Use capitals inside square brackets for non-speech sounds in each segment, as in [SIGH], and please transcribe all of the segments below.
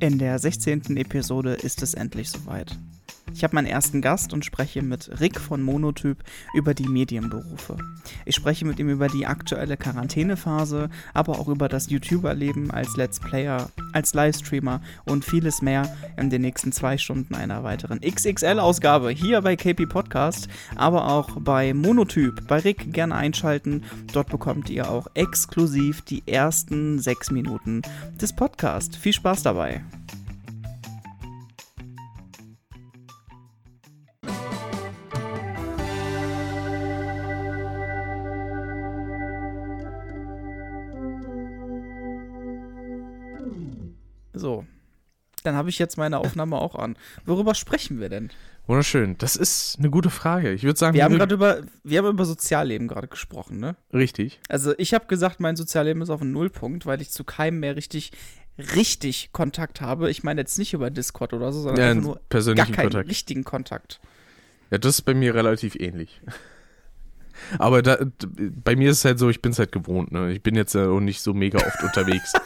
In der 16. Episode ist es endlich soweit. Ich habe meinen ersten Gast und spreche mit Rick von Monotyp über die Medienberufe. Ich spreche mit ihm über die aktuelle Quarantänephase, aber auch über das YouTuber-Leben als Let's Player, als Livestreamer und vieles mehr in den nächsten zwei Stunden einer weiteren XXL-Ausgabe hier bei KP Podcast, aber auch bei Monotyp. Bei Rick gerne einschalten. Dort bekommt ihr auch exklusiv die ersten sechs Minuten des Podcasts. Viel Spaß dabei. Dann habe ich jetzt meine Aufnahme auch an. Worüber sprechen wir denn? Wunderschön. Das ist eine gute Frage. Ich würde sagen, Wir haben gerade über, wir haben über Sozialleben gerade gesprochen, ne? richtig. Also ich habe gesagt, mein Sozialleben ist auf einem Nullpunkt, weil ich zu keinem mehr richtig, richtig Kontakt habe. Ich meine jetzt nicht über Discord oder so, sondern Ja, einfach nur gar persönlichen keinen Kontakt. richtigen Kontakt. Ja, das ist bei mir relativ ähnlich. Aber da, bei mir ist es halt so, ich bin es halt gewohnt. Ne? Ich bin jetzt ja auch nicht so mega oft unterwegs. [LAUGHS]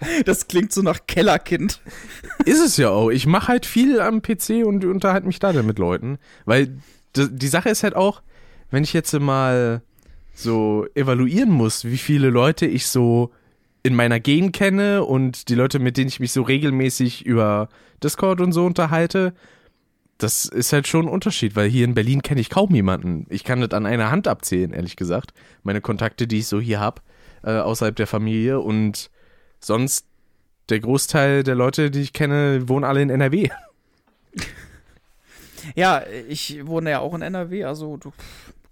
[LAUGHS] Das klingt so nach Kellerkind. Ist es ja auch. Ich mache halt viel am PC und unterhalte mich da dann mit Leuten. Weil die Sache ist halt auch, wenn ich jetzt mal so evaluieren muss, wie viele Leute ich so in meiner Gegend kenne und die Leute, mit denen ich mich so regelmäßig über Discord und so unterhalte, das ist halt schon ein Unterschied, weil hier in Berlin kenne ich kaum jemanden. Ich kann das an einer Hand abzählen, ehrlich gesagt. Meine Kontakte, die ich so hier habe, äh, außerhalb der Familie und sonst der Großteil der Leute, die ich kenne, wohnen alle in NRW. [LAUGHS] Ja, ich wohne ja auch in NRW, also du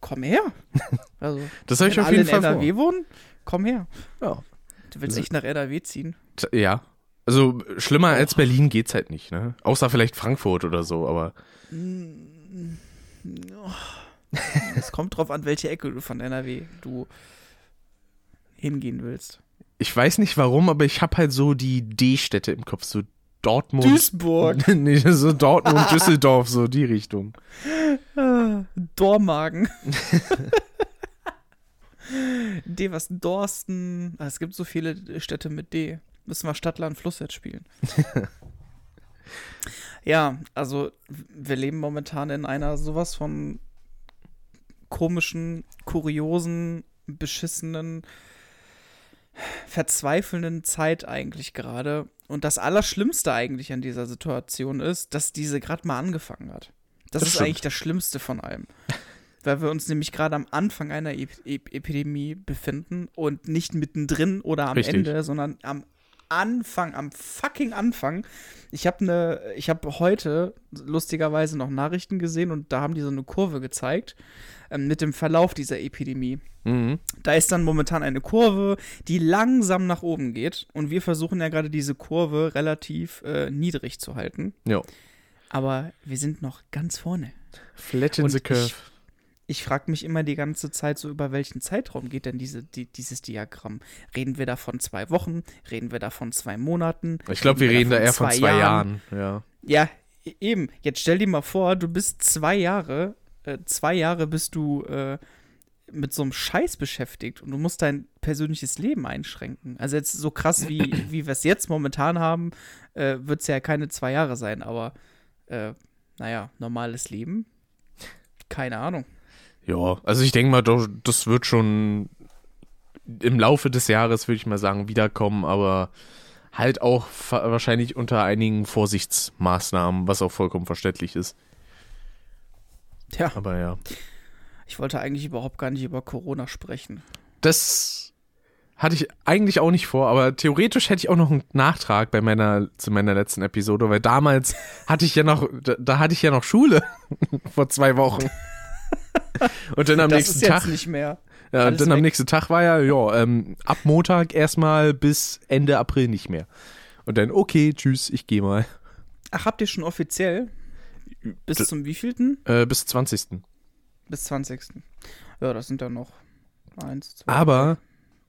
komm her. [LAUGHS] Also, Das habe ich wenn auf alle jeden in Fall NRW wohnen, komm her. vor. Du willst echt nach NRW ziehen? Ja. Ja. Also schlimmer als Berlin geht's halt nicht, ne? Außer vielleicht Frankfurt oder so, aber Es kommt drauf an, welche Ecke du von NRW du hingehen willst. Ich weiß nicht warum, aber ich habe halt so die D-Städte im Kopf, so Dortmund. Duisburg. [LAUGHS] nee, so Dortmund, [LAUGHS] Düsseldorf, so die Richtung. Dormagen. [LAUGHS] D, was? Dorsten. Ah, es gibt so viele Städte mit D. Müssen wir Stadtland Fluss jetzt spielen. ja, also wir leben momentan in einer sowas von komischen, kuriosen, beschissenen, verzweifelnden Zeit eigentlich gerade. Und das Allerschlimmste eigentlich an dieser Situation ist, dass diese gerade mal angefangen hat. Das, Das ist stimmt. eigentlich das Schlimmste von allem. [LAUGHS] Weil wir uns nämlich gerade am Anfang einer Ep Ep Epidemie befinden und nicht mittendrin oder am Richtig. Ende, sondern am Anfang, am fucking Anfang. Ich habe ne, ich habe heute lustigerweise noch Nachrichten gesehen und da haben die so eine Kurve gezeigt ähm, mit dem Verlauf dieser Epidemie. Mhm. Da ist dann momentan eine Kurve, die langsam nach oben geht. Und wir versuchen ja gerade diese Kurve relativ äh, niedrig zu halten. Ja. Aber wir sind noch ganz vorne. Flat in Und the curve. ich- Ich frage mich immer die ganze Zeit so, über welchen Zeitraum geht denn diese, die, dieses Diagramm? Reden wir da von zwei Wochen? Reden wir da von zwei Monaten? Ich glaube, wir reden da eher von zwei Jahren? Jahren. Ja. Ja, e- eben. Jetzt stell dir mal vor, du bist zwei Jahre, äh, zwei Jahre bist du äh, mit so einem Scheiß beschäftigt und du musst dein persönliches Leben einschränken. Also jetzt so krass, wie, [CLEARS THROAT] wie wir es jetzt momentan haben, äh, wird es ja keine zwei Jahre sein, aber äh, naja, normales Leben? Keine Ahnung. Ja, also ich denke mal, das wird schon im Laufe des Jahres, würde ich mal sagen, wiederkommen, aber halt auch wahrscheinlich unter einigen Vorsichtsmaßnahmen, was auch vollkommen verständlich ist. Tja, Aber ja. ich wollte eigentlich überhaupt gar nicht über Corona sprechen. Das hatte ich eigentlich auch nicht vor, aber theoretisch hätte ich auch noch einen Nachtrag bei meiner, zu meiner letzten Episode, weil damals hatte ich ja noch, da, da hatte ich ja noch Schule [LAUGHS] vor zwei Wochen. Und dann am das nächsten ist jetzt Tag. nicht mehr. Ja, und dann am weg. nächsten Tag war ja, ja, ähm, ab Montag erstmal bis Ende April nicht mehr. Und dann, okay, tschüss, ich gehe mal. Ach, habt ihr schon offiziell? Bis D- zum wievielten? Äh, bis 20. Bis 20. Ja, das sind dann noch eins, zwei. Aber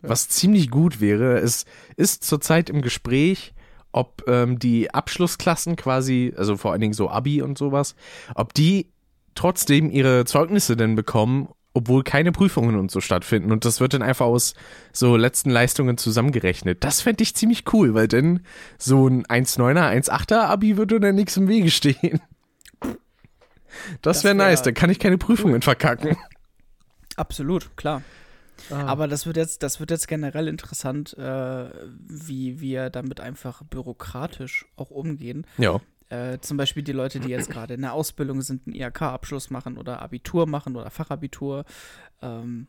Ja. was ziemlich gut wäre, es ist zurzeit im Gespräch, ob ähm, die Abschlussklassen quasi, also vor allen Dingen so Abi und sowas, ob die trotzdem ihre Zeugnisse denn bekommen obwohl keine Prüfungen und so stattfinden. Und das wird dann einfach aus so letzten Leistungen zusammengerechnet. Das fände ich ziemlich cool, weil dann so ein 1,9er, 1,8er Abi würde dann nichts im Wege stehen. Das, Das wäre wär nice, dann kann ich keine Prüfungen verkacken. Absolut, klar. Ah. Aber das wird jetzt, das wird jetzt generell interessant, äh, wie wir damit einfach bürokratisch auch umgehen. Ja. Äh, zum Beispiel die Leute, die jetzt gerade in der Ausbildung sind, einen IHK-Abschluss machen oder Abitur machen oder Fachabitur. Ähm,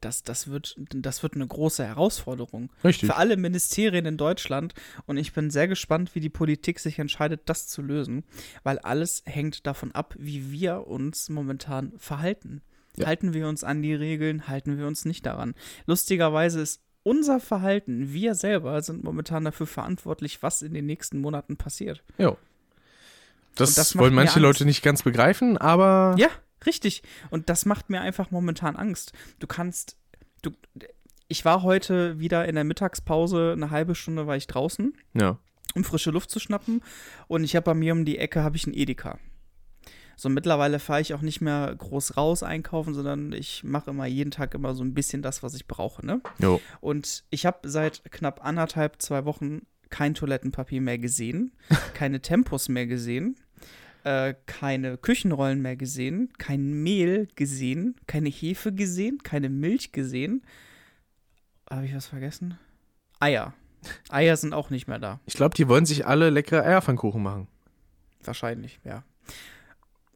das, das, wird, das wird eine große Herausforderung Richtig. für alle Ministerien in Deutschland. Und ich bin sehr gespannt, wie die Politik sich entscheidet, das zu lösen, weil alles hängt davon ab, wie wir uns momentan verhalten. Ja. Halten wir uns an die Regeln, halten wir uns nicht daran. Lustigerweise ist unser Verhalten, wir selber sind momentan dafür verantwortlich, was in den nächsten Monaten passiert. Ja. Das, das wollen manche Angst. Leute nicht ganz begreifen, aber Ja, richtig. Und das macht mir einfach momentan Angst. Du kannst, du, ich war heute wieder in der Mittagspause, eine halbe Stunde war ich draußen, ja. um frische Luft zu schnappen. Und ich habe bei mir um die Ecke habe ich einen Edeka. So mittlerweile fahre ich auch nicht mehr groß raus einkaufen, sondern ich mache immer jeden Tag immer so ein bisschen das, was ich brauche, ne? Jo. Und ich habe seit knapp anderthalb, zwei Wochen kein Toilettenpapier mehr gesehen, [LAUGHS] keine Tempos mehr gesehen, äh, keine Küchenrollen mehr gesehen, kein Mehl gesehen, keine Hefe gesehen, keine Milch gesehen. Habe ich was vergessen? Eier. Eier sind auch nicht mehr da. Ich glaube, die wollen sich alle leckere Eierpfannkuchen machen. Wahrscheinlich, ja.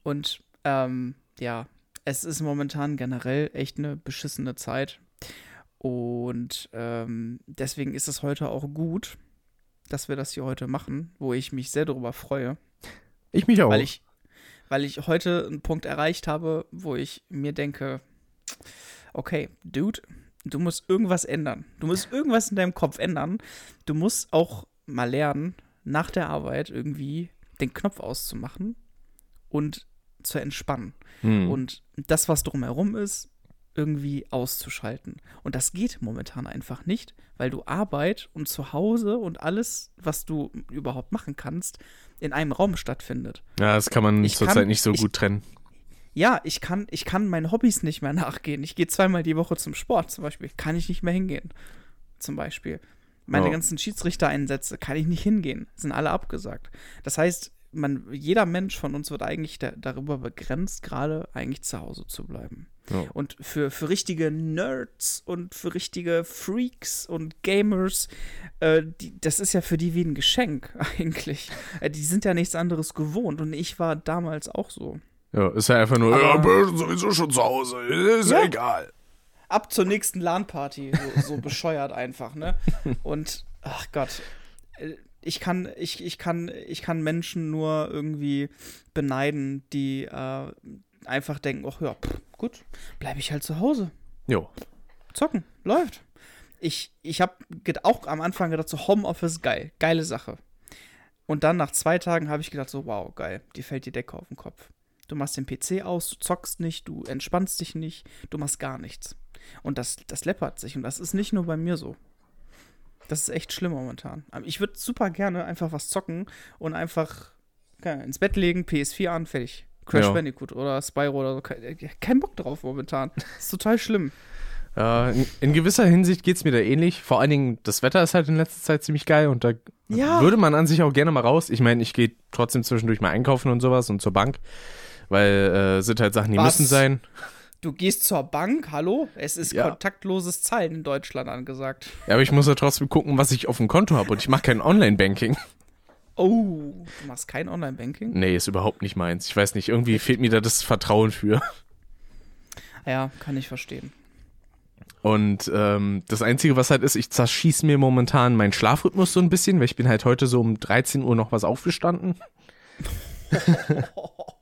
Und ähm, ja, es ist momentan generell echt eine beschissene Zeit. Und ähm, deswegen ist es heute auch gut, dass wir das hier heute machen, wo ich mich sehr darüber freue, Ich mich auch. weil ich, weil ich heute einen Punkt erreicht habe, wo ich mir denke, okay, Dude, du musst irgendwas ändern. Du musst irgendwas in deinem Kopf ändern. Du musst auch mal lernen, nach der Arbeit irgendwie den Knopf auszumachen und zu entspannen. Hm. Und das, was drumherum ist, irgendwie auszuschalten. Und das geht momentan einfach nicht, weil du Arbeit und Zuhause und alles, was du überhaupt machen kannst, in einem Raum stattfindet. ja, das kann man ich zurzeit kann- nicht so ich- gut trennen. Ja, ich kann, ich kann meinen Hobbys nicht mehr [LAUGHS] nachgehen. Ich gehe zweimal die Woche zum Sport zum Beispiel. Kann ich nicht mehr hingehen. Zum Beispiel. Meine Ja. ganzen Schiedsrichtereinsätze kann ich nicht hingehen. Sind alle abgesagt. Das heißt, man, jeder Mensch von uns wird eigentlich da, darüber begrenzt, gerade eigentlich zu Hause zu bleiben. Ja. Und für, für richtige Nerds und für richtige Freaks und Gamers, äh, die, das ist ja für die wie ein Geschenk [LAUGHS] eigentlich. Äh, die sind ja nichts anderes gewohnt und ich war damals auch so. Ja, ist ja einfach nur, Aber- ja, bin sowieso schon zu Hause, ist Ja. egal. Ab zur nächsten LAN-Party, so, so [LAUGHS] bescheuert einfach, ne? Und, ach Gott, äh, ich kann, ich, ich kann, ich kann Menschen nur irgendwie beneiden, die äh, einfach denken, ach ja, pff, gut, bleibe ich halt zu Hause. Jo. zocken, läuft. Ich, ich habe auch am Anfang gedacht, so Homeoffice, geil, geile Sache. Und dann nach zwei Tagen habe ich gedacht, so wow, geil, dir fällt die Decke auf den Kopf. Du machst den PC aus, du zockst nicht, du entspannst dich nicht, du machst gar nichts. Und das, das läppert sich und das ist nicht nur bei mir so. Das ist echt schlimm momentan. Ich würde super gerne einfach was zocken und einfach ins Bett legen, PS4 an, fertig. Crash Ja. Bandicoot oder Spyro oder so. Kein, kein Bock drauf momentan. Das ist total schlimm. Ja, in, in gewisser Hinsicht geht es mir da ähnlich. Vor allen Dingen, das Wetter ist halt in letzter Zeit ziemlich geil und da Ja. würde man an sich auch gerne mal raus. Ich meine, ich gehe trotzdem zwischendurch mal einkaufen und sowas und zur Bank, weil äh, sind halt Sachen, die Was? müssen sein. Du gehst zur Bank, hallo? Es ist Ja. kontaktloses Zahlen in Deutschland angesagt. Ja, aber ich muss ja trotzdem gucken, was ich auf dem Konto habe und ich mache kein Online-Banking. Oh, du machst kein Online-Banking? Nee, ist überhaupt nicht meins. Ich weiß nicht, irgendwie fehlt mir da das Vertrauen für. Ja, kann ich verstehen. Und ähm, das Einzige, was halt ist, ich zerschieß mir momentan meinen Schlafrhythmus so ein bisschen, weil ich bin halt heute so um 13 Uhr noch was aufgestanden. [LAUGHS] [LAUGHS]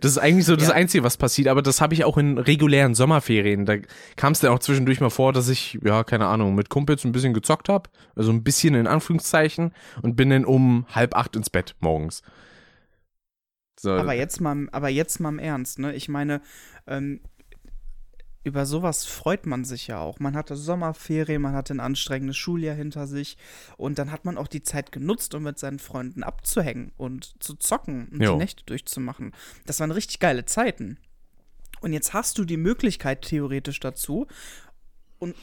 Das ist eigentlich so das Ja. Einzige, was passiert, aber das habe ich auch in regulären Sommerferien. Da kam es dann auch zwischendurch mal vor, dass ich, ja, keine Ahnung, mit Kumpels ein bisschen gezockt habe, also ein bisschen in Anführungszeichen, und bin dann um halb acht ins Bett morgens. So, Aber jetzt mal, aber jetzt mal im Ernst, ne? Ich meine, ähm, über sowas freut man sich ja auch. Man hatte Sommerferien, man hatte ein anstrengendes Schuljahr hinter sich und dann hat man auch die Zeit genutzt, um mit seinen Freunden abzuhängen und zu zocken und Jo. die Nächte durchzumachen. Das waren richtig geile Zeiten. Und jetzt hast du die Möglichkeit theoretisch dazu und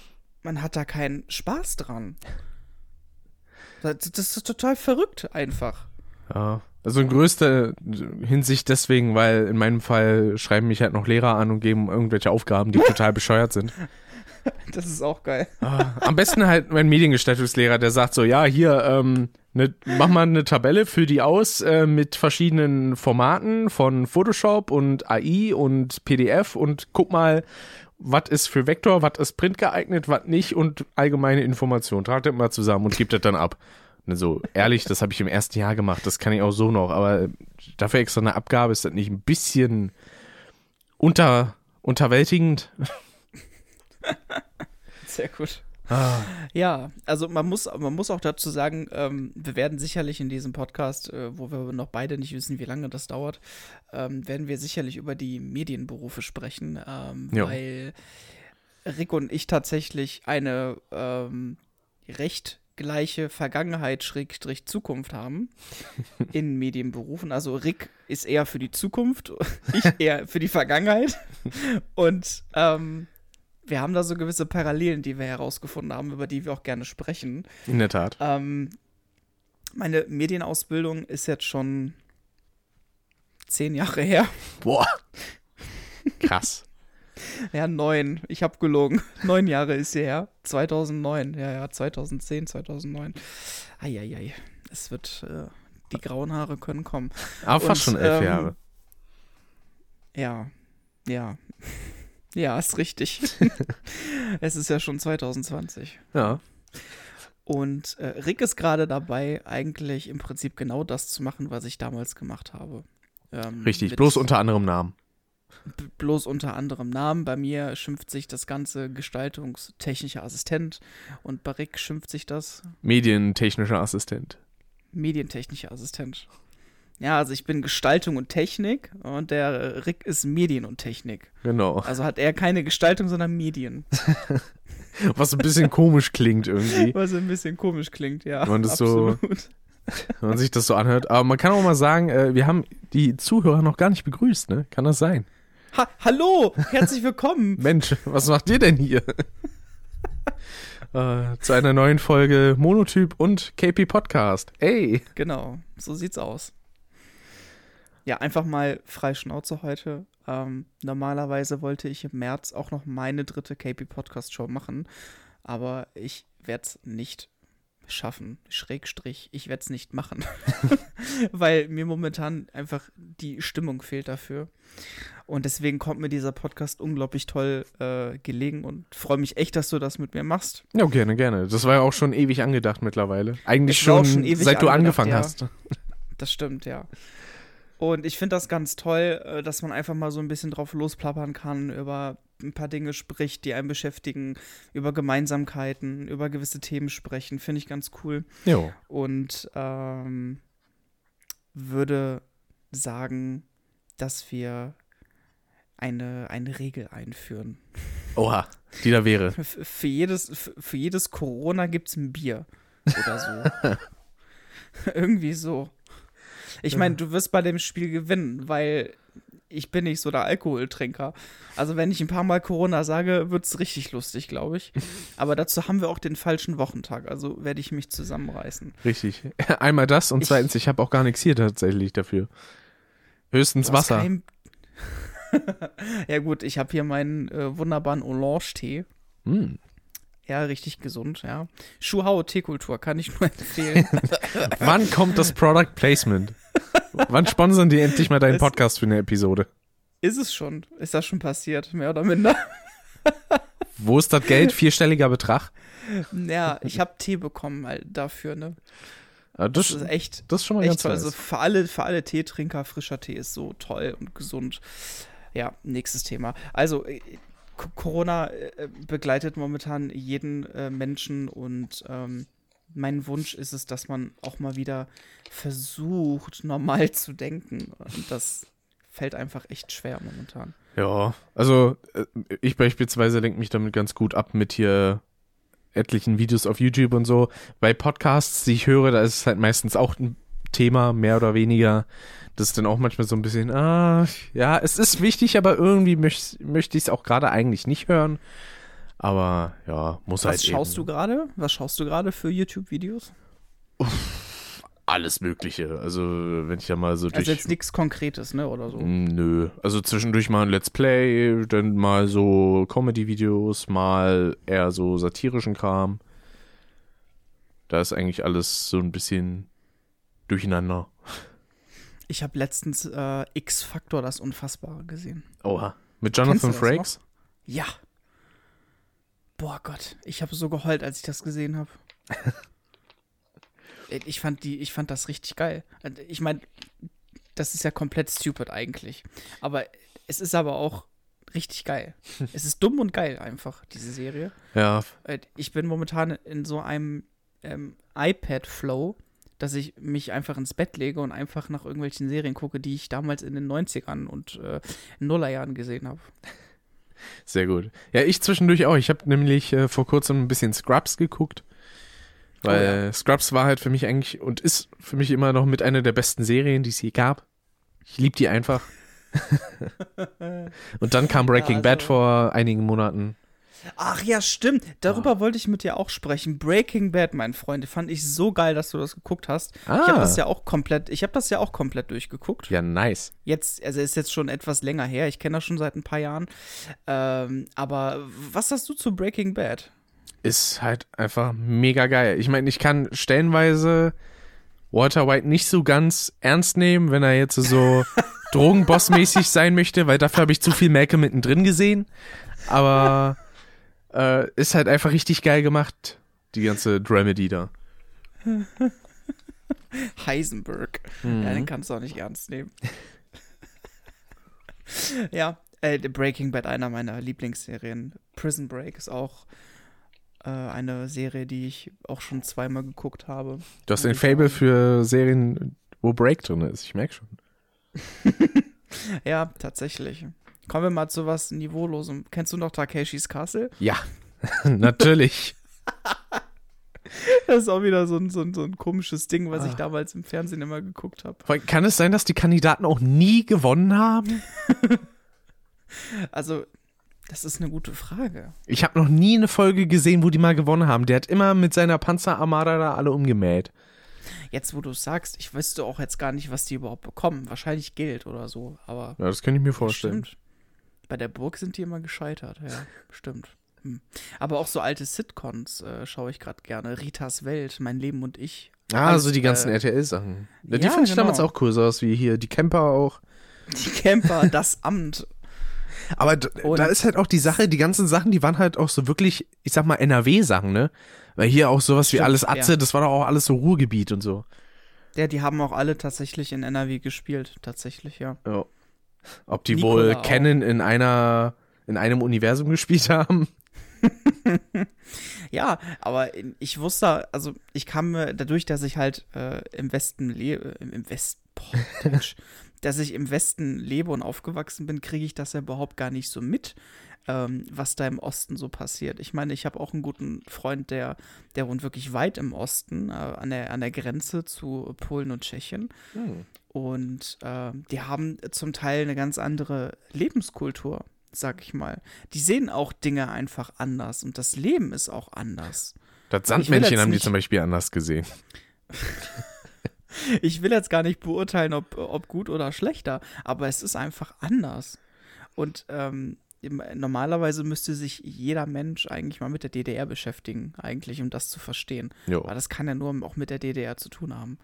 man hat da keinen Spaß dran. Das, das ist total verrückt einfach. Ja. Also in größter Hinsicht deswegen, weil in meinem Fall schreiben mich halt noch Lehrer an und geben irgendwelche Aufgaben, die total [LAUGHS] bescheuert sind. Das ist auch geil. Ah, am besten halt mein Mediengestaltungslehrer, der sagt so, ja, hier, ähm, ne, mach mal eine Tabelle, füll die aus äh, mit verschiedenen Formaten von Photoshop und AI und PDF und guck mal, was ist für Vektor, was ist Print geeignet, was nicht und allgemeine Informationen. Trag das mal zusammen und gib das dann ab. Und so, ehrlich, das habe ich im ersten Jahr gemacht, das kann ich auch so noch, aber dafür extra eine Abgabe, ist das nicht ein bisschen unter, unterwältigend? [LAUGHS] Sehr gut. Ah. Ja, also man muss, man muss auch dazu sagen, ähm, wir werden sicherlich in diesem Podcast, äh, wo wir noch beide nicht wissen, wie lange das dauert, ähm, werden wir sicherlich über die Medienberufe sprechen, ähm, weil Rick und ich tatsächlich eine ähm, recht gleiche Vergangenheit Schrägstrich Zukunft haben [LAUGHS] in Medienberufen. Also Rick ist eher für die Zukunft, ich eher für die Vergangenheit. Und ähm, wir haben da so gewisse Parallelen, die wir herausgefunden haben, über die wir auch gerne sprechen. In der Tat. Ähm, meine Medienausbildung ist jetzt schon zehn Jahre her. Boah. Krass. [LAUGHS] ja, neun. Ich habe gelogen. [LAUGHS] Neun Jahre ist sie her. 2009. Ja, ja, 2010, 2009. Eieiei. Es wird, äh, die grauen Haare können kommen. Aber fast schon elf ähm, Jahre. Ja, ja. [LAUGHS] Ja, ist richtig. es ist ja schon 2020. Ja. Und äh, Rick ist gerade dabei, eigentlich im Prinzip genau das zu machen, was ich damals gemacht habe. Ähm, richtig, bloß unter anderem Namen. Bloß unter anderem Namen. Bei mir schimpft sich das Ganze gestaltungstechnischer Assistent und bei Rick schimpft sich das Medientechnischer Assistent. Medientechnischer Assistent. Ja, also ich bin Gestaltung und Technik und der Rick ist Medien und Technik. Genau. Also hat er keine Gestaltung, sondern Medien. [LAUGHS] Was ein bisschen komisch klingt irgendwie. Was ein bisschen komisch klingt, ja. Man das absolut. so, wenn man sich das so anhört. Aber man kann auch mal sagen, äh, wir haben die Zuhörer noch gar nicht begrüßt, ne? Kann das sein? Ha Hallo, herzlich willkommen. [LAUGHS] Mensch, was macht ihr denn hier? [LAUGHS] äh, zu einer neuen Folge Monotyp und KP Podcast. Ey. Genau, so sieht's aus ja, einfach mal frei Schnauze heute. Ähm, normalerweise wollte ich im März auch noch meine dritte KP Podcast Show machen, aber ich werde es nicht schaffen. Schrägstrich, ich werde es nicht machen, [LAUGHS] weil mir momentan einfach die Stimmung fehlt dafür. Und deswegen kommt mir dieser Podcast unglaublich toll äh, gelegen und freue mich echt, dass du das mit mir machst. Ja, gerne, gerne. Das war ja auch schon ewig angedacht mittlerweile. Eigentlich schon, schon seit du angefangen ja. hast. [LAUGHS] Das stimmt, ja. Und ich finde das ganz toll, äh, dass man einfach mal so ein bisschen drauf losplappern kann, über ein paar Dinge spricht, die einen beschäftigen, über Gemeinsamkeiten, über gewisse Themen sprechen. Finde ich ganz cool. Jo. Und ähm, würde sagen, dass wir eine, eine Regel einführen. Oha, die da wäre. [LAUGHS] Für, für jedes, für, für jedes Corona gibt es ein Bier oder so. [LAUGHS] Irgendwie so. Ich meine, du wirst bei dem Spiel gewinnen, weil ich bin nicht so der Alkoholtrinker. Also wenn ich ein paar Mal Corona sage, wird es richtig lustig, glaube ich. Aber dazu haben wir auch den falschen Wochentag, also werde ich mich zusammenreißen. Richtig. [LAUGHS] Einmal das und zweitens, ich, ich habe auch gar nichts hier tatsächlich dafür. Höchstens Wasser. Kein... [LAUGHS] ja gut, ich habe hier meinen äh, wunderbaren Orange-Tee. Mm. Ja, richtig gesund, ja. Schuhau Teekultur kann ich nur [LAUGHS] empfehlen. [LAUGHS] Wann kommt das Product Placement? Wann sponsern die endlich mal deinen Podcast für eine Episode? Ist es schon? Ist das schon passiert, mehr oder minder? Wo ist das Geld? Vierstelliger Betrag? Ja, ich habe Tee bekommen halt dafür, ne? Ja, das, das, ist echt, das ist schon mal ganz toll. Also für alle, für alle Teetrinker, frischer Tee ist so toll und gesund. Ja, nächstes Thema. Also, äh, Corona äh, begleitet momentan jeden äh, Menschen und ähm, mein Wunsch ist es, dass man auch mal wieder versucht, normal zu denken. Und das fällt einfach echt schwer momentan. Ja, also äh, ich beispielsweise lenke mich damit ganz gut ab mit hier etlichen Videos auf YouTube und so. Bei Podcasts, die ich höre, da ist es halt meistens auch Thema, mehr oder weniger. Das ist dann auch manchmal so ein bisschen, ah, ja, es ist wichtig, aber irgendwie möcht, möchte ich es auch gerade eigentlich nicht hören. Aber ja, muss Was halt schaust eben. du gerade? Was schaust du gerade für YouTube-Videos? Alles Mögliche. Also, wenn ich ja mal so durch. Also jetzt nichts Konkretes, ne? Oder so. Mm, Nö. Also zwischendurch mal ein Let's Play, dann mal so Comedy-Videos, mal eher so satirischen Kram. Da ist eigentlich alles so ein bisschen durcheinander. Ich habe letztens äh, X-Factor, das Unfassbare gesehen. Oha. Mit Jonathan Frakes? Ja. Boah Gott, ich habe so geheult, als ich das gesehen habe. [LAUGHS] ich fand die, ich fand das richtig geil. Ich meine, das ist ja komplett stupid eigentlich. Aber es ist aber auch richtig geil. [LAUGHS] es ist dumm und geil einfach, diese Serie. Ja. Äh, Ich bin momentan in so einem ähm, iPad-Flow, dass ich mich einfach ins Bett lege und einfach nach irgendwelchen Serien gucke, die ich damals in den 90ern und äh, Nullerjahren gesehen habe. Sehr gut. Ja, ich zwischendurch auch. Ich habe nämlich äh, vor kurzem ein bisschen Scrubs geguckt. Weil Scrubs war halt für mich eigentlich und ist für mich immer noch mit einer der besten Serien, die es je gab. Ich liebe die einfach. [LAUGHS] und dann kam Breaking Ja, Bad also- vor einigen Monaten. Ach ja, stimmt. Darüber wollte ich mit dir auch sprechen. Breaking Bad, mein Freund, fand ich so geil, dass du das geguckt hast. Ich Ah. habe das ja auch komplett, ich habe das ja auch komplett durchgeguckt. Ja, nice. Jetzt, also ist jetzt schon etwas länger her. Ich kenne das schon seit ein paar Jahren. Ähm, aber was hast du zu Breaking Bad? Ist halt einfach mega geil. Ich meine, ich kann stellenweise Walter White nicht so ganz ernst nehmen, wenn er jetzt so [LAUGHS] Drogenboss-mäßig sein möchte, weil dafür habe ich zu viel Malcolm mittendrin gesehen. Aber äh, ist halt einfach richtig geil gemacht, die ganze Dramedy da. [LAUGHS] Heisenberg. Mhm. Ja, den kannst du auch nicht ernst nehmen. [LAUGHS] ja, äh, Breaking Bad, einer meiner Lieblingsserien. Prison Break ist auch äh, eine Serie, die ich auch schon zweimal geguckt habe. Du hast ein Fable für Serien, wo Break drin ist. Ich merke schon. [LAUGHS] Ja, tatsächlich. Kommen wir mal zu was Niveaulosem. Kennst du noch Takeshis Castle? [LAUGHS] Ja, [LAUGHS] natürlich. Das ist auch wieder so ein, so ein, so ein komisches Ding, was ich Ah. damals im Fernsehen immer geguckt habe. Kann es sein, dass die Kandidaten auch nie gewonnen haben? [LAUGHS] Also, das ist eine gute Frage. Ich habe noch nie eine Folge gesehen, wo die mal gewonnen haben. Der hat immer mit seiner Panzerarmada da alle umgemäht. Jetzt, wo du es sagst, ich wüsste auch jetzt gar nicht, was die überhaupt bekommen. Wahrscheinlich Geld oder so, aber Ja, das kann ich mir vorstellen. stimmt. Bei der Burg sind die immer gescheitert, ja, [LAUGHS] stimmt. Hm. Aber auch so alte Sitcoms äh, schaue ich gerade gerne. Ritas Welt, Mein Leben und ich. Ah, Alles, so die ganzen äh, RTL-Sachen. Ja, die fand ich genau. damals auch cool, sowas wie hier die Camper auch. Die Camper, [LAUGHS] das Amt. Aber Und- da ist halt auch die Sache, die ganzen Sachen, die waren halt auch so wirklich, ich sag mal, NRW-Sachen, ne? Weil hier auch sowas wie Stimmt, alles Atze, ja. das war doch auch alles so Ruhrgebiet und so. Ja, die haben auch alle tatsächlich in NRW gespielt, tatsächlich, ja. Ja. Ob die Nicola wohl auch. Canon in einer, in einem Universum gespielt haben? [LAUGHS] Ja, aber ich wusste, also ich kam dadurch, dass ich halt äh, im Westen lebe, im, Westen, boah, [LAUGHS] dass ich im Westen lebe und aufgewachsen bin, kriege ich das ja überhaupt gar nicht so mit, ähm, was da im Osten so passiert. Ich meine, ich habe auch einen guten Freund, der, der wohnt wirklich weit im Osten, äh, an, der, an der Grenze zu Polen und Tschechien. Und äh, die haben zum Teil eine ganz andere Lebenskultur, sag ich mal. Die sehen auch Dinge einfach anders und das Leben ist auch anders. Das Sandmännchen haben die zum Beispiel anders gesehen. [LAUGHS] Ich will jetzt gar nicht beurteilen, ob, ob gut oder schlechter, aber es ist einfach anders. Und ähm, normalerweise müsste sich jeder Mensch eigentlich mal mit der DDR beschäftigen, eigentlich, um das zu verstehen. Jo. Aber das kann ja nur auch mit der DDR zu tun haben.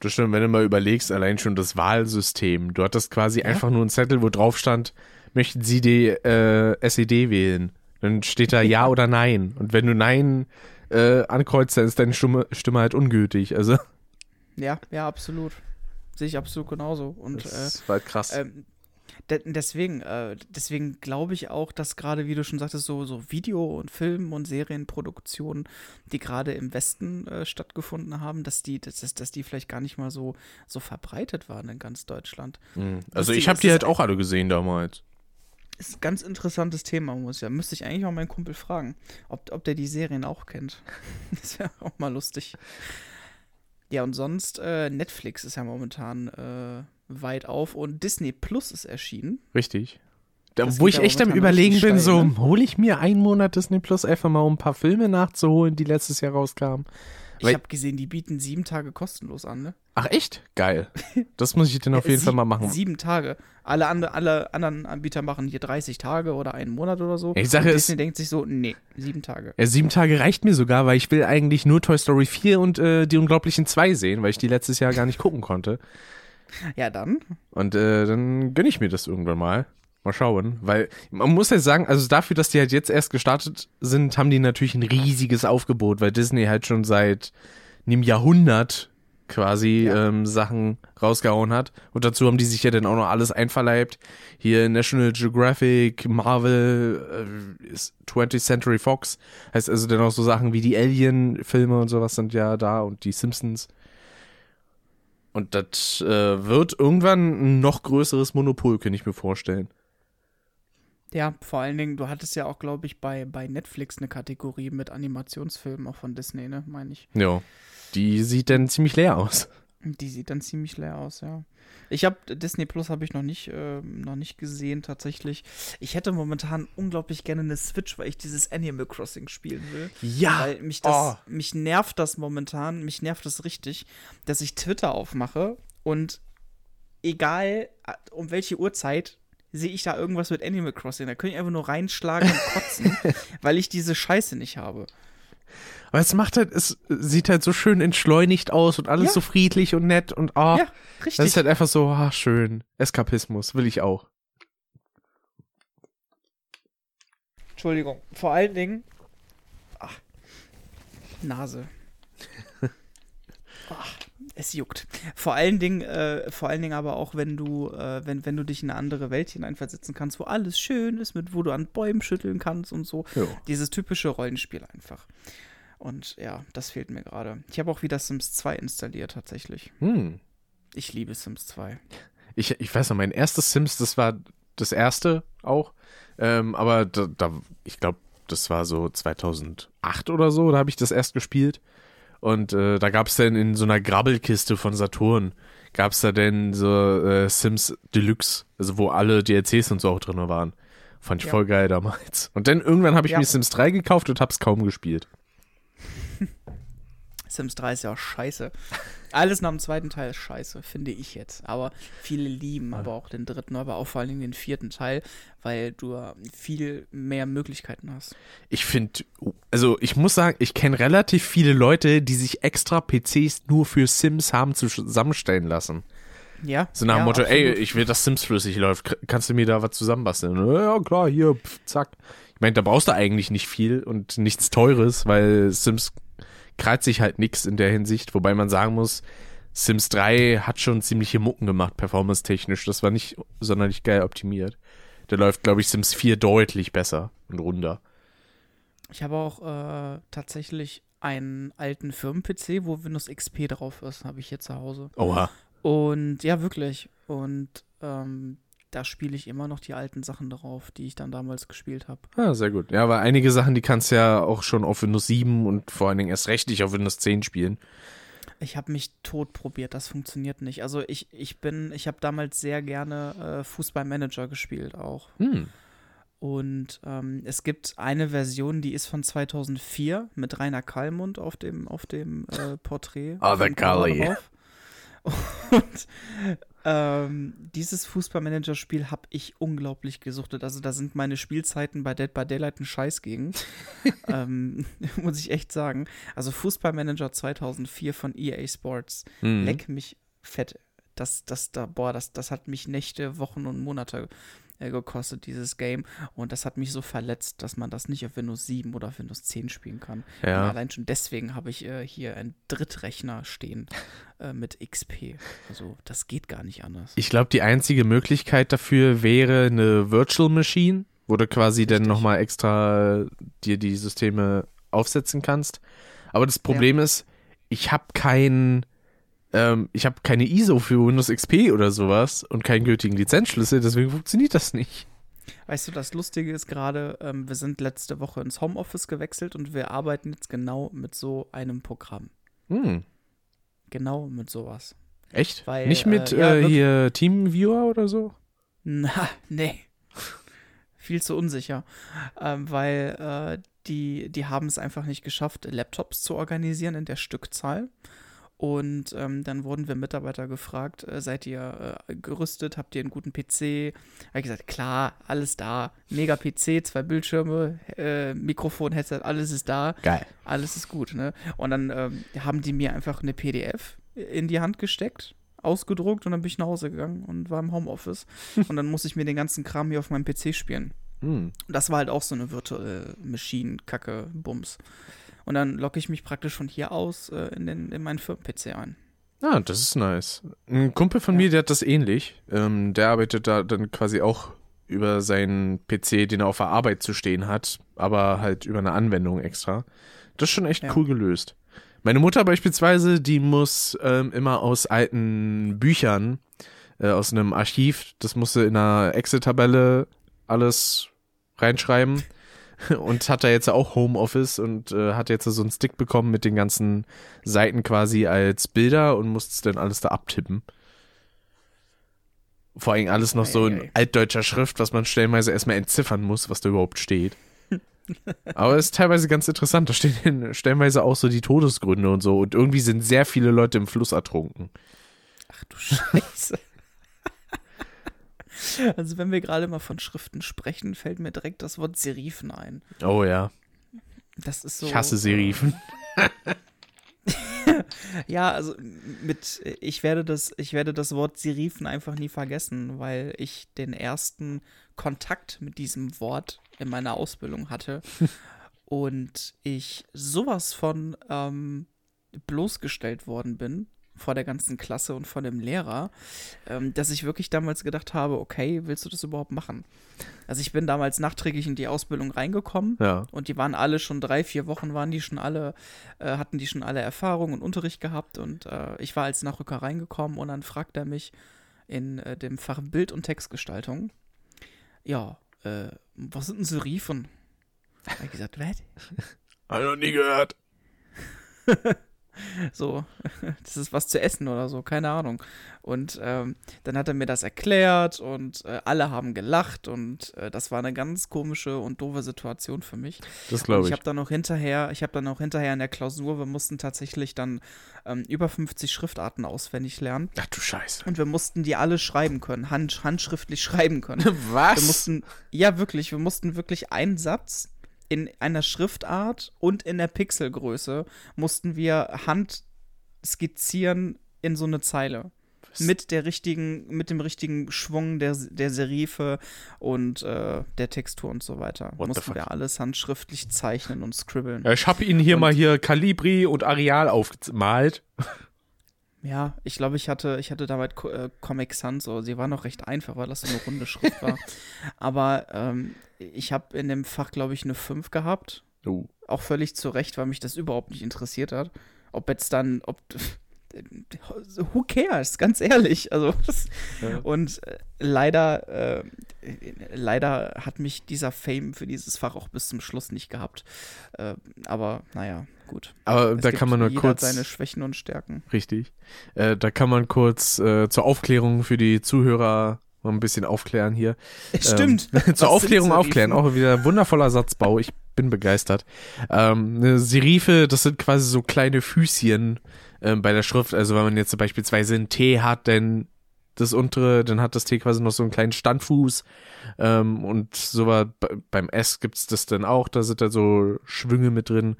Das stimmt, wenn du mal überlegst, allein schon das Wahlsystem. Du hattest quasi einfach nur einen Zettel, wo drauf stand, möchten Sie die äh, SED wählen? Dann steht da [LAUGHS] ja oder nein. Und wenn du nein äh, ankreuzt, dann ist deine Stimme, Stimme halt ungültig. Also Ja, ja, absolut. Sehe ich absolut genauso. Und äh, das war halt krass. Ähm, deswegen, äh, deswegen glaube ich auch, dass gerade, wie du schon sagtest, so, so Video- und Film- und Serienproduktionen, die gerade im Westen äh, stattgefunden haben, dass die, dass, dass- die vielleicht gar nicht mal so, so verbreitet waren in ganz Deutschland. Mhm. also ich habe die halt auch alle gesehen damals. Ist ein ganz interessantes Thema, muss ja. Müsste ich eigentlich mal meinen Kumpel fragen, ob, ob der die Serien auch kennt. [LAUGHS] das wäre auch mal lustig. Ja, und sonst, äh, Netflix ist ja momentan äh, weit auf und Disney Plus ist erschienen. Richtig. Da, wo ich echt am überlegen bin, so ne? hole ich mir einen Monat Disney Plus einfach mal, um ein paar Filme nachzuholen, die letztes Jahr rauskamen. Ich habe gesehen, die bieten sieben Tage kostenlos an, ne? Ach echt? Geil. Das muss ich dann [LAUGHS] auf jeden Fall mal machen. Sieben Tage. Alle, ande, alle anderen Anbieter machen hier 30 Tage oder einen Monat oder so. Die Sache und Disney denkt sich so, nee, sieben Tage. Ja, sieben Tage reicht mir sogar, weil ich will eigentlich nur Toy Story 4 und äh, die Unglaublichen 2 sehen, weil ich die letztes Jahr gar nicht gucken konnte. Ja, dann. Und äh, dann gönne ich mir das irgendwann mal. Mal schauen. Weil man muss ja sagen, also dafür, dass die halt jetzt erst gestartet sind, haben die natürlich ein riesiges Aufgebot, weil Disney halt schon seit einem Jahrhundert quasi Ja. ähm, Sachen rausgehauen hat. Und dazu haben die sich ja dann auch noch alles einverleibt. Hier National Geographic, Marvel, äh, ist 20th Century Fox. Heißt also dann auch so Sachen wie die Alien-Filme und sowas sind ja da und die Simpsons. Und das äh, wird irgendwann ein noch größeres Monopol, kann ich mir vorstellen. Ja, vor allen Dingen, du hattest ja auch, glaube ich, bei, bei Netflix eine Kategorie mit Animationsfilmen, auch von Disney, ne, meine ich. Ja. Die sieht dann ziemlich leer aus. Die sieht dann ziemlich leer aus, ja. Ich habe Disney Plus habe ich noch nicht, ähm, noch nicht gesehen tatsächlich. Ich hätte momentan unglaublich gerne eine Switch, weil ich dieses Animal Crossing spielen will. Ja. Weil mich das, Oh. mich nervt das momentan, mich nervt das richtig, dass ich Twitter aufmache und egal äh, um welche Uhrzeit sehe ich da irgendwas mit Animal Crossing. Da könnte ich einfach nur reinschlagen und kotzen, [LAUGHS] weil ich diese Scheiße nicht habe. Aber es macht halt, es sieht halt so schön entschleunigt aus und alles Ja. so friedlich und nett und ah, Ja, richtig. das ist halt einfach so, ah, schön. Eskapismus, will ich auch. Entschuldigung. Vor allen Dingen. Ach, Nase. Ach, [LAUGHS] es juckt. Vor allen Dingen, äh, vor allen Dingen aber auch, wenn du, äh, wenn, wenn du dich in eine andere Welt hineinversetzen kannst, wo alles schön ist, mit wo du an Bäumen schütteln kannst und so. Ja. Dieses typische Rollenspiel einfach. Und ja, das fehlt mir gerade. Ich habe auch wieder Sims 2 installiert, tatsächlich. Hm. Ich liebe Sims 2. Ich, ich weiß noch, mein erstes Sims, das war das erste auch. Ähm, aber da, da ich glaube, das war so 2008 oder so, da habe ich das erst gespielt. Und äh, da gab es dann in so einer Grabbelkiste von Saturn, gab es da denn so äh, Sims Deluxe, also wo alle DLCs und so auch drin waren. Fand ich Ja. voll geil damals. Und dann irgendwann habe ich Ja. mir Sims 3 gekauft und hab's kaum gespielt. [LAUGHS] Sims 3 ist ja auch scheiße. Alles nach dem zweiten Teil ist scheiße, finde ich jetzt. Aber viele lieben aber auch den dritten, aber auch vor allen Dingen den vierten Teil, weil du viel mehr Möglichkeiten hast. Ich finde, also ich muss sagen, ich kenne relativ viele Leute, die sich extra PCs nur für Sims haben zusammenstellen lassen. Ja. So nach dem ja, Motto, ey, absolut. ich will, dass Sims flüssig läuft. Kannst du mir da was zusammenbasteln? Ja, klar, hier, pf, zack. Ich meine, da brauchst du eigentlich nicht viel und nichts Teures, weil Sims kreit sich halt nix in der Hinsicht. Wobei man sagen muss, Sims 3 hat schon ziemliche Mucken gemacht, performance-technisch. Das war nicht sonderlich geil optimiert. Da läuft, glaube ich, Sims 4 deutlich besser und runder. Ich habe auch äh, tatsächlich einen alten Firmen-PC, wo Windows XP drauf ist, habe ich hier zu Hause. Oha. Und ja, wirklich. Und ähm, da spiele ich immer noch die alten Sachen drauf, die ich dann damals gespielt habe. Ah, sehr gut. Ja, aber einige Sachen, die kannst du ja auch schon auf Windows 7 und vor allen Dingen erst recht nicht auf Windows 10 spielen. Ich habe mich tot probiert, das funktioniert nicht. Also ich, ich bin, ich habe damals sehr gerne äh, Fußballmanager gespielt auch. Hm. Und ähm, es gibt eine Version, die ist von 2004 mit Rainer Kallmund auf dem, auf dem äh, Porträt. Oh, Kalli. drauf. [LAUGHS] Und ähm, dieses Fußballmanager-Spiel habe ich unglaublich gesuchtet. Also da sind meine Spielzeiten bei Dead by Daylight ein Scheiß gegen. [LAUGHS] ähm, [LAUGHS] muss ich echt sagen. Also Fußballmanager 2004 von EA Sports. Mhm. Leck mich fett. Das, das, da, boah, das, das hat mich Nächte, Wochen und Monate äh, gekostet, dieses Game. Und das hat mich so verletzt, dass man das nicht auf Windows 7 oder auf Windows 10 spielen kann. Ja. allein schon deswegen habe ich äh, hier einen Drittrechner stehen äh, mit XP. Also das geht gar nicht anders. Ich glaube, die einzige Möglichkeit dafür wäre eine Virtual Machine, wo du quasi dann Richtig. nochmal extra dir die Systeme aufsetzen kannst. Aber das Problem ist, ich habe kein, ähm, ich habe keine ISO für Windows XP oder sowas und keinen gültigen Lizenzschlüssel, deswegen funktioniert das nicht. Weißt du, das Lustige ist gerade, ähm, wir sind letzte Woche ins Homeoffice gewechselt und wir arbeiten jetzt genau mit so einem Programm. Hm. genau mit sowas. Echt? Weil, Nicht mit äh, ja, äh, hier Teamviewer oder so? Na, [LAUGHS] nee. Viel zu unsicher. Ähm, weil äh, die, die haben es einfach nicht geschafft, Laptops zu organisieren in der Stückzahl. Und ähm, dann wurden wir Mitarbeiter gefragt, äh, seid ihr äh, gerüstet, habt ihr einen guten PC? Habe ich gesagt, klar, alles da. Mega PC, zwei Bildschirme, äh, Mikrofon, Headset, alles ist da. Geil. Alles ist gut, ne? Und dann ähm, haben die mir einfach eine PDF in die Hand gesteckt, ausgedruckt und dann bin ich nach Hause gegangen und war im Homeoffice. [LAUGHS] und dann musste ich mir den ganzen Kram hier auf meinem PC spielen. Hm. Das war halt auch so eine virtuelle Machine-Kacke, Bums. Und dann logge ich mich praktisch von hier aus äh, in, den, in meinen Firmen-PC ein. Ah, das ist nice. Ein Kumpel von Ja. mir, der hat das ähnlich. Ähm, der arbeitet da dann quasi auch über seinen PC, den er auf der Arbeit zu stehen hat, aber halt über eine Anwendung extra. Das ist schon echt Ja. cool gelöst. Meine Mutter beispielsweise, die muss ähm, immer aus alten Büchern, äh, aus einem Archiv, das musste in einer Excel-Tabelle alles reinschreiben [LAUGHS] und hat da jetzt auch Homeoffice und äh, hat jetzt so einen Stick bekommen mit den ganzen Seiten quasi als Bilder und musste es dann alles da abtippen. Vor allem alles noch so in altdeutscher Schrift, was man stellenweise erstmal entziffern muss, was da überhaupt steht. Aber es ist teilweise ganz interessant. Da stehen stellenweise auch so die Todesgründe und so. Und irgendwie sind sehr viele Leute im Fluss ertrunken. Ach du Scheiße. [LAUGHS] also wenn wir gerade mal von Schriften sprechen, fällt mir direkt das Wort Serifen ein. Oh ja. Das ist so. Ich hasse äh, Serifen. [LAUGHS] Ja, also mit ich werde das ich werde das Wort Serifen einfach nie vergessen, weil ich den ersten Kontakt mit diesem Wort in meiner Ausbildung hatte [LAUGHS] und ich sowas von ähm, bloßgestellt worden bin vor der ganzen Klasse und von dem Lehrer, ähm, dass ich wirklich damals gedacht habe, okay, willst du das überhaupt machen? Also ich bin damals nachträglich in die Ausbildung reingekommen Ja. und die waren alle schon drei, vier Wochen waren die schon alle, äh, hatten die schon alle Erfahrung und Unterricht gehabt und äh, ich war als Nachrücker reingekommen und dann fragt er mich in äh, dem Fach Bild- und Textgestaltung, ja, äh, was sind denn Serifen? Hab ich gesagt, was? Hab ich noch nie gehört. [LAUGHS] So, [LAUGHS] das ist was zu essen oder so, keine Ahnung. Und ähm, dann hat er mir das erklärt und äh, alle haben gelacht und äh, das war eine ganz komische und doofe Situation für mich. Das glaube ich ich. habe dann noch hinterher, ich habe dann noch hinterher in der Klausur, wir mussten tatsächlich dann ähm, über 50 Schriftarten auswendig lernen Ach du Scheiße. und wir mussten die alle schreiben können, hand, handschriftlich [LAUGHS] schreiben können. Was? Wir mussten, ja wirklich, wir mussten wirklich einen Satz in einer Schriftart und in der Pixelgröße mussten wir hand skizzieren in so eine Zeile. Was? Mit der richtigen, mit dem richtigen Schwung der, der Serife und äh, der Textur und so weiter. What mussten wir alles handschriftlich zeichnen und scribbeln. Ja, ich habe Ihnen hier Und- mal hier Calibri und Areal aufgemalt. Ja, ich glaube, ich hatte, ich hatte damals äh, Comic Sans, so. sie war noch recht einfach, weil das so eine runde Schrift war. [LAUGHS] Aber ähm, ich habe in dem Fach, glaube ich, eine 5 gehabt. Oh. Auch völlig zu Recht, weil mich das überhaupt nicht interessiert hat. Ob jetzt dann, ob. Who cares, ganz ehrlich. Also, [LAUGHS] Ja. und äh, leider, äh, leider hat mich dieser Fame für dieses Fach auch bis zum Schluss nicht gehabt. Äh, aber naja, gut. Aber Es da kann man nur kurz. seine Schwächen und Stärken. Richtig. Äh, da kann man kurz äh, zur Aufklärung für die Zuhörer mal ein bisschen aufklären hier. [LAUGHS] Stimmt. Ähm, [LAUGHS] zur Aufklärung aufklären. Auch wieder wundervoller Satzbau. Ich bin begeistert. Ähm, Serife, das sind quasi so kleine Füßchen ähm, bei der Schrift. Also wenn man jetzt beispielsweise ein T hat, dann das untere, dann hat das T quasi noch so einen kleinen Standfuß. Ähm, und so war be- beim S gibt's das dann auch, da sind da so Schwünge mit drin.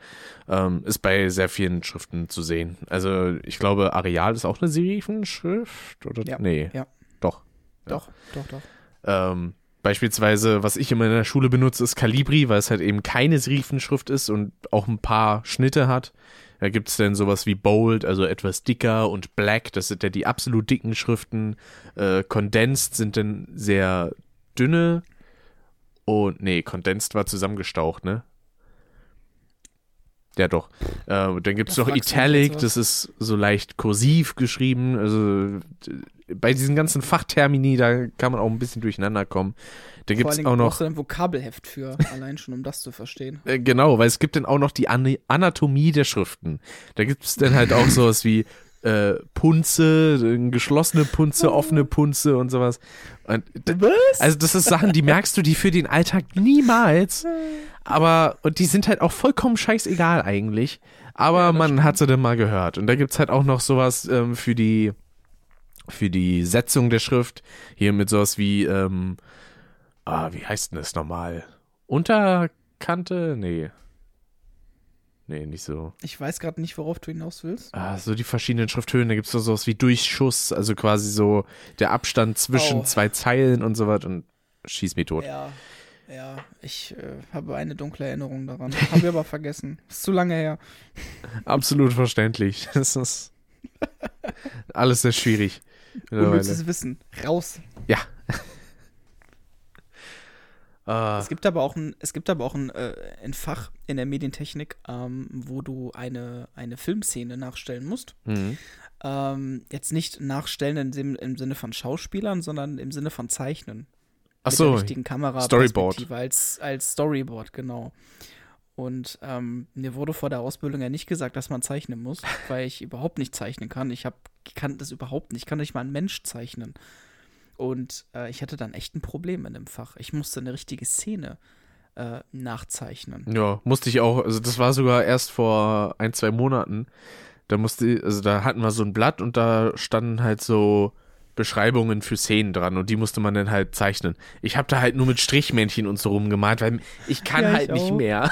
Ähm, ist bei sehr vielen Schriften zu sehen. Also ich glaube, Areal ist auch eine Serifenschrift, oder? Ja, Nee. ja. Doch. Doch, doch, doch. Ähm, beispielsweise, was ich immer in der Schule benutze, ist Calibri, weil es halt eben keine Serifenschrift ist und auch ein paar Schnitte hat. Da gibt es dann sowas wie Bold, also etwas dicker und Black, das sind ja die absolut dicken Schriften. Äh, Condensed sind dann sehr dünne. Und nee, Condensed war zusammengestaucht, ne? Ja, doch. Äh, dann gibt es noch Italic, das ist so leicht kursiv geschrieben. Also bei diesen ganzen Fachtermini, da kann man auch ein bisschen durcheinander kommen. Da gibt es auch noch. du ein Vokabelheft für, [LAUGHS] allein schon, um das zu verstehen. Äh, genau, weil es gibt dann auch noch die An Anatomie der Schriften. Da gibt es dann halt auch [LAUGHS] sowas wie äh, Punze, geschlossene Punze, offene Punze und sowas. Und, Was? also das ist Sachen, die merkst du die für den Alltag niemals. Aber, und die sind halt auch vollkommen scheißegal eigentlich. Aber Ja, man stimmt. hat sie dann mal gehört. Und da gibt's halt auch noch sowas ähm, für die für die Setzung der Schrift. Hier mit sowas wie, ähm, ah, wie heißt denn das nochmal? Unterkante? Nee. Nee, nicht so. Ich weiß gerade nicht, worauf du hinaus willst. Ah, so die verschiedenen Schrifthöhen, da gibt es so sowas wie Durchschuss, also quasi so der Abstand zwischen Oh. zwei Zeilen und so was und schieß mich tot. Ja, ja, ich äh, habe eine dunkle Erinnerung daran. Habe ich aber [LAUGHS] vergessen. Ist zu lange her. Absolut verständlich. [LAUGHS] Das ist alles sehr schwierig. [LAUGHS] mittlerweile. Unnützes Wissen. Raus. Ah, Es gibt aber auch ein, es gibt aber auch ein, äh, ein Fach in der Medientechnik, ähm, wo du eine, eine Filmszene nachstellen musst. mhm. Ähm, jetzt nicht nachstellen im, Sim- im Sinne von Schauspielern, sondern im Sinne von Zeichnen. Ach mit so, der richtigen Kamera Storyboard. als als Storyboard genau und ähm, mir wurde vor der Ausbildung ja nicht gesagt, dass man zeichnen muss, weil ich überhaupt nicht zeichnen kann. Ich hab, kann das überhaupt nicht. Ich kann nicht mal einen Mensch zeichnen. Und äh, ich hatte dann echt ein Problem in dem Fach. Ich musste eine richtige Szene äh, nachzeichnen. ja, musste ich auch, also das war sogar erst vor ein, zwei Monaten. Da musste, also da hatten wir so ein Blatt und da standen halt so Beschreibungen für Szenen dran und die musste man dann halt zeichnen. Ich habe da halt nur mit Strichmännchen und so rumgemalt, weil ich kann Ja, ich halt nicht auch. mehr.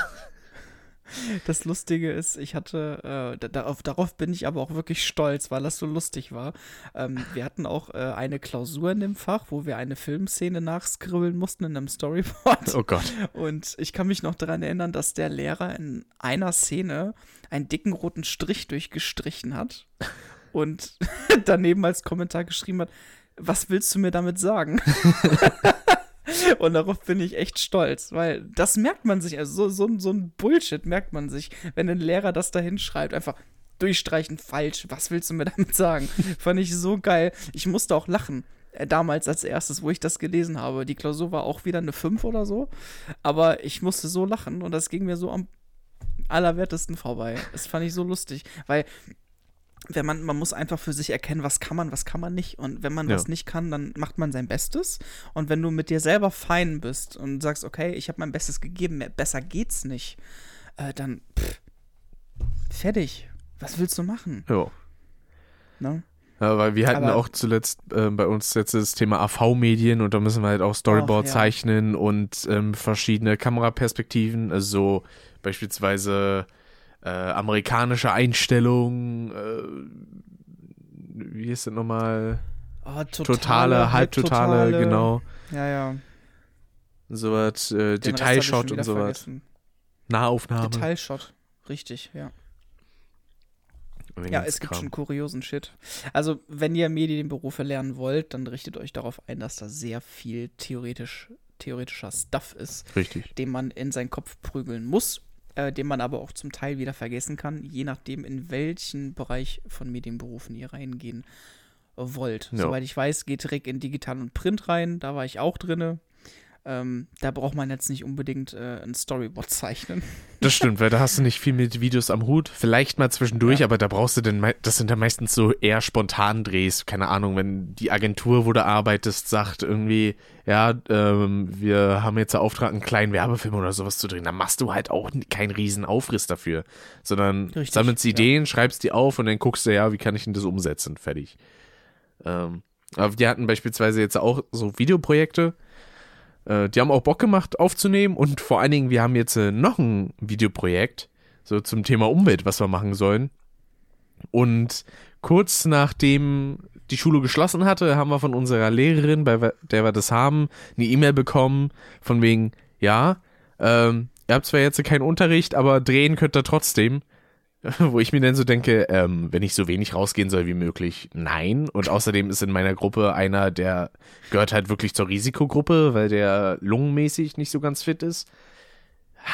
Das Lustige ist, ich hatte, äh, da- darauf, darauf bin ich aber auch wirklich stolz, weil das so lustig war. Ähm, wir hatten auch äh, eine Klausur in dem Fach, wo wir eine Filmszene nachskribbeln mussten in einem Storyboard. Oh Gott. Und ich kann mich noch daran erinnern, dass der Lehrer in einer Szene einen dicken roten Strich durchgestrichen hat und [LAUGHS] daneben als Kommentar geschrieben hat, was willst du mir damit sagen? [LAUGHS] [LAUGHS] und darauf bin ich echt stolz, weil das merkt man sich, also so, so, so ein Bullshit merkt man sich, wenn ein Lehrer das da hinschreibt, einfach durchstreichen, falsch, was willst du mir damit sagen? [LAUGHS] Fand ich so geil. Ich musste auch lachen. Äh, Damals als erstes, wo ich das gelesen habe. Die Klausur war auch wieder eine 5 oder so. Aber ich musste so lachen und das ging mir so am allerwertesten vorbei. Das fand ich so lustig, weil wenn man, man muss einfach für sich erkennen, was kann man, was kann man nicht. Und wenn man Ja. was nicht kann, dann macht man sein Bestes. Und wenn du mit dir selber fein bist und sagst, okay, ich habe mein Bestes gegeben, mehr, besser geht's nicht, äh, dann pff, fertig. Was willst du machen? Ja. Ne? Ja, weil wir hatten Aber- auch zuletzt äh, bei uns jetzt das Thema AV-Medien und da müssen wir halt auch Storyboard Ach, ja. zeichnen und ähm, verschiedene Kameraperspektiven, also so beispielsweise äh, amerikanische Einstellungen, äh, wie ist das nochmal? Oh, Totale, halbtotale, genau. Ja, ja. Sowas, äh, Den Detailshot und sowas. vergessen. Nahaufnahme. Detailshot. Richtig, ja. Ja, es gibt Kram. schon kuriosen Shit. Also, wenn ihr Medienberufe lernen wollt, dann richtet euch darauf ein, dass da sehr viel theoretisch, theoretischer Stuff ist, Richtig. den man in seinen Kopf prügeln muss, äh, den man aber auch zum Teil wieder vergessen kann, je nachdem, in welchen Bereich von Medienberufen ihr reingehen wollt. Ja. Soweit ich weiß, geht Rick in Digital und Print rein, da war ich auch drinne. Ähm, da braucht man jetzt nicht unbedingt äh, ein Storyboard zeichnen. Das stimmt, weil da hast du nicht [LAUGHS] viel mit Videos am Hut. Vielleicht mal zwischendurch, Ja. aber da brauchst du denn, das sind dann meistens so eher spontan Drehs. Keine Ahnung, wenn die Agentur, wo du arbeitest, sagt irgendwie, ja, ähm, wir haben jetzt den Auftrag, einen kleinen Werbefilm oder sowas zu drehen, dann machst du halt auch keinen riesen Aufriss dafür, sondern Richtig, sammelst ja. Ideen, schreibst die auf und dann guckst du, ja, wie kann ich denn das umsetzen? Fertig. Ähm, aber die hatten beispielsweise jetzt auch so Videoprojekte, die haben auch Bock gemacht aufzunehmen und vor allen Dingen, wir haben jetzt äh, noch ein Videoprojekt, so zum Thema Umwelt, was wir machen sollen. Und kurz nachdem die Schule geschlossen hatte, haben wir von unserer Lehrerin, bei der wir das haben, eine E-Mail bekommen von wegen, ja, ähm, ihr habt zwar jetzt keinen Unterricht, aber drehen könnt ihr trotzdem. [LAUGHS] Wo ich mir dann so denke, ähm, wenn ich so wenig rausgehen soll wie möglich, nein. Und außerdem ist in meiner Gruppe einer, der gehört halt wirklich zur Risikogruppe, weil der lungenmäßig nicht so ganz fit ist.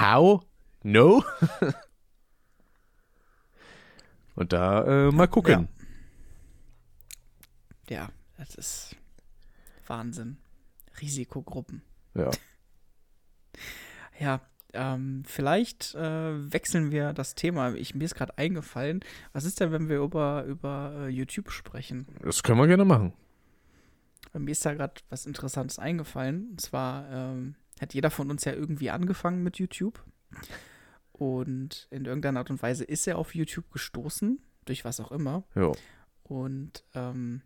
How? No? [LAUGHS] Und da äh, mal gucken. Ja, das ist Wahnsinn. Risikogruppen. Ja. [LAUGHS] Ja, ähm, vielleicht äh, wechseln wir das Thema. Ich, mir ist gerade eingefallen, was ist denn, wenn wir über, über äh, YouTube sprechen? Das können wir gerne machen. Mir ist da gerade was Interessantes eingefallen. Und zwar ähm, hat jeder von uns ja irgendwie angefangen mit YouTube. Und in irgendeiner Art und Weise ist er auf YouTube gestoßen, durch was auch immer. Ja. Und ähm,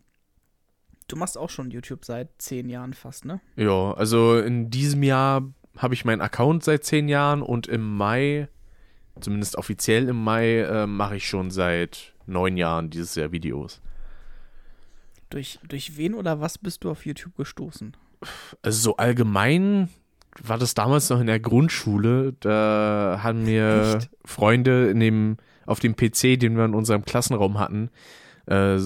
du machst auch schon YouTube seit zehn Jahren fast, ne? Ja, also in diesem Jahr habe ich meinen Account seit zehn Jahren und im Mai, zumindest offiziell im Mai, äh, mache ich schon seit neun Jahren dieses Jahr Videos. Durch, durch wen oder was bist du auf YouTube gestoßen? Also so allgemein war das damals noch in der Grundschule. Da haben mir? Freunde in dem, auf dem PC, den wir in unserem Klassenraum hatten, äh,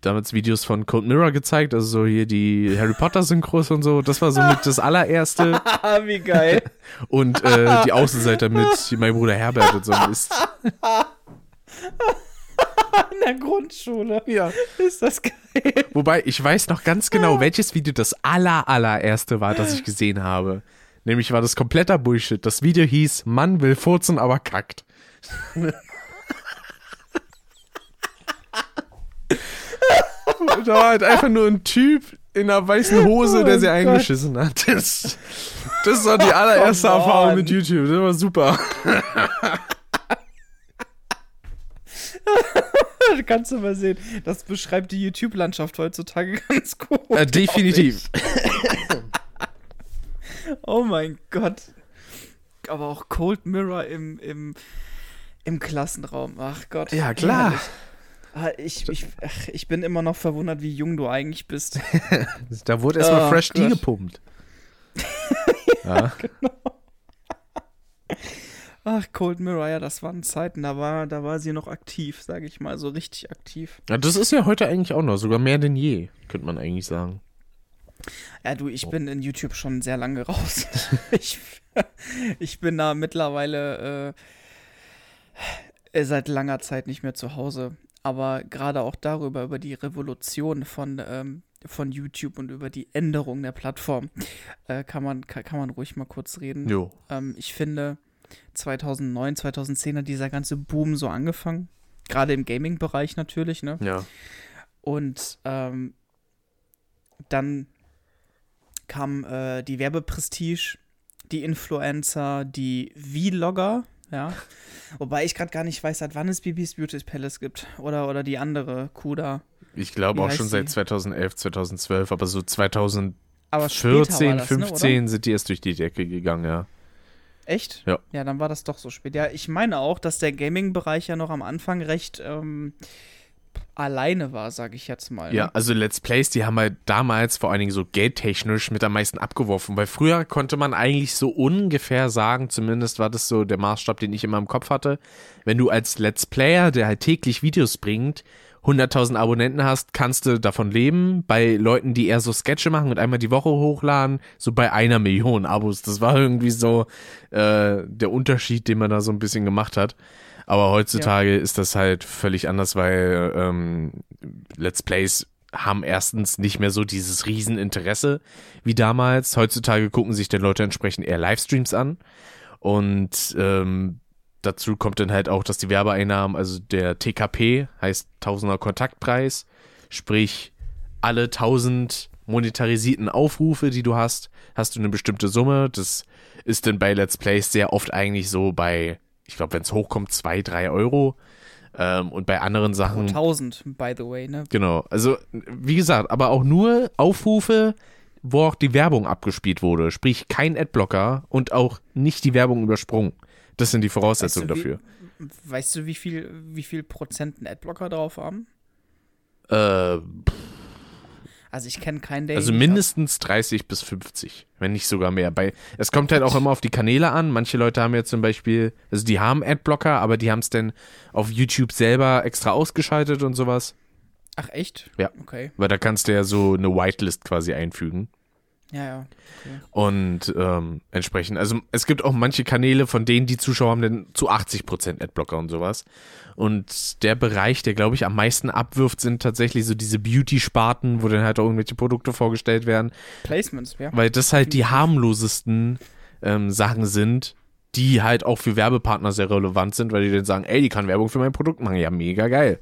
damals Videos von Code Mirror gezeigt, also so hier die Harry Potter Synchros und so. Das war so mit das allererste. Ah, [LAUGHS] wie geil. [LAUGHS] Und äh, die Außenseiter mit mein Bruder Herbert und so Mist. [LAUGHS] In der Grundschule. Ja. Ist das geil. Wobei, ich weiß noch ganz genau, welches Video das aller, allererste war, das ich gesehen habe. Nämlich war das kompletter Bullshit. Das Video hieß, Mann will furzen, aber kackt. [LAUGHS] da war halt einfach nur ein Typ in einer weißen Hose, Oh der sie Gott. eingeschissen hat. Das, das war die [LAUGHS] allererste Come Erfahrung mit YouTube. Das war super. [LAUGHS] Kannst du mal sehen. Das beschreibt die YouTube-Landschaft heutzutage ganz gut. Äh, definitiv. Oh mein Gott. Aber auch Cold Mirror im, im, im Klassenraum. Ach Gott. Ja, klar. Herrlich. Ah, Ich, ich, ach, ich bin immer noch verwundert, wie jung du eigentlich bist. [LAUGHS] Da wurde erstmal Oh Fresh D Gott. gepumpt. [LAUGHS] ja. Ach, Cold ja, das waren Zeiten, da war, da war sie noch aktiv, sage ich mal, so richtig aktiv. ja, das ist ja heute eigentlich auch noch, sogar mehr denn je, könnte man eigentlich sagen. Ja, du, ich bin in YouTube schon sehr lange raus. [LAUGHS] ich, ich bin da mittlerweile äh, seit langer Zeit nicht mehr zu Hause. Aber gerade auch darüber, über die Revolution von, ähm, von YouTube und über die Änderung der Plattform, äh, kann, man, kann, kann man ruhig mal kurz reden. Jo. Ähm, ich finde, 2009, 2010 hat dieser ganze Boom so angefangen. Gerade im Gaming-Bereich natürlich, ne? Ja. Und ähm, dann kam äh, die Werbeprestige, die Influencer, die Vlogger, ja. [LAUGHS] Wobei ich gerade gar nicht weiß, seit wann es Bibis Beauty Palace gibt. Oder, oder die andere Kuda. Ich glaube auch schon seit die? 2011, 2012, aber so 2014, Aber später war das, ne, 15 sind die erst durch die Decke gegangen, ja. Echt? Ja. Ja, dann war das doch so spät. Ja, ich meine auch, dass der Gaming-Bereich ja noch am Anfang recht ähm, alleine war, sage ich jetzt mal. Ja, ne? also Let's Plays, die haben halt damals vor allen Dingen so geldtechnisch mit am meisten abgeworfen, weil früher konnte man eigentlich so ungefähr sagen, zumindest war das so der Maßstab, den ich immer im Kopf hatte, wenn du als Let's Player, der halt täglich Videos bringt, 100.000 Abonnenten hast, kannst du davon leben. Bei Leuten, die eher so Sketche machen und einmal die Woche hochladen, so bei einer Million Abos. Das war irgendwie so äh, der Unterschied, den man da so ein bisschen gemacht hat. Aber heutzutage ist das halt völlig anders, weil ähm, Let's Plays haben erstens nicht mehr so dieses Rieseninteresse wie damals. Heutzutage gucken sich dann Leute entsprechend eher Livestreams an. Und ähm, dazu kommt dann halt auch, dass die Werbeeinnahmen, also der TKP heißt Tausender Kontaktpreis, sprich alle 1000 monetarisierten Aufrufe, die du hast, hast du eine bestimmte Summe. Das ist dann bei Let's Plays sehr oft eigentlich so bei, ich glaube, wenn es hochkommt, zwei, drei Euro. Ähm, und bei anderen Sachen 1000, by the way, ne? Genau, also wie gesagt, aber auch nur Aufrufe, wo auch die Werbung abgespielt wurde, sprich kein Adblocker und auch nicht die Werbung übersprungen. Das sind die Voraussetzungen Weißt du, wie- dafür. Weißt du, wie viel, wie viel Prozent ein Adblocker drauf haben? Äh, Also ich kenne keinen, der also mindestens 30 bis 50, wenn nicht sogar mehr. Bei, es kommt halt auch immer auf die Kanäle an. Manche Leute haben ja zum Beispiel, also die haben Adblocker, aber die haben es dann auf YouTube selber extra ausgeschaltet und sowas. Ach echt? Ja. Okay. Weil da kannst du ja so eine Whitelist quasi einfügen. Ja, ja. Okay. Und ähm, entsprechend, also es gibt auch manche Kanäle, von denen die Zuschauer haben dann zu 80% Adblocker und sowas. Und der Bereich, der glaube ich am meisten abwirft, sind tatsächlich so diese Beauty-Sparten, wo dann halt auch irgendwelche Produkte vorgestellt werden, Placements, ja. weil das halt die harmlosesten ähm, Sachen sind, die halt auch für Werbepartner sehr relevant sind, weil die dann sagen, ey, die kann Werbung für mein Produkt machen. Ja, mega geil.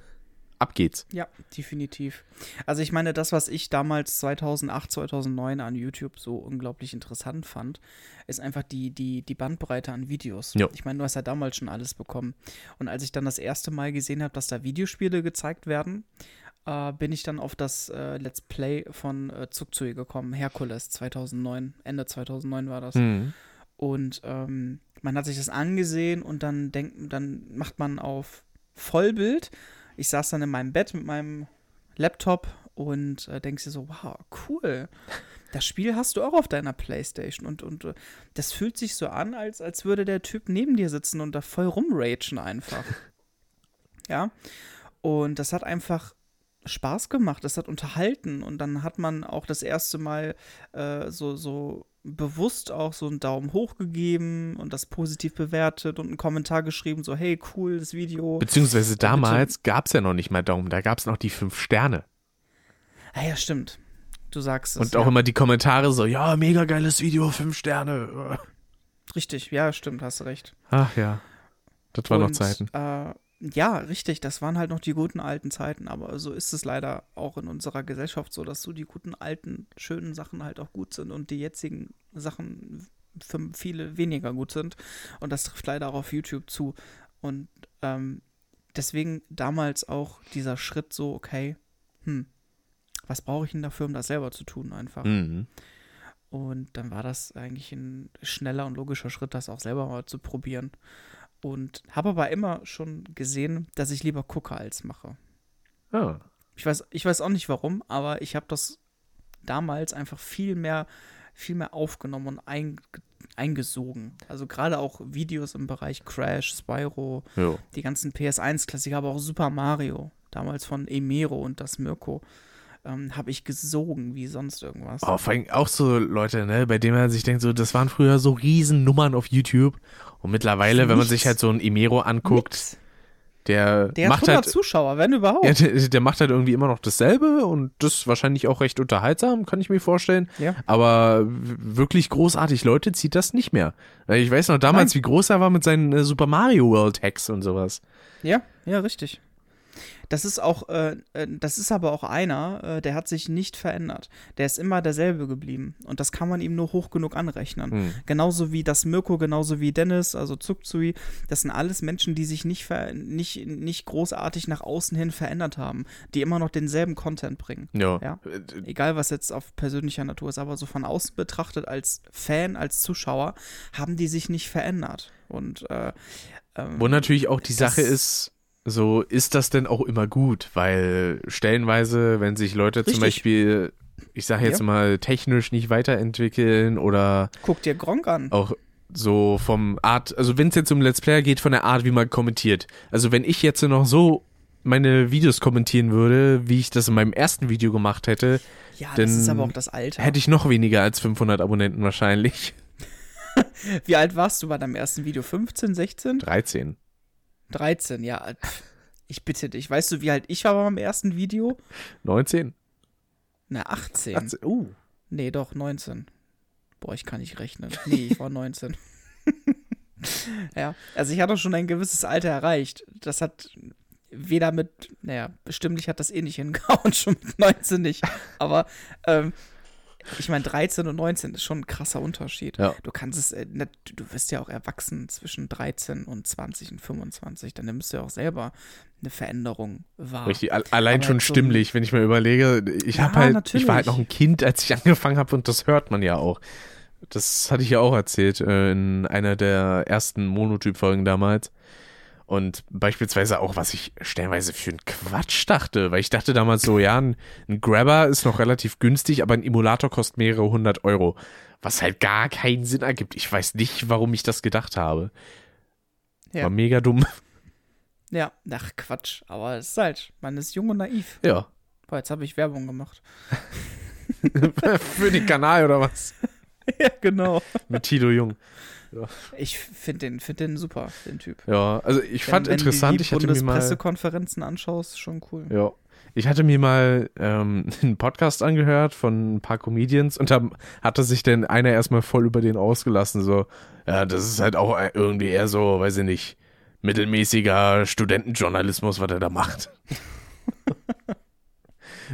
Ab geht's. Ja, definitiv. Also ich meine, das, was ich damals 2008, 2009 an YouTube so unglaublich interessant fand, ist einfach die, die, die Bandbreite an Videos. Ja. Ich meine, du hast ja damals schon alles bekommen. Und als ich dann das erste Mal gesehen habe, dass da Videospiele gezeigt werden, äh, bin ich dann auf das äh, Let's Play von äh, Zugzui gekommen, Herkules 2009, Ende 2009 war das. Mhm. Und ähm, man hat sich das angesehen und dann denkt, dann macht man auf Vollbild. Ich saß dann in meinem Bett mit meinem Laptop und äh, denkst dir so, wow, cool. Das Spiel hast du auch auf deiner Playstation und, und äh, das fühlt sich so an, als, als würde der Typ neben dir sitzen und da voll rumragen einfach. [LAUGHS] ja. Und das hat einfach Spaß gemacht, das hat unterhalten und dann hat man auch das erste Mal äh, so, so bewusst auch so einen Daumen hoch gegeben und das positiv bewertet und einen Kommentar geschrieben, so hey, cool, das Video. Beziehungsweise damals gab es ja noch nicht mal Daumen, da gab es noch die fünf Sterne. Ah ja, stimmt. Du sagst es. Und auch ja. immer die Kommentare so, ja, mega geiles Video, fünf Sterne. Richtig, ja, stimmt, hast recht. Ach ja, das waren noch Zeiten. Äh, ja, richtig, das waren halt noch die guten alten Zeiten, aber so ist es leider auch in unserer Gesellschaft so, dass so die guten alten, schönen Sachen halt auch gut sind und die jetzigen Sachen für viele weniger gut sind. Und das trifft leider auch auf YouTube zu. Und ähm, deswegen damals auch dieser Schritt so, okay, hm, was brauche ich denn dafür, um das selber zu tun einfach? Mhm. Und dann war das eigentlich ein schneller und logischer Schritt, das auch selber mal zu probieren. Und habe aber immer schon gesehen, dass ich lieber gucke als mache. Ah. Ich weiß, ich weiß auch nicht warum, aber ich habe das damals einfach viel mehr, viel mehr aufgenommen und einge eingesogen. Also gerade auch Videos im Bereich Crash, Spyro, Jo. die ganzen PS1-Klassiker, aber auch Super Mario, damals von Emero und das Mirko, ähm, habe ich gesogen wie sonst irgendwas. Oh, vor allem auch so Leute, ne, bei denen man sich denkt, so, das waren früher so riesen Nummern auf YouTube. Und mittlerweile, wenn man sich halt so ein Imero anguckt, der, Der macht 100 halt. Zuschauer, wenn überhaupt. Ja, der, der macht halt irgendwie immer noch dasselbe und das wahrscheinlich auch recht unterhaltsam, kann ich mir vorstellen. Ja. Aber wirklich großartig Leute zieht das nicht mehr. Ich weiß noch damals, wie groß er war mit seinen äh, Super Mario World Hacks und sowas. Ja, ja, richtig. Das ist auch, äh, äh, das ist aber auch einer, äh, der hat sich nicht verändert. Der ist immer derselbe geblieben. Und das kann man ihm nur hoch genug anrechnen. Hm. Genauso wie das Mirko, genauso wie Dennis, also Zugzui. Das sind alles Menschen, die sich nicht, nicht, nicht großartig nach außen hin verändert haben. Die immer noch denselben Content bringen. Ja. Ja. Äh, Egal, was jetzt auf persönlicher Natur ist, aber so von außen betrachtet als Fan, als Zuschauer, haben die sich nicht verändert. Und äh, ähm, Wo natürlich auch die Sache ist, so ist das denn auch immer gut, weil stellenweise, wenn sich Leute zum Richtig. Beispiel, ich sage jetzt Ja. mal, technisch nicht weiterentwickeln oder guck dir Gronk an. auch so vom Art, also wenn es jetzt um Let's Player geht, von der Art, wie man kommentiert. Also wenn ich jetzt noch so meine Videos kommentieren würde, wie ich das in meinem ersten Video gemacht hätte, Ja, Denn das ist aber auch das Alter. hätte ich noch weniger als 500 Abonnenten wahrscheinlich. [LAUGHS] Wie alt warst du bei deinem ersten Video? 15, 16? 13. 13, ja. pff, Ich bitte dich. Weißt du, wie alt ich war bei meinem ersten Video? 19. Na, 18. 18. Uh. Nee, doch, 19. Boah, ich kann nicht rechnen. Nee, ich war 19. [LAUGHS] ja, also ich hatte schon ein gewisses Alter erreicht. Das hat weder mit, naja, bestimmlich hat das eh nicht hingehauen, [LAUGHS] schon mit 19 nicht. Aber ähm, ich meine, 13 und 19 ist schon ein krasser Unterschied. Ja. Du kannst es, äh, du wirst ja auch erwachsen zwischen 13 und 20 und 25. Dann nimmst du ja auch selber eine Veränderung wahr. Richtig, al- allein Aber schon so- stimmlich, wenn ich mir überlege, ich Ja, habe halt, natürlich. ich war halt noch ein Kind, als ich angefangen habe und das hört man ja auch. Das hatte ich ja auch erzählt äh, in einer der ersten Monotyp-Folgen damals. Und beispielsweise auch, was ich stellenweise für einen Quatsch dachte, weil ich dachte damals so, ja, ein, ein Grabber ist noch relativ günstig, aber ein Emulator kostet mehrere hundert Euro. Was halt gar keinen Sinn ergibt. Ich weiß nicht, warum ich das gedacht habe. Ja. War mega dumm. Ja, ach Quatsch. Aber es ist halt, man ist jung und naiv. Ja. Boah, jetzt habe ich Werbung gemacht. [LAUGHS] für den Kanal oder was? [LAUGHS] ja, genau. Mit Tito Jung. Ich finde den, find den super, den Typ. Ja, also ich Wenn- fand wenn interessant, ich hatte mir mal. Bundespressekonferenzen anschaust, schon cool. Ja. Ich hatte mir mal ähm, [LAUGHS] einen Podcast angehört von ein paar Comedians und da hatte sich dann einer erstmal voll über den ausgelassen. So, ja, das ist halt auch irgendwie eher so, weiß ich nicht, mittelmäßiger Studentenjournalismus, was er da macht. [LAUGHS]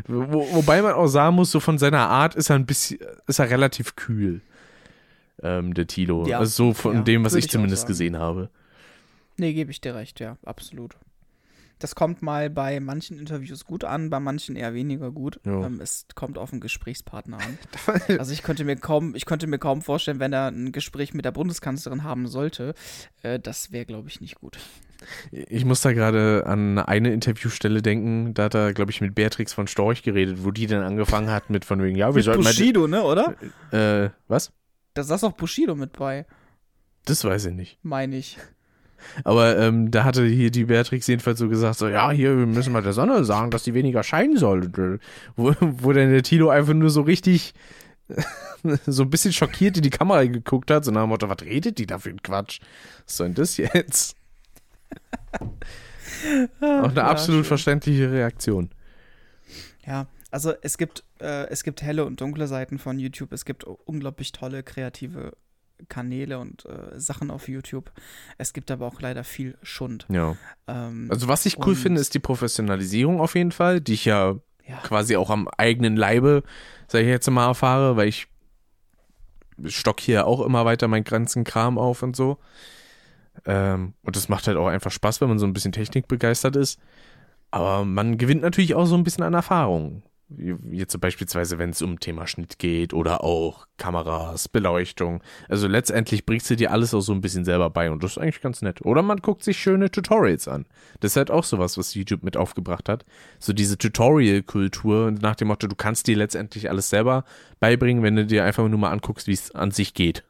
Wo, wobei man auch sagen muss, so von seiner Art ist er ein bisschen, ist er relativ kühl, ähm, der Tilo. Ja, also so von ja, dem, was ich zumindest gesehen habe. Nee, gebe ich dir recht, ja, absolut. Das kommt mal bei manchen Interviews gut an, bei manchen eher weniger gut. Ähm, es kommt auf den Gesprächspartner an. [LAUGHS] Also ich könnte mir kaum, ich könnte mir kaum vorstellen, wenn er ein Gespräch mit der Bundeskanzlerin haben sollte, äh, das wäre, glaube ich, nicht gut. Ich muss da gerade an eine Interviewstelle denken, da hat er, glaube ich, mit Beatrix von Storch geredet, wo die dann angefangen hat mit von wegen, ja, wir Mit sollten Bushido, ne, oder? mal. Äh, was? Da saß auch Bushido mit bei, Das weiß ich nicht. meine ich. Aber ähm, da hatte hier die Beatrix jedenfalls so gesagt, so, ja, hier, wir müssen mal der Sonne sagen, dass die weniger scheinen soll. Wo, wo dann der Tilo einfach nur so richtig [LAUGHS] so ein bisschen schockiert in die Kamera geguckt hat, so nach dem Motto, was redet die da für ein Quatsch? Was soll denn das jetzt? [LAUGHS] Auch eine Ja, absolut schön. verständliche Reaktion. Ja, also es gibt, äh, es gibt helle und dunkle Seiten von YouTube. Es gibt unglaublich tolle kreative Kanäle und äh, Sachen auf YouTube. Es gibt aber auch leider viel Schund. Ja. Ähm, Also was ich cool finde, ist die Professionalisierung auf jeden Fall, die ich ja ja, quasi auch am eigenen Leibe, sag ich jetzt mal, erfahre, weil ich stock hier auch immer weiter meinen ganzen Kram auf und so. Ähm, und das macht halt auch einfach Spaß, wenn man so ein bisschen technikbegeistert ist. Aber man gewinnt natürlich auch so ein bisschen an Erfahrung. Jetzt beispielsweise, wenn es um Thema Schnitt geht oder auch Kameras, Beleuchtung. Also letztendlich bringst du dir alles auch so ein bisschen selber bei und das ist eigentlich ganz nett. Oder man guckt sich schöne Tutorials an. Das ist halt auch sowas, was YouTube mit aufgebracht hat. So diese Tutorial-Kultur nach dem Motto, du kannst dir letztendlich alles selber beibringen, wenn du dir einfach nur mal anguckst, wie es an sich geht.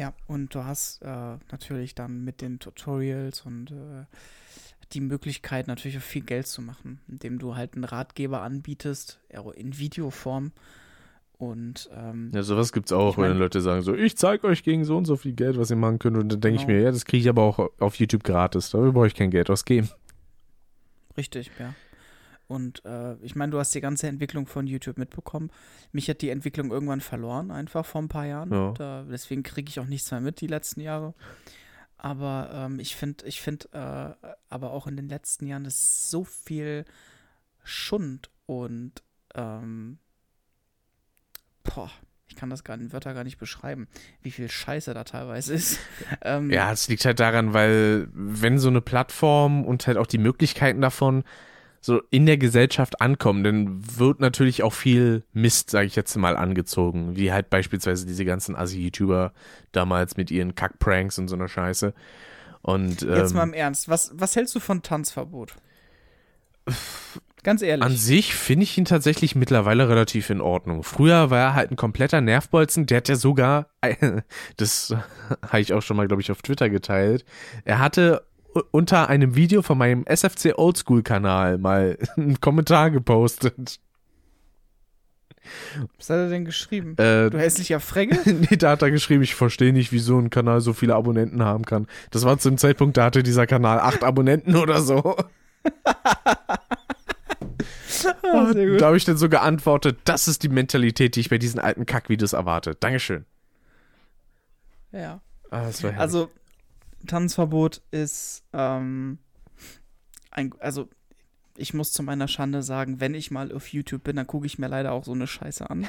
ja, und du hast äh, natürlich dann mit den Tutorials und äh, die Möglichkeit natürlich auch viel Geld zu machen, indem du halt einen Ratgeber anbietest, in Videoform. Und ähm, Ja, sowas gibt's auch, Ich mein- wenn Leute sagen so, ich zeig euch gegen so und so viel Geld, was ihr machen könnt. Und dann denke ich Genau. mir, ja, das kriege ich aber auch auf YouTube gratis. Dafür brauche ich kein Geld ausgeben. Richtig, ja. Und äh, ich meine, du hast die ganze Entwicklung von YouTube mitbekommen. Mich hat die Entwicklung irgendwann verloren, einfach vor ein paar Jahren. Ja. Da, deswegen kriege ich auch nichts mehr mit die letzten Jahre. Aber ähm, ich finde, ich finde, äh, aber auch in den letzten Jahren ist so viel Schund und ähm, boah, ich kann das gar in Wörter gar nicht beschreiben, wie viel Scheiße da teilweise ist. [LAUGHS] ähm, Ja, es liegt halt daran, weil wenn so eine Plattform und halt auch die Möglichkeiten davon so in der Gesellschaft ankommen, dann wird natürlich auch viel Mist, sage ich jetzt mal, angezogen. Wie halt beispielsweise diese ganzen Assi-YouTuber damals mit ihren Kack-Pranks und so einer Scheiße. Und Jetzt mal ähm, im Ernst, was, was hältst du von Tanzverbot? Ganz ehrlich. an sich finde ich ihn tatsächlich mittlerweile relativ in Ordnung. Früher war er halt ein kompletter Nervbolzen, der hat ja sogar, [LAUGHS] das [LAUGHS] habe ich auch schon mal, glaube ich, auf Twitter geteilt, er hatte unter einem Video von meinem SFC Oldschool Kanal mal [LAUGHS] einen Kommentar gepostet. Was hat er denn geschrieben? Äh, Du hässlicher Fregge? [LAUGHS] nee, da hat er geschrieben, ich verstehe nicht, wie so ein Kanal so viele Abonnenten haben kann. Das war zum Zeitpunkt, da hatte dieser Kanal acht Abonnenten oder so. [LAUGHS] Gut. Da habe ich dann so geantwortet, das ist die Mentalität, die ich bei diesen alten Kackvideos erwarte. Dankeschön. Ja. Ah. Also, Tanzverbot ist, ähm, ein, also, ich muss zu meiner Schande sagen, wenn ich mal auf YouTube bin, dann gucke ich mir leider auch so eine Scheiße an.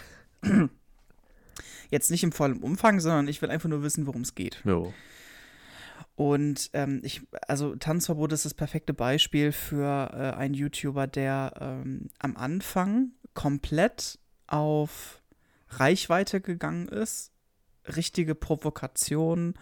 Jetzt nicht im vollen Umfang, sondern ich will einfach nur wissen, worum es geht. Jo. Und ähm, ich, also Tanzverbot ist das perfekte Beispiel für äh, einen YouTuber, der ähm, am Anfang komplett auf Reichweite gegangen ist, richtige Provokation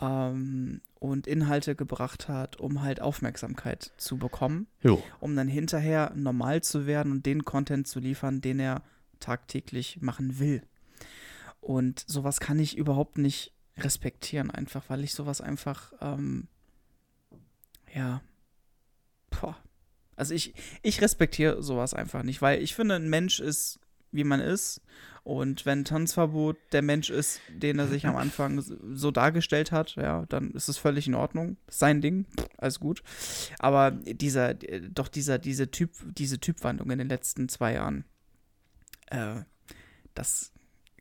ähm, und Inhalte gebracht hat, um halt Aufmerksamkeit zu bekommen, Jo. um dann hinterher normal zu werden und den Content zu liefern, den er tagtäglich machen will. Und sowas kann ich überhaupt nicht respektieren, einfach, weil ich sowas einfach, ähm, ja, boah. Also ich, ich respektiere sowas einfach nicht, weil ich finde, ein Mensch ist wie man ist. Und wenn Tanzverbot der Mensch ist, den er sich am [LAUGHS] Anfang so dargestellt hat, ja, dann ist es völlig in Ordnung. Sein Ding, alles gut. Aber dieser, doch dieser, diese Typ, diese Typwandlung in den letzten zwei Jahren, äh, das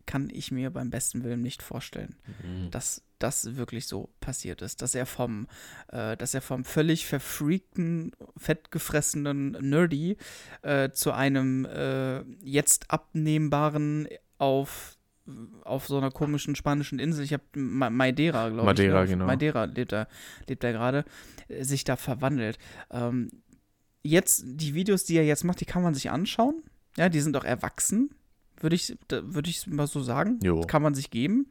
kann ich mir beim besten Willen nicht vorstellen, mhm. dass das wirklich so passiert ist, dass er vom, äh, dass er vom völlig verfreakten, fettgefressenen Nerdy äh, zu einem äh, jetzt abnehmbaren auf auf so einer komischen spanischen Insel, ich habe Madeira, glaube ich. Madeira, genau. Madeira lebt er, lebt er gerade, äh, sich da verwandelt. Ähm, jetzt, die Videos, die er jetzt macht, die kann man sich anschauen. Ja, die sind auch erwachsen würde ich, würd ich mal so sagen. Jo. Kann man sich geben.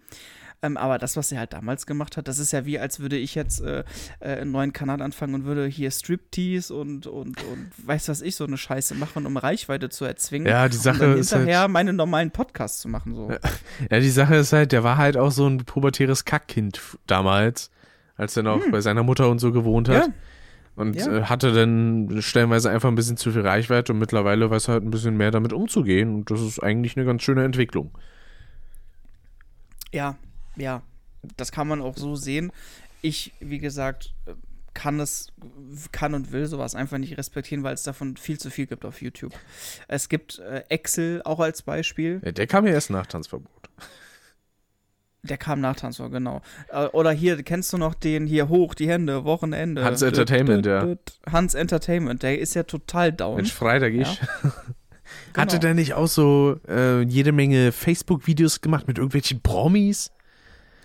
Ähm, aber das, was er halt damals gemacht hat, das ist ja wie, als würde ich jetzt äh, äh, einen neuen Kanal anfangen und würde hier Striptease und, und, und weiß was ich, so eine Scheiße machen, um Reichweite zu erzwingen. Ja, die Sache und dann ist hinterher halt, meine normalen Podcasts zu machen. So. [LAUGHS] Ja, die Sache ist halt, der war halt auch so ein pubertäres Kackkind damals, als er noch hm. bei seiner Mutter und so gewohnt hat. Ja. Und ja. äh, hatte dann stellenweise einfach ein bisschen zu viel Reichweite und mittlerweile weiß er halt ein bisschen mehr damit umzugehen. Und das ist eigentlich eine ganz schöne Entwicklung. Ja, ja. Das kann man auch so sehen. Ich, wie gesagt, kann es, kann und will sowas einfach nicht respektieren, weil es davon viel zu viel gibt auf YouTube. Es gibt äh, Excel auch als Beispiel. Ja, der kam ja erst nach Tanzverbot. Der kam nach Tanzor, genau. Äh, oder hier, kennst du noch den hier hoch, die Hände, Wochenende? Hans Entertainment, ja. Hans Entertainment, der ist ja total down. Mensch, Freitag ich. Ja. [LAUGHS] Hatte genau. der nicht auch so äh, jede Menge Facebook-Videos gemacht mit irgendwelchen Promis?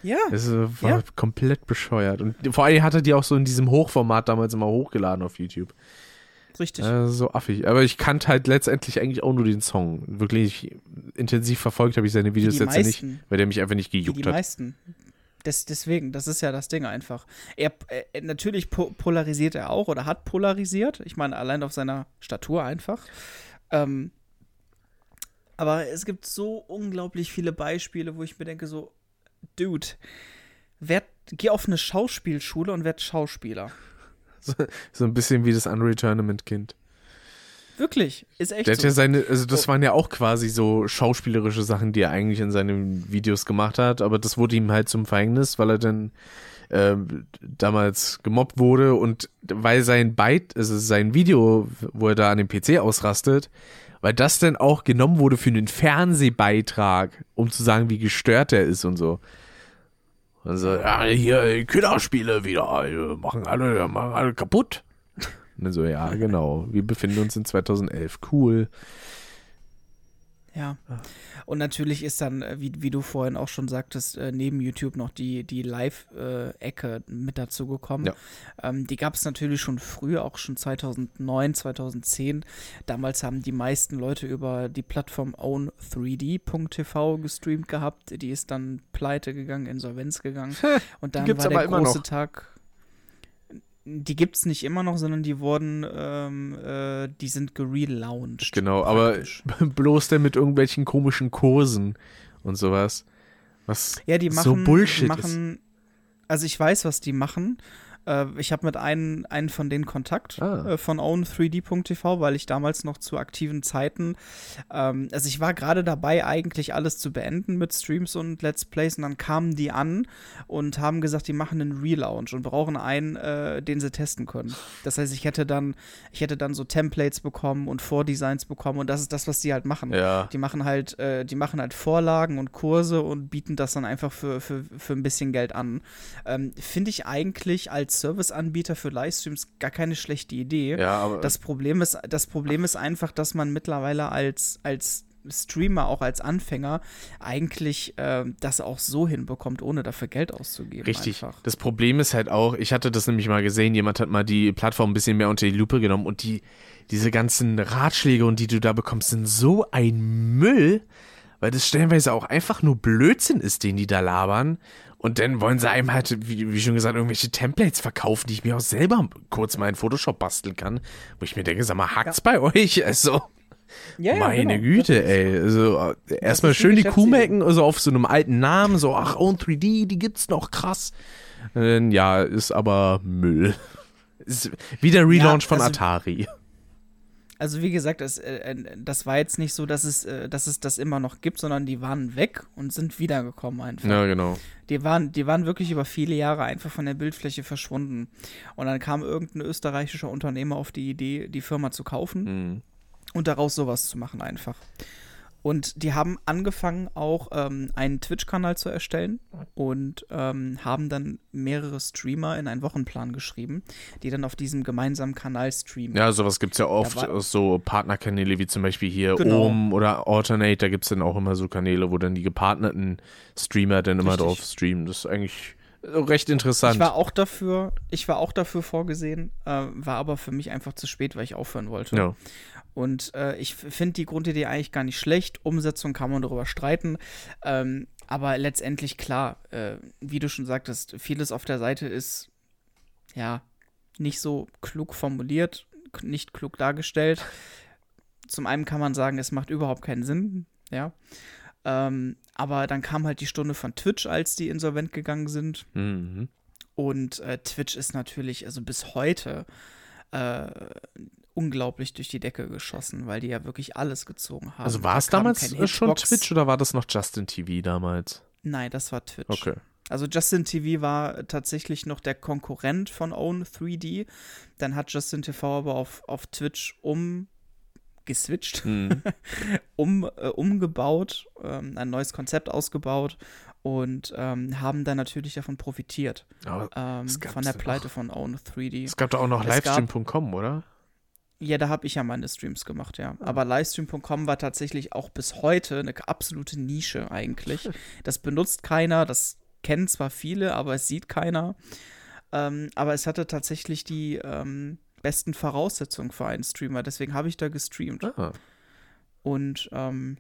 Ja. Das äh, war ja. komplett bescheuert. Und vor allem hat er die auch so in diesem Hochformat damals immer hochgeladen auf YouTube. Richtig. Äh, so affig. Aber ich kannte halt letztendlich eigentlich auch nur den Song. Wirklich intensiv verfolgt habe ich seine Videos jetzt meisten, nicht, weil der mich einfach nicht gejuckt die hat. Die meisten. Das, deswegen, das ist ja das Ding einfach. Er, er, natürlich polarisiert er auch oder hat polarisiert. Ich meine, allein auf seiner Statur einfach. Ähm, aber es gibt so unglaublich viele Beispiele, wo ich mir denke, so, Dude, werd, geh auf eine Schauspielschule und werd Schauspieler. [LAUGHS] So, so ein bisschen wie das Unreal Tournament Kind. Wirklich, ist echt Der hat so. ja seine, also das oh. waren ja auch quasi so schauspielerische Sachen, die er eigentlich in seinen Videos gemacht hat, aber das wurde ihm halt zum Verhängnis, weil er dann äh, damals gemobbt wurde und weil sein Byte, also sein Video, wo er da an dem PC ausrastet, weil das dann auch genommen wurde für einen Fernsehbeitrag, um zu sagen, wie gestört er ist und so. Also, ja, hier Killerspiele wieder, machen alle, machen alle kaputt. [LAUGHS] Und dann so, ja, genau. Wir befinden uns in 2011. Cool. Ja. Und natürlich ist dann, äh, wie, wie du vorhin auch schon sagtest, äh, neben YouTube noch die, die Live-Ecke mit dazu gekommen. Ja. Ähm, die gab es natürlich schon früher, auch schon 2009, 2010. Damals haben die meisten Leute über die Plattform own3d.tv gestreamt gehabt. Die ist dann pleite gegangen, Insolvenz gegangen. [LAUGHS] Und dann war der große Tag die gibt es nicht immer noch, sondern die wurden, ähm, äh, die sind gerelaunched. Genau, praktisch. aber [LAUGHS] bloß denn mit irgendwelchen komischen Kursen und sowas. Was ja, die machen, so Bullshit die machen, ist. Also ich weiß, was die machen. Äh, ich habe mit einem, einen von denen Kontakt ah. äh, von own3d.tv, weil ich damals noch zu aktiven Zeiten, ähm, also ich war gerade dabei, eigentlich alles zu beenden mit Streams und Let's Plays und dann kamen die an und haben gesagt, die machen einen Relaunch und brauchen einen, äh, den sie testen können. Das heißt, ich hätte dann, ich hätte dann so Templates bekommen und Vordesigns bekommen und das ist das, was die halt machen. Ja. Die machen halt, äh, die machen halt Vorlagen und Kurse und bieten das dann einfach für, für, für ein bisschen Geld an. Ähm, Finde ich eigentlich als Serviceanbieter für Livestreams gar keine schlechte Idee. Ja, aber das Problem ist, das Problem ist einfach, dass man mittlerweile als, als Streamer, auch als Anfänger, eigentlich äh, das auch so hinbekommt, ohne dafür Geld auszugeben. Richtig. Einfach. Das Problem ist halt auch, ich hatte das nämlich mal gesehen, jemand hat mal die Plattform ein bisschen mehr unter die Lupe genommen und die, diese ganzen Ratschläge und die du da bekommst, sind so ein Müll, weil das stellenweise auch einfach nur Blödsinn ist, den die da labern. Und dann wollen sie einem halt, wie, wie, schon gesagt, irgendwelche Templates verkaufen, die ich mir auch selber kurz mal in Photoshop basteln kann. Wo ich mir denke, sag mal, hackt's ja. bei euch? Also, ja, meine genau. Güte, ey. Also, erstmal schön die Kuh mecken, also auf so einem alten Namen, so, ach, Own 3D, die gibt's noch, krass. Dann, ja, ist aber Müll. Ist wieder Relaunch ja, also, von Atari. Also wie gesagt, das, äh, das war jetzt nicht so, dass es, äh, dass es das immer noch gibt, sondern die waren weg und sind wiedergekommen einfach. Ja, genau. Die waren, die waren wirklich über viele Jahre einfach von der Bildfläche verschwunden. Und dann kam irgendein österreichischer Unternehmer auf die Idee, die Firma zu kaufen Mhm. und daraus sowas zu machen einfach. Und die haben angefangen auch ähm, einen Twitch-Kanal zu erstellen und ähm, haben dann mehrere Streamer in einen Wochenplan geschrieben, die dann auf diesem gemeinsamen Kanal streamen. Ja, sowas gibt es ja oft, war- so Partnerkanäle wie zum Beispiel hier Genau. Ohm oder Alternate, da gibt es dann auch immer so Kanäle, wo dann die gepartnerten Streamer dann immer Richtig. drauf streamen. Das ist eigentlich recht interessant. Ich war auch dafür, ich war auch dafür vorgesehen, äh, war aber für mich einfach zu spät, weil ich aufhören wollte. ja. Und äh, ich finde die Grundidee eigentlich gar nicht schlecht. Umsetzung kann man darüber streiten. Ähm, aber letztendlich klar, äh, wie du schon sagtest, vieles auf der Seite ist ja nicht so klug formuliert, nicht klug dargestellt. Zum einen kann man sagen, es macht überhaupt keinen Sinn, ja. Ähm, aber dann kam halt die Stunde von Twitch, als die insolvent gegangen sind. Mhm. Und äh, Twitch ist natürlich, also bis heute, äh, unglaublich durch die Decke geschossen, weil die ja wirklich alles gezogen haben. Also war Da es kam damals äh, schon. Twitch oder war das noch Justin TV damals? Nein, das war Twitch. Okay. Also Justin TV war tatsächlich noch der Konkurrent von Own 3D. Dann hat Justin TV aber auf, auf Twitch umgeswitcht, Mhm. [LAUGHS] um, äh, umgebaut, ähm, ein neues Konzept ausgebaut und ähm, haben dann natürlich davon profitiert. Ähm, von der Pleite noch? von Own 3D. es gab doch auch noch livestream.com, oder? Ja, da habe ich ja meine Streams gemacht, ja. Aber livestream.com war tatsächlich auch bis heute eine absolute Nische eigentlich. Das benutzt keiner, das kennen zwar viele, aber es sieht keiner. Ähm, aber es hatte tatsächlich die ähm, besten Voraussetzungen für einen Streamer, deswegen habe ich da gestreamt. Ah. Und ähm,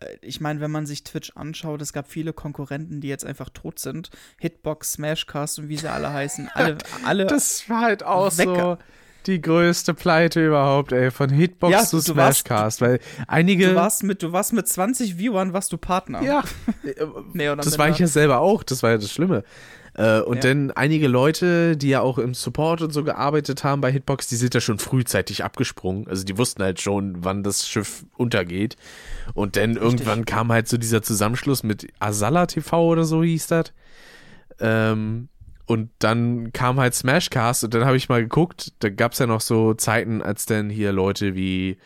äh, ich meine, wenn man sich Twitch anschaut, es gab viele Konkurrenten, die jetzt einfach tot sind. Hitbox, Smashcast und wie sie alle heißen. Alle, [LAUGHS] alle Das war halt auch Weg- so die größte Pleite überhaupt, ey. Von Hitbox Ja, zu du warst- Smashcast, weil einige. Du warst mit, du warst mit 20 Viewern, warst du Partner. ja, [LAUGHS] Nee, oder das war ich ja selber auch, das war ja das Schlimme. Äh, und Ja. dann einige Leute, die ja auch im Support und so gearbeitet haben bei Hitbox, die sind da schon frühzeitig abgesprungen. Also die wussten halt schon, wann das Schiff untergeht. Und dann irgendwann kam halt so dieser Zusammenschluss mit Asala TV oder so hieß das. Ähm, und dann kam halt Smashcast und dann habe ich mal geguckt, da gab es ja noch so Zeiten, als dann hier Leute wie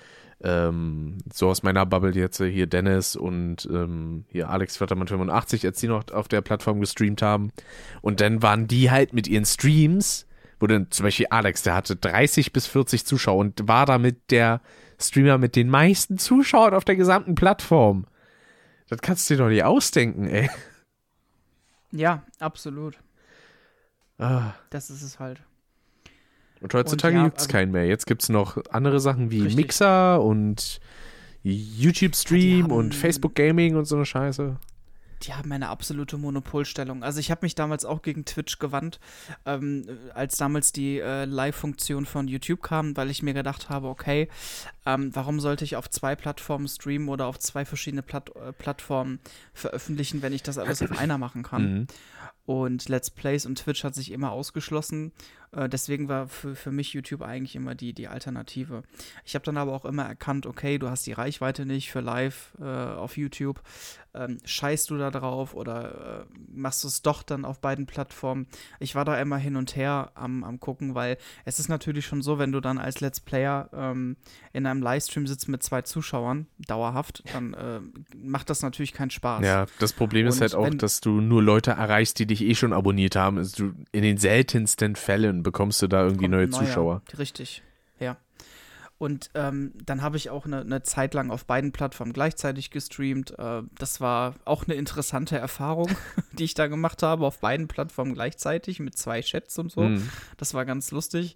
ähm, so aus meiner Bubble jetzt äh, hier Dennis und ähm, hier Alex Flattermann 85, als die noch auf der Plattform gestreamt haben. Und dann waren die halt mit ihren Streams, wo dann zum Beispiel Alex, der hatte 30 bis 40 Zuschauer und war damit der Streamer mit den meisten Zuschauern auf der gesamten Plattform. Das kannst du dir doch nicht ausdenken, ey. Ja, absolut. Ah. Das ist es halt. Und heutzutage ja, gibt's also- keinen mehr. Jetzt gibt's noch andere Sachen wie Richtig. Mixer und YouTube Stream haben- und Facebook Gaming und so eine Scheiße. Die haben eine absolute Monopolstellung. Also ich habe mich damals auch gegen Twitch gewandt, ähm, als damals die äh, Live-Funktion von YouTube kam, weil ich mir gedacht habe, okay, ähm, warum sollte ich auf zwei Plattformen streamen oder auf zwei verschiedene Platt äh, Plattformen veröffentlichen, wenn ich das alles auf [CLEARS THROAT] einer machen kann? Mhm. Und Let's Plays und Twitch hat sich immer ausgeschlossen. Äh, deswegen war für, für mich YouTube eigentlich immer die, die Alternative. Ich habe dann aber auch immer erkannt, okay, du hast die Reichweite nicht für live äh, auf YouTube. Ähm, scheißt du da drauf oder äh, machst du es doch dann auf beiden Plattformen? Ich war da immer hin und her am, am gucken, weil es ist natürlich schon so, wenn du dann als Let's Player ähm, in einem Livestream sitzt mit zwei Zuschauern, dauerhaft, dann äh, macht das natürlich keinen Spaß. Ja, das Problem ist Und halt auch, wenn- dass du nur Leute erreichst, die dich eh schon abonniert haben. Also du, in den seltensten Fällen bekommst du da irgendwie neue ein neuer. Zuschauer. Richtig, ja. Und ähm, dann habe ich auch eine, eine Zeit lang auf beiden Plattformen gleichzeitig gestreamt. Äh, das war auch eine interessante Erfahrung, [LAUGHS] die ich da gemacht habe, auf beiden Plattformen gleichzeitig mit zwei Chats und so. Mhm. Das war ganz lustig.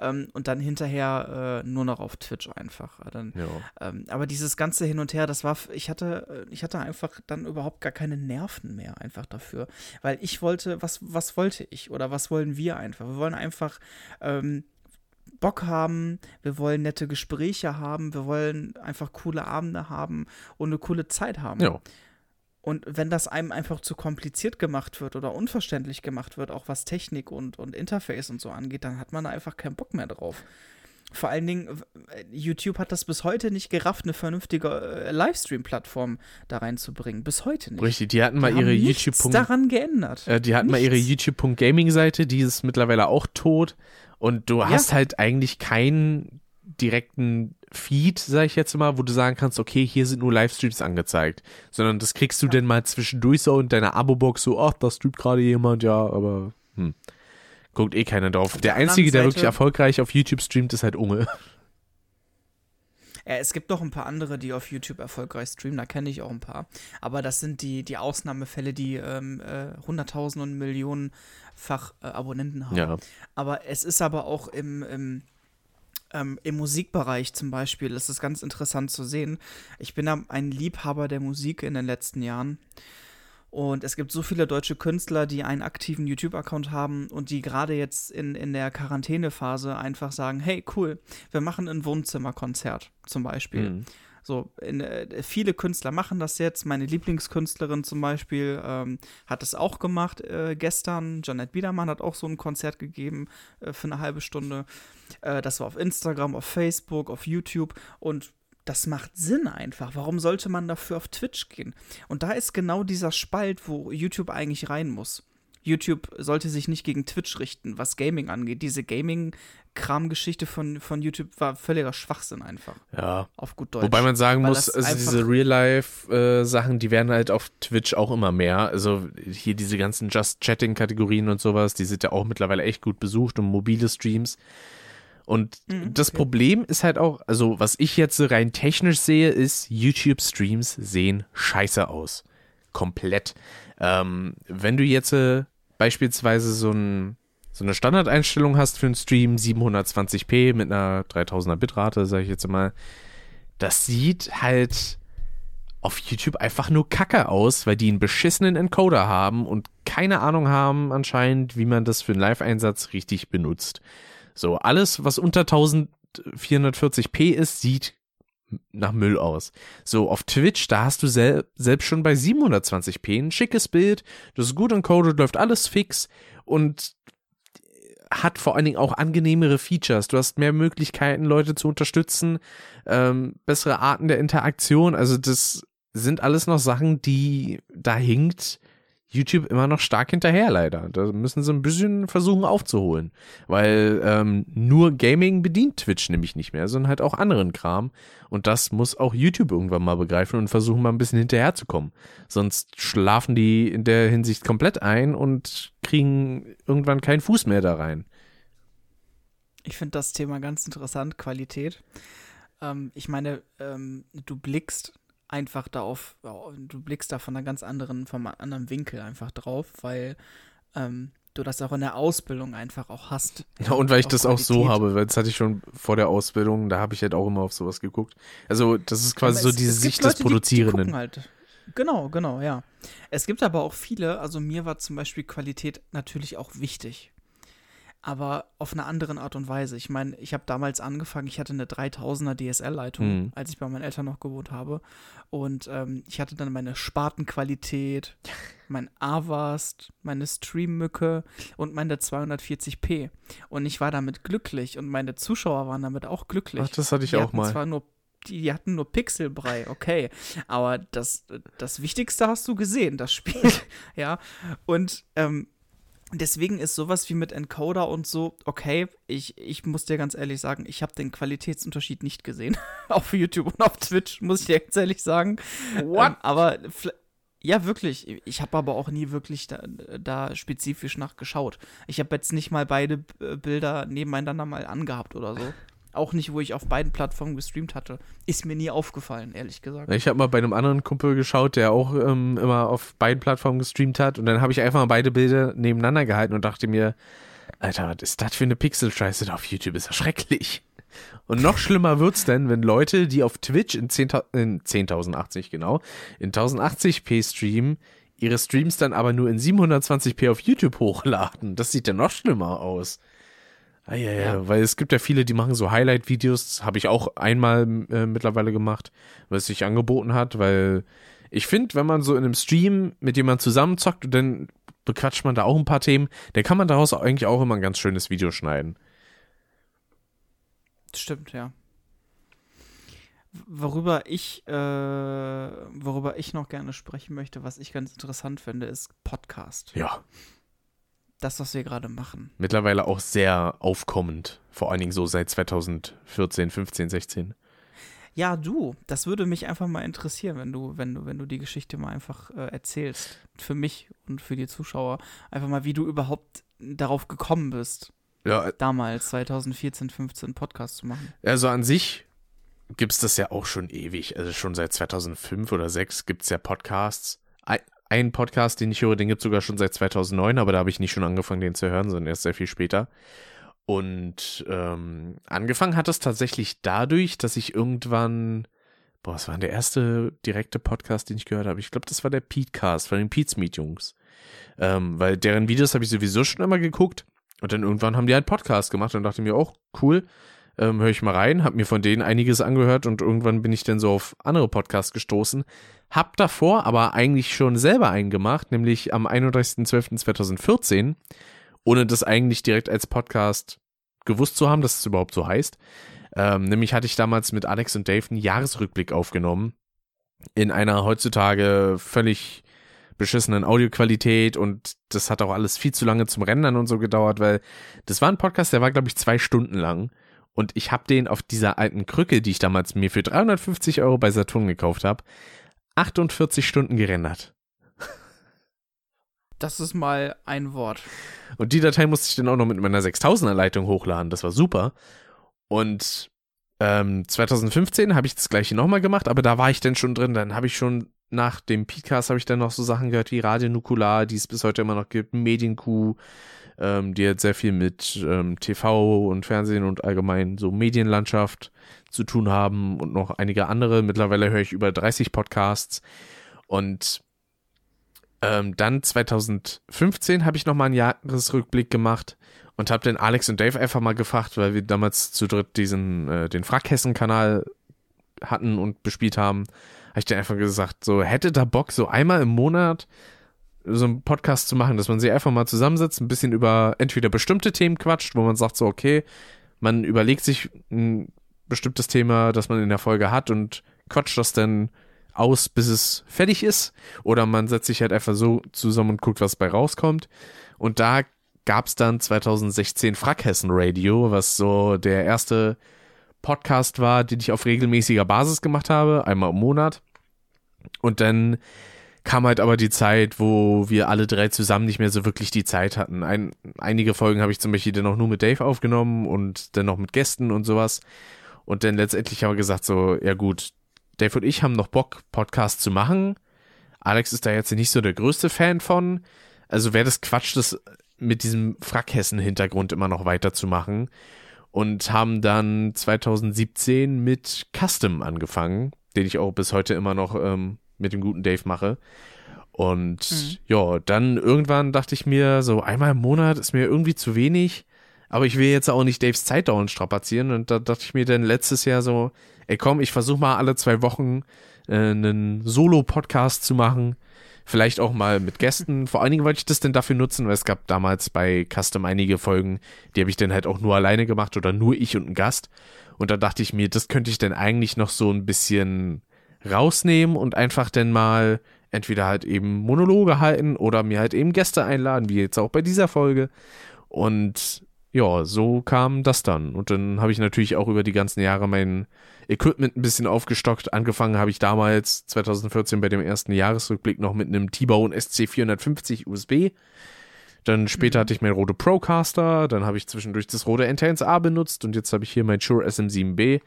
Ähm, und dann hinterher äh, nur noch auf Twitch einfach. Dann, Ja. ähm, aber dieses ganze Hin und Her, das war, ich hatte, äh, ich hatte einfach dann überhaupt gar keine Nerven mehr einfach dafür. Weil ich wollte, was, was wollte ich oder was wollen wir einfach? Wir wollen einfach ähm, Bock haben, wir wollen nette Gespräche haben, wir wollen einfach coole Abende haben und eine coole Zeit haben. ja. Und wenn das einem einfach zu kompliziert gemacht wird oder unverständlich gemacht wird, auch was Technik und, und Interface und so angeht, dann hat man da einfach keinen Bock mehr drauf. vor allen Dingen, YouTube hat das bis heute nicht gerafft, eine vernünftige äh, Livestream-Plattform da reinzubringen. Bis heute nicht. Richtig, die hatten mal die ihre YouTube. daran geändert. Äh, die hatten nichts. mal ihre YouTube.gaming-Seite, die ist mittlerweile auch tot. Und du ja. hast halt eigentlich keinen direkten Feed, sag ich jetzt mal, wo du sagen kannst, okay, hier sind nur Livestreams angezeigt. Sondern das kriegst du ja. denn mal zwischendurch so in deiner Abo-Box so, ach, da streamt gerade jemand, ja, aber hm. Guckt eh keiner drauf. Der, der Einzige, der wirklich erfolgreich auf YouTube streamt, ist halt Unge. Ja, es gibt noch ein paar andere, die auf YouTube erfolgreich streamen, da kenne ich auch ein paar. Aber das sind die, die Ausnahmefälle, die ähm, äh, hunderttausend und Millionenfach äh, Abonnenten haben. Ja. Aber es ist aber auch im, im, ähm, im Musikbereich zum Beispiel, ist es ganz interessant zu sehen. Ich bin ein Liebhaber der Musik in den letzten Jahren. Und es gibt so viele deutsche Künstler, die einen aktiven YouTube-Account haben und die gerade jetzt in, in der Quarantänephase einfach sagen, hey, cool, wir machen ein Wohnzimmerkonzert zum Beispiel. Mhm. So, in, äh, viele Künstler machen das jetzt. Meine Lieblingskünstlerin zum Beispiel ähm, hat es auch gemacht äh, gestern. Janet Biedermann hat auch so ein Konzert gegeben äh, für eine halbe Stunde. Äh, das war auf Instagram, auf Facebook, auf YouTube. Und das macht Sinn einfach. Warum sollte man dafür auf Twitch gehen? Und da ist genau dieser Spalt, wo YouTube eigentlich rein muss. YouTube sollte sich nicht gegen Twitch richten, was Gaming angeht. Diese Gaming-Kram-Geschichte von, von YouTube war völliger Schwachsinn einfach. Ja. Auf gut Deutsch. Wobei man sagen Weil muss, also diese Real-Life-Sachen, die werden halt auf Twitch auch immer mehr. Also hier diese ganzen Just-Chatting-Kategorien und sowas, die sind ja auch mittlerweile echt gut besucht und mobile Streams. Und mhm, das Problem ist halt auch, also was ich jetzt rein technisch sehe, ist, YouTube-Streams sehen scheiße aus. Komplett. Ähm, wenn du jetzt äh, beispielsweise so, ein, so eine Standardeinstellung hast für einen Stream, 720p mit einer 3000er Bitrate, sage ich jetzt mal, das sieht halt auf YouTube einfach nur kacke aus, weil die einen beschissenen Encoder haben und keine Ahnung haben anscheinend, wie man das für einen Live-Einsatz richtig benutzt. So, alles, was unter 1440p ist, sieht nach Müll aus. So, auf Twitch, da hast du sel selbst schon bei 720p ein schickes Bild, das ist gut encoded, läuft alles fix und hat vor allen Dingen auch angenehmere Features. Du hast mehr Möglichkeiten, Leute zu unterstützen, ähm, bessere Arten der Interaktion. Also das sind alles noch Sachen, die da hinkt YouTube immer noch stark hinterher, leider. Da müssen sie ein bisschen versuchen aufzuholen. Weil ähm, nur Gaming bedient Twitch nämlich nicht mehr, sondern halt auch anderen Kram. Und das muss auch YouTube irgendwann mal begreifen und versuchen mal ein bisschen hinterherzukommen. Sonst schlafen die in der Hinsicht komplett ein und kriegen irgendwann keinen Fuß mehr da rein. Ich finde das Thema ganz interessant, Qualität. Ähm, ich meine, ähm, du blickst einfach da auf, du blickst da von einer ganz anderen, vom anderen Winkel einfach drauf, weil ähm, du das auch in der Ausbildung einfach auch hast. [LAUGHS] Ja, und weil ich das Qualität. auch so habe, weil das hatte ich schon vor der Ausbildung, da habe ich halt auch immer auf sowas geguckt. Also, das ist quasi so diese Sicht Leute, des Produzierenden. Die, die halt. Genau, genau, ja. Es gibt aber auch viele, also mir war zum Beispiel Qualität natürlich auch wichtig aber auf eine andere Art und Weise. Ich meine, ich habe damals angefangen, ich hatte eine 3000er DSL-Leitung, mhm. als ich bei meinen Eltern noch gewohnt habe. Und ähm, ich hatte dann meine Spartenqualität, [LAUGHS] mein Avast, meine Streammücke und meine 240p. Und ich war damit glücklich und meine Zuschauer waren damit auch glücklich. Ach, das hatte ich die auch mal. Zwar nur die, die, hatten nur Pixelbrei, okay. Aber das, das Wichtigste hast du gesehen, das Spiel. [LAUGHS] ja. Und ähm, Deswegen ist sowas wie mit Encoder und so, okay, ich, ich muss dir ganz ehrlich sagen, ich habe den Qualitätsunterschied nicht gesehen. [LAUGHS] auf YouTube und auf Twitch, muss ich dir ganz ehrlich sagen. What? Ähm, aber ja, wirklich. Ich habe aber auch nie wirklich da, da spezifisch nachgeschaut. Ich habe jetzt nicht mal beide Bilder nebeneinander mal angehabt oder so. Auch nicht, wo ich auf beiden Plattformen gestreamt hatte. Ist mir nie aufgefallen, ehrlich gesagt. Ich habe mal bei einem anderen Kumpel geschaut, der auch ähm, immer auf beiden Plattformen gestreamt hat. Und dann habe ich einfach mal beide Bilder nebeneinander gehalten und dachte mir, Alter, was ist das für eine Pixel-Scheiße auf YouTube? Ist ja schrecklich. Und noch schlimmer wird's denn, wenn Leute, die auf Twitch in 10.080 10 genau, in 1080p streamen, ihre Streams dann aber nur in 720p auf YouTube hochladen. Das sieht ja noch schlimmer aus. Ah, ja, ja, ja, weil es gibt ja viele, die machen so Highlight-Videos, habe ich auch einmal äh, mittlerweile gemacht, was sich angeboten hat, weil ich finde, wenn man so in einem Stream mit jemandem zusammenzockt und dann bequatscht man da auch ein paar Themen, dann kann man daraus eigentlich auch immer ein ganz schönes Video schneiden. Stimmt, ja. Worüber ich, äh, worüber ich noch gerne sprechen möchte, was ich ganz interessant finde, ist Podcast. Ja. Das, was wir gerade machen. Mittlerweile auch sehr aufkommend. Vor allen Dingen so seit 2014, 15, 16. Ja, du, das würde mich einfach mal interessieren, wenn du, wenn du, wenn du die Geschichte mal einfach äh, erzählst. Für mich und für die Zuschauer. Einfach mal, wie du überhaupt darauf gekommen bist, Ja, damals, 2014, 15 Podcast zu machen. also an sich gibt es das ja auch schon ewig. Also schon seit 2005 oder 2006 gibt es ja Podcasts. Ein, ein Podcast, den ich höre, den gibt es sogar schon seit 2009, aber da habe ich nicht schon angefangen, den zu hören, sondern erst sehr viel später. Und ähm, angefangen hat es tatsächlich dadurch, dass ich irgendwann, boah, was war denn der erste direkte Podcast, den ich gehört habe? Ich glaube, das war der Petecast von den Pete's Meet Jungs. Ähm, weil deren Videos habe ich sowieso schon immer geguckt. Und dann irgendwann haben die einen Podcast gemacht und dachte mir, oh, cool, ähm, höre ich mal rein, habe mir von denen einiges angehört und irgendwann bin ich dann so auf andere Podcasts gestoßen. Hab davor aber eigentlich schon selber einen gemacht, nämlich am 31.12.2014, ohne das eigentlich direkt als Podcast gewusst zu haben, dass es überhaupt so heißt. Ähm, nämlich hatte ich damals mit Alex und Dave einen Jahresrückblick aufgenommen. In einer heutzutage völlig beschissenen Audioqualität und das hat auch alles viel zu lange zum Rendern und so gedauert, weil das war ein Podcast, der war, glaube ich, zwei Stunden lang. Und ich habe den auf dieser alten Krücke, die ich damals mir für 350 Euro bei Saturn gekauft habe, 48 Stunden gerendert. Das ist mal ein Wort. Und die Datei musste ich dann auch noch mit meiner 6000er Leitung hochladen. Das war super. Und ähm, 2015 habe ich das gleiche nochmal gemacht, aber da war ich dann schon drin. Dann habe ich schon nach dem Podcast habe ich dann noch so Sachen gehört wie Radio Nukular, die es bis heute immer noch gibt, Medienkuh, ähm, die hat sehr viel mit ähm, TV und Fernsehen und allgemein so Medienlandschaft zu tun haben und noch einige andere. Mittlerweile höre ich über 30 Podcasts und ähm, dann 2015 habe ich nochmal einen Jahresrückblick gemacht und habe den Alex und Dave einfach mal gefragt, weil wir damals zu dritt diesen äh, den Frackhessen-Kanal hatten und bespielt haben, habe ich dir einfach gesagt, so hätte da Bock, so einmal im Monat so einen Podcast zu machen, dass man sich einfach mal zusammensetzt, ein bisschen über entweder bestimmte Themen quatscht, wo man sagt so, okay, man überlegt sich ein bestimmtes Thema, das man in der Folge hat und quatscht das dann aus, bis es fertig ist. Oder man setzt sich halt einfach so zusammen und guckt, was bei rauskommt. Und da gab es dann 2016 Frackhessen Radio, was so der erste Podcast war, den ich auf regelmäßiger Basis gemacht habe, einmal im Monat. Und dann kam halt aber die Zeit, wo wir alle drei zusammen nicht mehr so wirklich die Zeit hatten. Ein, einige Folgen habe ich zum Beispiel dann auch nur mit Dave aufgenommen und dann noch mit Gästen und sowas. Und dann letztendlich haben wir gesagt so, ja gut, Dave und ich haben noch Bock, Podcast zu machen. Alex ist da jetzt nicht so der größte Fan von. Also wäre das Quatsch, das mit diesem Frackhessen-Hintergrund immer noch weiterzumachen. Und haben dann 2017 mit Custom angefangen, den ich auch bis heute immer noch ähm, mit dem guten Dave mache. Und Mhm. ja, dann irgendwann dachte ich mir, so einmal im Monat ist mir irgendwie zu wenig. Aber ich will jetzt auch nicht Daves Zeit dauernd strapazieren. Und da dachte ich mir dann letztes Jahr so, ey komm, ich versuche mal alle zwei Wochen äh, einen Solo-Podcast zu machen. Vielleicht auch mal mit Gästen. [LAUGHS] Vor allen Dingen wollte ich das denn dafür nutzen, weil es gab damals bei Custom einige Folgen, die habe ich dann halt auch nur alleine gemacht oder nur ich und ein Gast. Und da dachte ich mir, das könnte ich dann eigentlich noch so ein bisschen rausnehmen und einfach dann mal entweder halt eben Monologe halten oder mir halt eben Gäste einladen, wie jetzt auch bei dieser Folge. Und ja, so kam das dann. Und dann habe ich natürlich auch über die ganzen Jahre mein Equipment ein bisschen aufgestockt. Angefangen habe ich damals 2014 bei dem ersten Jahresrückblick noch mit einem T-Bone SC450 USB. Dann später hatte ich mein Rode Procaster, dann habe ich zwischendurch das Rode N1A benutzt und jetzt habe ich hier mein Shure SM7B,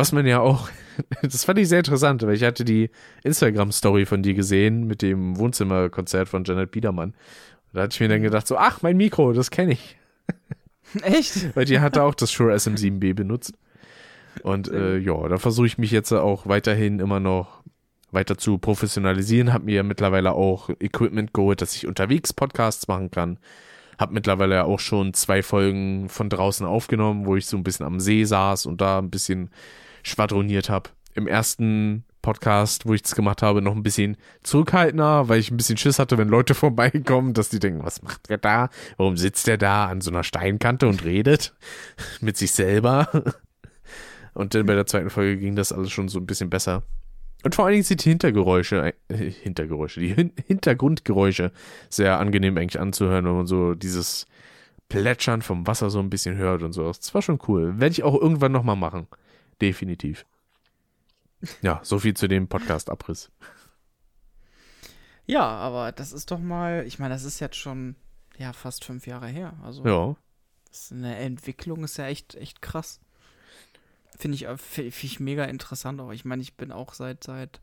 was man ja auch, [LAUGHS] das fand ich sehr interessant, weil ich hatte die Instagram-Story von dir gesehen mit dem Wohnzimmerkonzert von Janet Biedermann. Da hatte ich mir dann gedacht so, ach, mein Mikro, das kenne ich. [LAUGHS] Echt? Weil die hatte auch das Shure SM7B benutzt. Und äh, ja, da versuche ich mich jetzt auch weiterhin immer noch weiter zu professionalisieren. Hab mir mittlerweile auch Equipment geholt, dass ich unterwegs Podcasts machen kann. Hab mittlerweile auch schon zwei Folgen von draußen aufgenommen, wo ich so ein bisschen am See saß und da ein bisschen schwadroniert habe. Im ersten Podcast, wo ich das gemacht habe, noch ein bisschen zurückhaltender, weil ich ein bisschen Schiss hatte, wenn Leute [LAUGHS] vorbeikommen, dass die denken, was macht der da? Warum sitzt der da an so einer Steinkante und redet [LAUGHS] mit sich selber? [LAUGHS] Und dann bei der zweiten Folge ging das alles schon so ein bisschen besser. Und vor allen Dingen sind die Hintergeräusche, äh, Hintergeräusche, die Hin Hintergrundgeräusche sehr angenehm eigentlich anzuhören, wenn man so dieses Plätschern vom Wasser so ein bisschen hört und so. Das war schon cool. Werde ich auch irgendwann nochmal machen. Definitiv. Ja, so viel zu dem Podcast-Abriss. Ja, aber das ist doch mal, ich meine, das ist jetzt schon ja fast fünf Jahre her. Also Ja. ist eine Entwicklung ist ja echt, echt krass. Finde ich, äh, fi- find ich mega interessant auch. Ich meine, ich bin auch seit, seit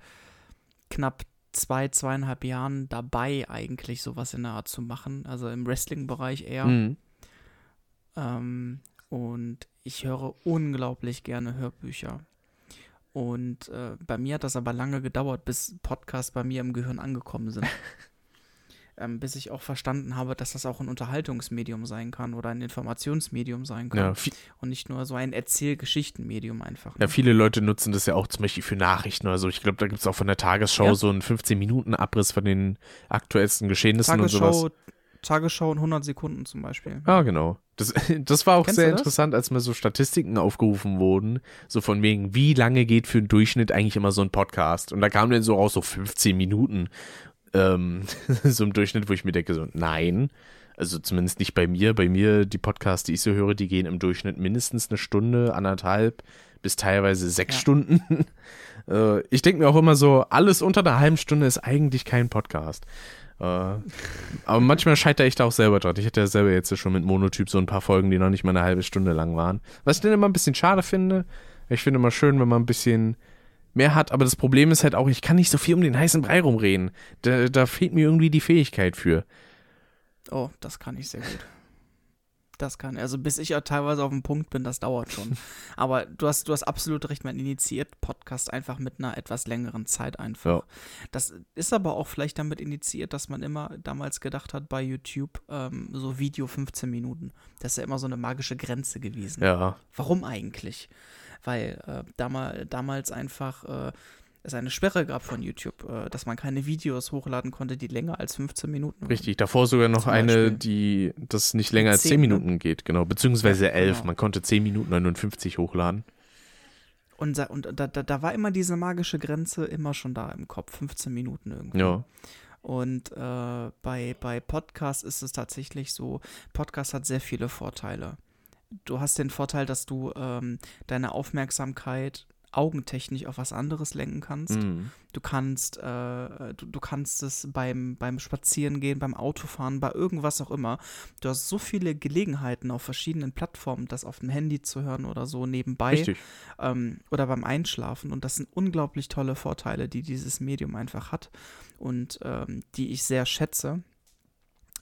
knapp zwei, zweieinhalb Jahren dabei, eigentlich sowas in der Art zu machen. Also im Wrestling-Bereich eher. Mhm. Ähm, und ich höre unglaublich gerne Hörbücher. Und äh, bei mir hat das aber lange gedauert, bis Podcasts bei mir im Gehirn angekommen sind. [LAUGHS] ähm, bis ich auch verstanden habe, dass das auch ein Unterhaltungsmedium sein kann oder ein Informationsmedium sein kann. Ja, Und nicht nur so ein Erzählgeschichtenmedium einfach. ja, Ne? viele Leute nutzen das ja auch zum Beispiel für Nachrichten oder so. Ich glaube, da gibt es auch von der Tagesschau Ja. so einen 15-Minuten-Abriss von den aktuellsten Geschehnissen und sowas. Tagesschau, in 100 Sekunden zum Beispiel. Ja, genau. Das, [LAUGHS] das war auch Kennst sehr interessant, als mir so Statistiken aufgerufen wurden, so von wegen, wie lange geht für einen Durchschnitt eigentlich immer so ein Podcast? Und da kam dann so raus, so 15 Minuten, ähm, [LAUGHS] so im Durchschnitt, wo ich mir denke, so, nein, also zumindest nicht bei mir. Bei mir, die Podcasts, die ich so höre, die gehen im Durchschnitt mindestens eine Stunde, anderthalb, bis teilweise sechs Ja. Stunden. [LAUGHS] äh, ich denke mir auch immer so, alles unter einer halben Stunde ist eigentlich kein Podcast. Äh, aber manchmal scheitere ich da auch selber dran. Ich hatte ja selber jetzt schon mit Monotyp so ein paar Folgen, die noch nicht mal eine halbe Stunde lang waren. Was ich dann immer ein bisschen schade finde. Ich finde immer schön, wenn man ein bisschen mehr hat, aber das Problem ist halt auch, ich kann nicht so viel um den heißen Brei rumreden. Da, da fehlt mir irgendwie die Fähigkeit für. Oh, das kann ich sehr gut. Das kann, also bis ich ja teilweise auf dem Punkt bin, das dauert schon. [LAUGHS] Aber du hast, du hast absolut recht, man initiiert Podcast einfach mit einer etwas längeren Zeit einfach. Ja. Das ist aber auch vielleicht damit initiiert, dass man immer damals gedacht hat bei YouTube, ähm, so Video 15 Minuten. Das ist ja immer so eine magische Grenze gewesen. Ja, Warum eigentlich? Weil äh, damal, damals einfach äh, es eine Sperre gab von YouTube, äh, dass man keine Videos hochladen konnte, die länger als 15 Minuten waren. richtig. Davor sogar noch eine, die das nicht länger als 10 Zehn, ne? Minuten geht, genau. Beziehungsweise Ja, 11. genau. Man konnte 10 Minuten 59 hochladen. Und, da- und da, da, da war immer diese magische Grenze immer schon da im Kopf, 15 Minuten irgendwie. Ja. Und äh, bei, bei Podcast ist es tatsächlich so, Podcast hat sehr viele Vorteile. Du hast den Vorteil, dass du ähm, deine Aufmerksamkeit augentechnisch auf was anderes lenken kannst. Mhm. Du kannst, äh, du, du kannst es beim, beim Spazierengehen, beim Autofahren, bei irgendwas auch immer. Du hast so viele Gelegenheiten auf verschiedenen Plattformen, das auf dem Handy zu hören oder so nebenbei ähm, oder beim Einschlafen. Und das sind unglaublich tolle Vorteile, die dieses Medium einfach hat und ähm, die ich sehr schätze.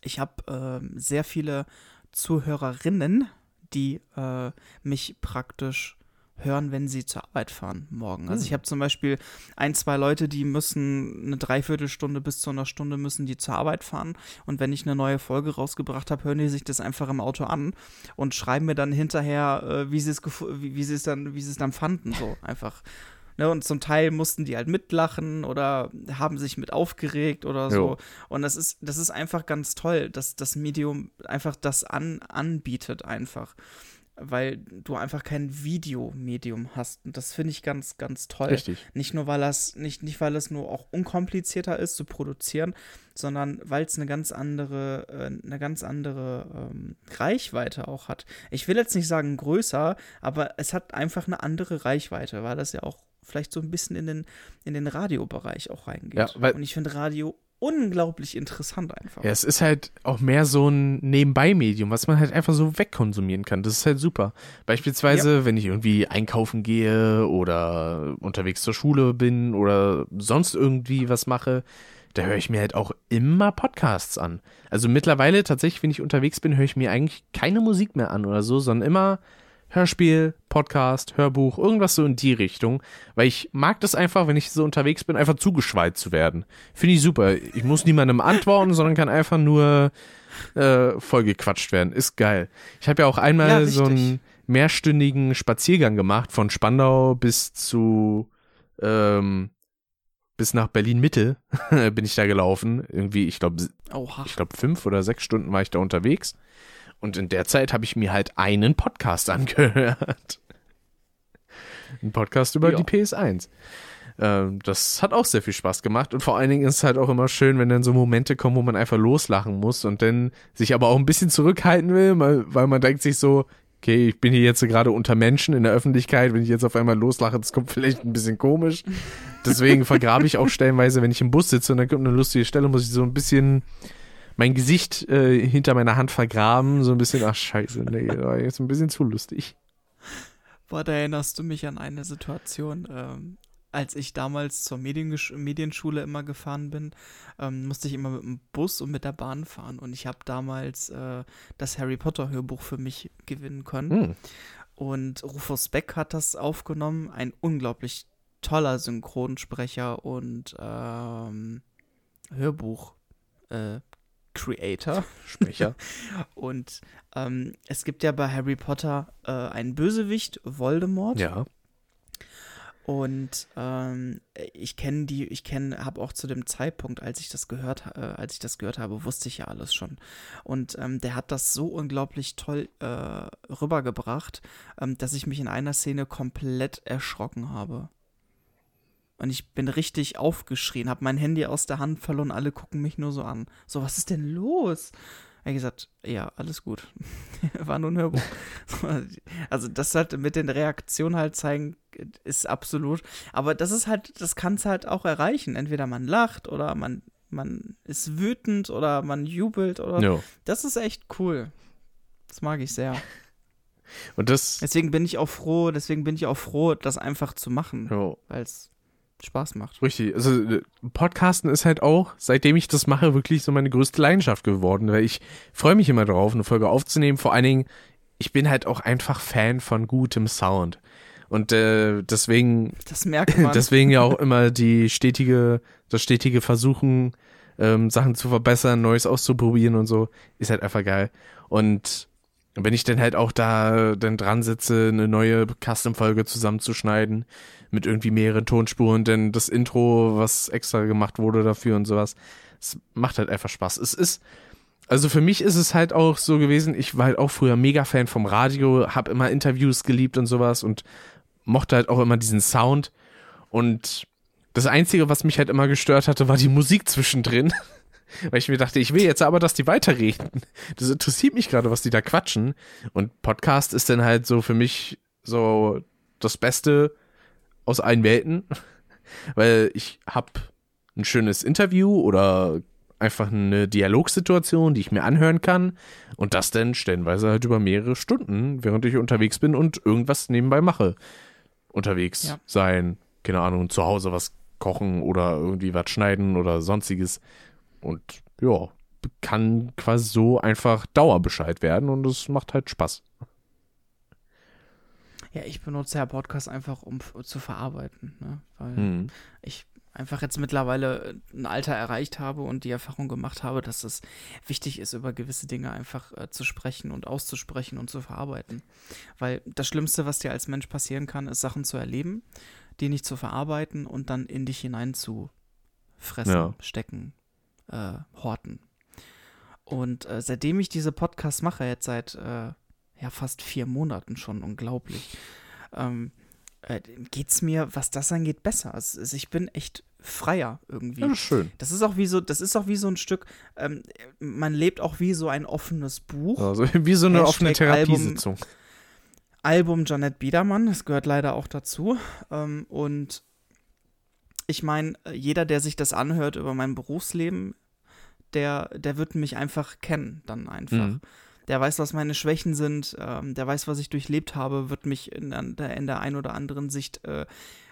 Ich habe ähm, sehr viele Zuhörerinnen, die äh, mich praktisch hören, wenn sie zur Arbeit fahren morgen. Also Hm. ich habe zum Beispiel ein, zwei Leute, die müssen eine Dreiviertelstunde bis zu einer Stunde müssen die zur Arbeit fahren und wenn ich eine neue Folge rausgebracht habe, hören die sich das einfach im Auto an und schreiben mir dann hinterher, äh, wie sie es wie sie es dann, wie sie es dann fanden, so [LAUGHS] einfach. Ne, und zum Teil mussten die halt mitlachen oder haben sich mit aufgeregt oder so. Jo. Und das ist, das ist einfach ganz toll, dass das Medium einfach das an, anbietet einfach. Weil du einfach kein Videomedium hast. Und das finde ich ganz, ganz toll. Richtig. Nicht nur, weil das, nicht, nicht weil es nur auch unkomplizierter ist zu produzieren, sondern weil es eine ganz andere, äh, eine ganz andere ähm, Reichweite auch hat. Ich will jetzt nicht sagen größer, aber es hat einfach eine andere Reichweite, weil das ja auch vielleicht so ein bisschen in den, in den Radiobereich auch reingeht. Ja, weil- Und ich finde Radio unglaublich interessant einfach. Ja, es ist halt auch mehr so ein Nebenbei-Medium, was man halt einfach so wegkonsumieren kann. Das ist halt super. Beispielsweise, wenn ich irgendwie einkaufen gehe oder unterwegs zur Schule bin oder sonst irgendwie was mache, da höre ich mir halt auch immer Podcasts an. Also mittlerweile tatsächlich, wenn ich unterwegs bin, höre ich mir eigentlich keine Musik mehr an oder so, sondern immer Hörspiel, Podcast, Hörbuch, irgendwas so in die Richtung, weil ich mag das einfach, wenn ich so unterwegs bin, einfach zugeschweizt zu werden. Finde ich super. Ich muss niemandem antworten, sondern kann einfach nur äh, vollgequatscht werden. Ist geil. Ich habe ja auch einmal Ja, so einen mehrstündigen Spaziergang gemacht von Spandau bis zu ähm, bis nach Berlin Mitte [LAUGHS] bin ich da gelaufen. Irgendwie, ich glaube, ich glaube, fünf oder sechs Stunden war ich da unterwegs. Und in der Zeit habe ich mir halt einen Podcast [LAUGHS] angehört. Ein Podcast über Ja. die PS1. Ähm, das hat auch sehr viel Spaß gemacht und vor allen Dingen ist es halt auch immer schön, wenn dann so Momente kommen, wo man einfach loslachen muss und dann sich aber auch ein bisschen zurückhalten will, weil, weil man denkt sich so, okay, ich bin hier jetzt gerade unter Menschen in der Öffentlichkeit, wenn ich jetzt auf einmal loslache, das kommt [LAUGHS] vielleicht ein bisschen komisch. Deswegen vergrabe ich auch stellenweise, wenn ich im Bus sitze und dann kommt eine lustige Stelle, muss ich so ein bisschen mein Gesicht äh, hinter meiner Hand vergraben, so ein bisschen, ach scheiße, nee, das war jetzt ein bisschen zu lustig. Boah, da erinnerst du mich an eine Situation, ähm, als ich damals zur Mediengesch Medienschule immer gefahren bin, ähm, musste ich immer mit dem Bus und mit der Bahn fahren. Und ich habe damals äh, das Harry Potter Hörbuch für mich gewinnen können. Hm. Und Rufus Beck hat das aufgenommen, ein unglaublich toller Synchronsprecher und ähm, Hörbuch äh, Creator. Sprecher. [LAUGHS] Und ähm, es gibt ja bei Harry Potter äh, einen Bösewicht, Voldemort. Ja. Und ähm, ich kenne die, ich kenne, habe auch zu dem Zeitpunkt, als ich das gehört, äh, als ich das gehört habe, wusste ich ja alles schon. Und ähm, der hat das so unglaublich toll äh, rübergebracht, ähm, dass ich mich in einer Szene komplett erschrocken habe. Und ich bin richtig aufgeschrien, habe mein Handy aus der Hand verloren, alle gucken mich nur so an. So, was ist denn los? Er hat gesagt, ja, alles gut. [LAUGHS] War nur ein Hörbuch. [LAUGHS] also das halt mit den Reaktionen halt zeigen, ist absolut. Aber das ist halt, das kann es halt auch erreichen. Entweder man lacht oder man, man ist wütend oder man jubelt oder. ja. Das ist echt cool. Das mag ich sehr. Und das, Deswegen bin ich auch froh, deswegen bin ich auch froh, das einfach zu machen, weil es Spaß macht. richtig. Also äh, Podcasten ist halt auch, seitdem ich das mache, wirklich so meine größte Leidenschaft geworden, weil ich freue mich immer darauf, eine Folge aufzunehmen. Vor allen Dingen, ich bin halt auch einfach Fan von gutem Sound. Und äh, deswegen [LAUGHS] Das merkt man. Deswegen ja auch immer die stetige, das stetige Versuchen, ähm, Sachen zu verbessern, Neues auszuprobieren und so, ist halt einfach geil. Und wenn ich dann halt auch da dann dran sitze, eine neue Custom-Folge zusammenzuschneiden, mit irgendwie mehreren Tonspuren, denn das Intro, was extra gemacht wurde dafür und sowas, es macht halt einfach Spaß. Es ist, also für mich ist es halt auch so gewesen, ich war halt auch früher mega Fan vom Radio, hab immer Interviews geliebt und sowas und mochte halt auch immer diesen Sound. Und das Einzige, was mich halt immer gestört hatte, war die Musik zwischendrin. [LAUGHS] Weil ich mir dachte, ich will jetzt aber, dass die weiterreden. Das interessiert mich gerade, was die da quatschen. Und Podcast ist dann halt so für mich so das Beste aus allen Welten. Weil ich hab ein schönes Interview oder einfach eine Dialogsituation, die ich mir anhören kann. Und das dann stellenweise halt über mehrere Stunden, während ich unterwegs bin und irgendwas nebenbei mache. Unterwegs Ja. sein, keine Ahnung, zu Hause was kochen oder irgendwie was schneiden oder sonstiges. Und ja, kann quasi so einfach Dauerbescheid werden und es macht halt Spaß. Ja, ich benutze ja Podcast einfach, um zu verarbeiten. Ne? Weil Hm. ich einfach jetzt mittlerweile ein Alter erreicht habe und die Erfahrung gemacht habe, dass es wichtig ist, über gewisse Dinge einfach äh, zu sprechen und auszusprechen und zu verarbeiten. Weil das Schlimmste, was dir als Mensch passieren kann, ist Sachen zu erleben, die nicht zu verarbeiten und dann in dich hinein zu fressen, Ja. stecken, äh, horten. Und äh, seitdem ich diese Podcasts mache, jetzt seit äh, ja fast vier Monaten schon, unglaublich, ähm, äh, geht's mir, was das angeht, besser. Also, ich bin echt freier irgendwie. Ja, das ist schön. Das ist auch wie so, das ist auch wie so ein Stück, ähm, man lebt auch wie so ein offenes Buch. Also [LAUGHS] wie so eine Hashtag offene Therapiesitzung. Album Janet Biedermann, das gehört leider auch dazu. Ähm, und ich meine, jeder, der sich das anhört über mein Berufsleben, der, der wird mich einfach kennen, dann einfach. Mhm. Der weiß, was meine Schwächen sind, ähm, der weiß, was ich durchlebt habe, wird mich in, der, in der einen oder anderen Sicht äh,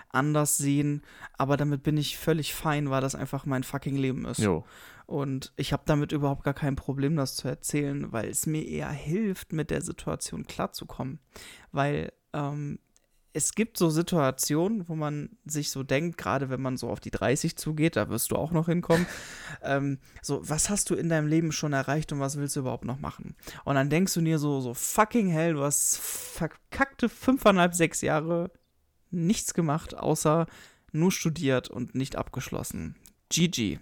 anders sehen. Aber damit bin ich völlig fein, weil das einfach mein fucking Leben ist. Jo. Und ich habe damit überhaupt gar kein Problem, das zu erzählen, weil es mir eher hilft, mit der Situation klarzukommen. Weil ähm, es gibt so Situationen, wo man sich so denkt, gerade wenn man so auf die 30 zugeht, da wirst du auch noch hinkommen, [LAUGHS] ähm, so, was hast du in deinem Leben schon erreicht und was willst du überhaupt noch machen? Und dann denkst du dir so, so fucking hell, du hast verkackte fünfeinhalb, sechs Jahre nichts gemacht, außer nur studiert und nicht abgeschlossen. GG.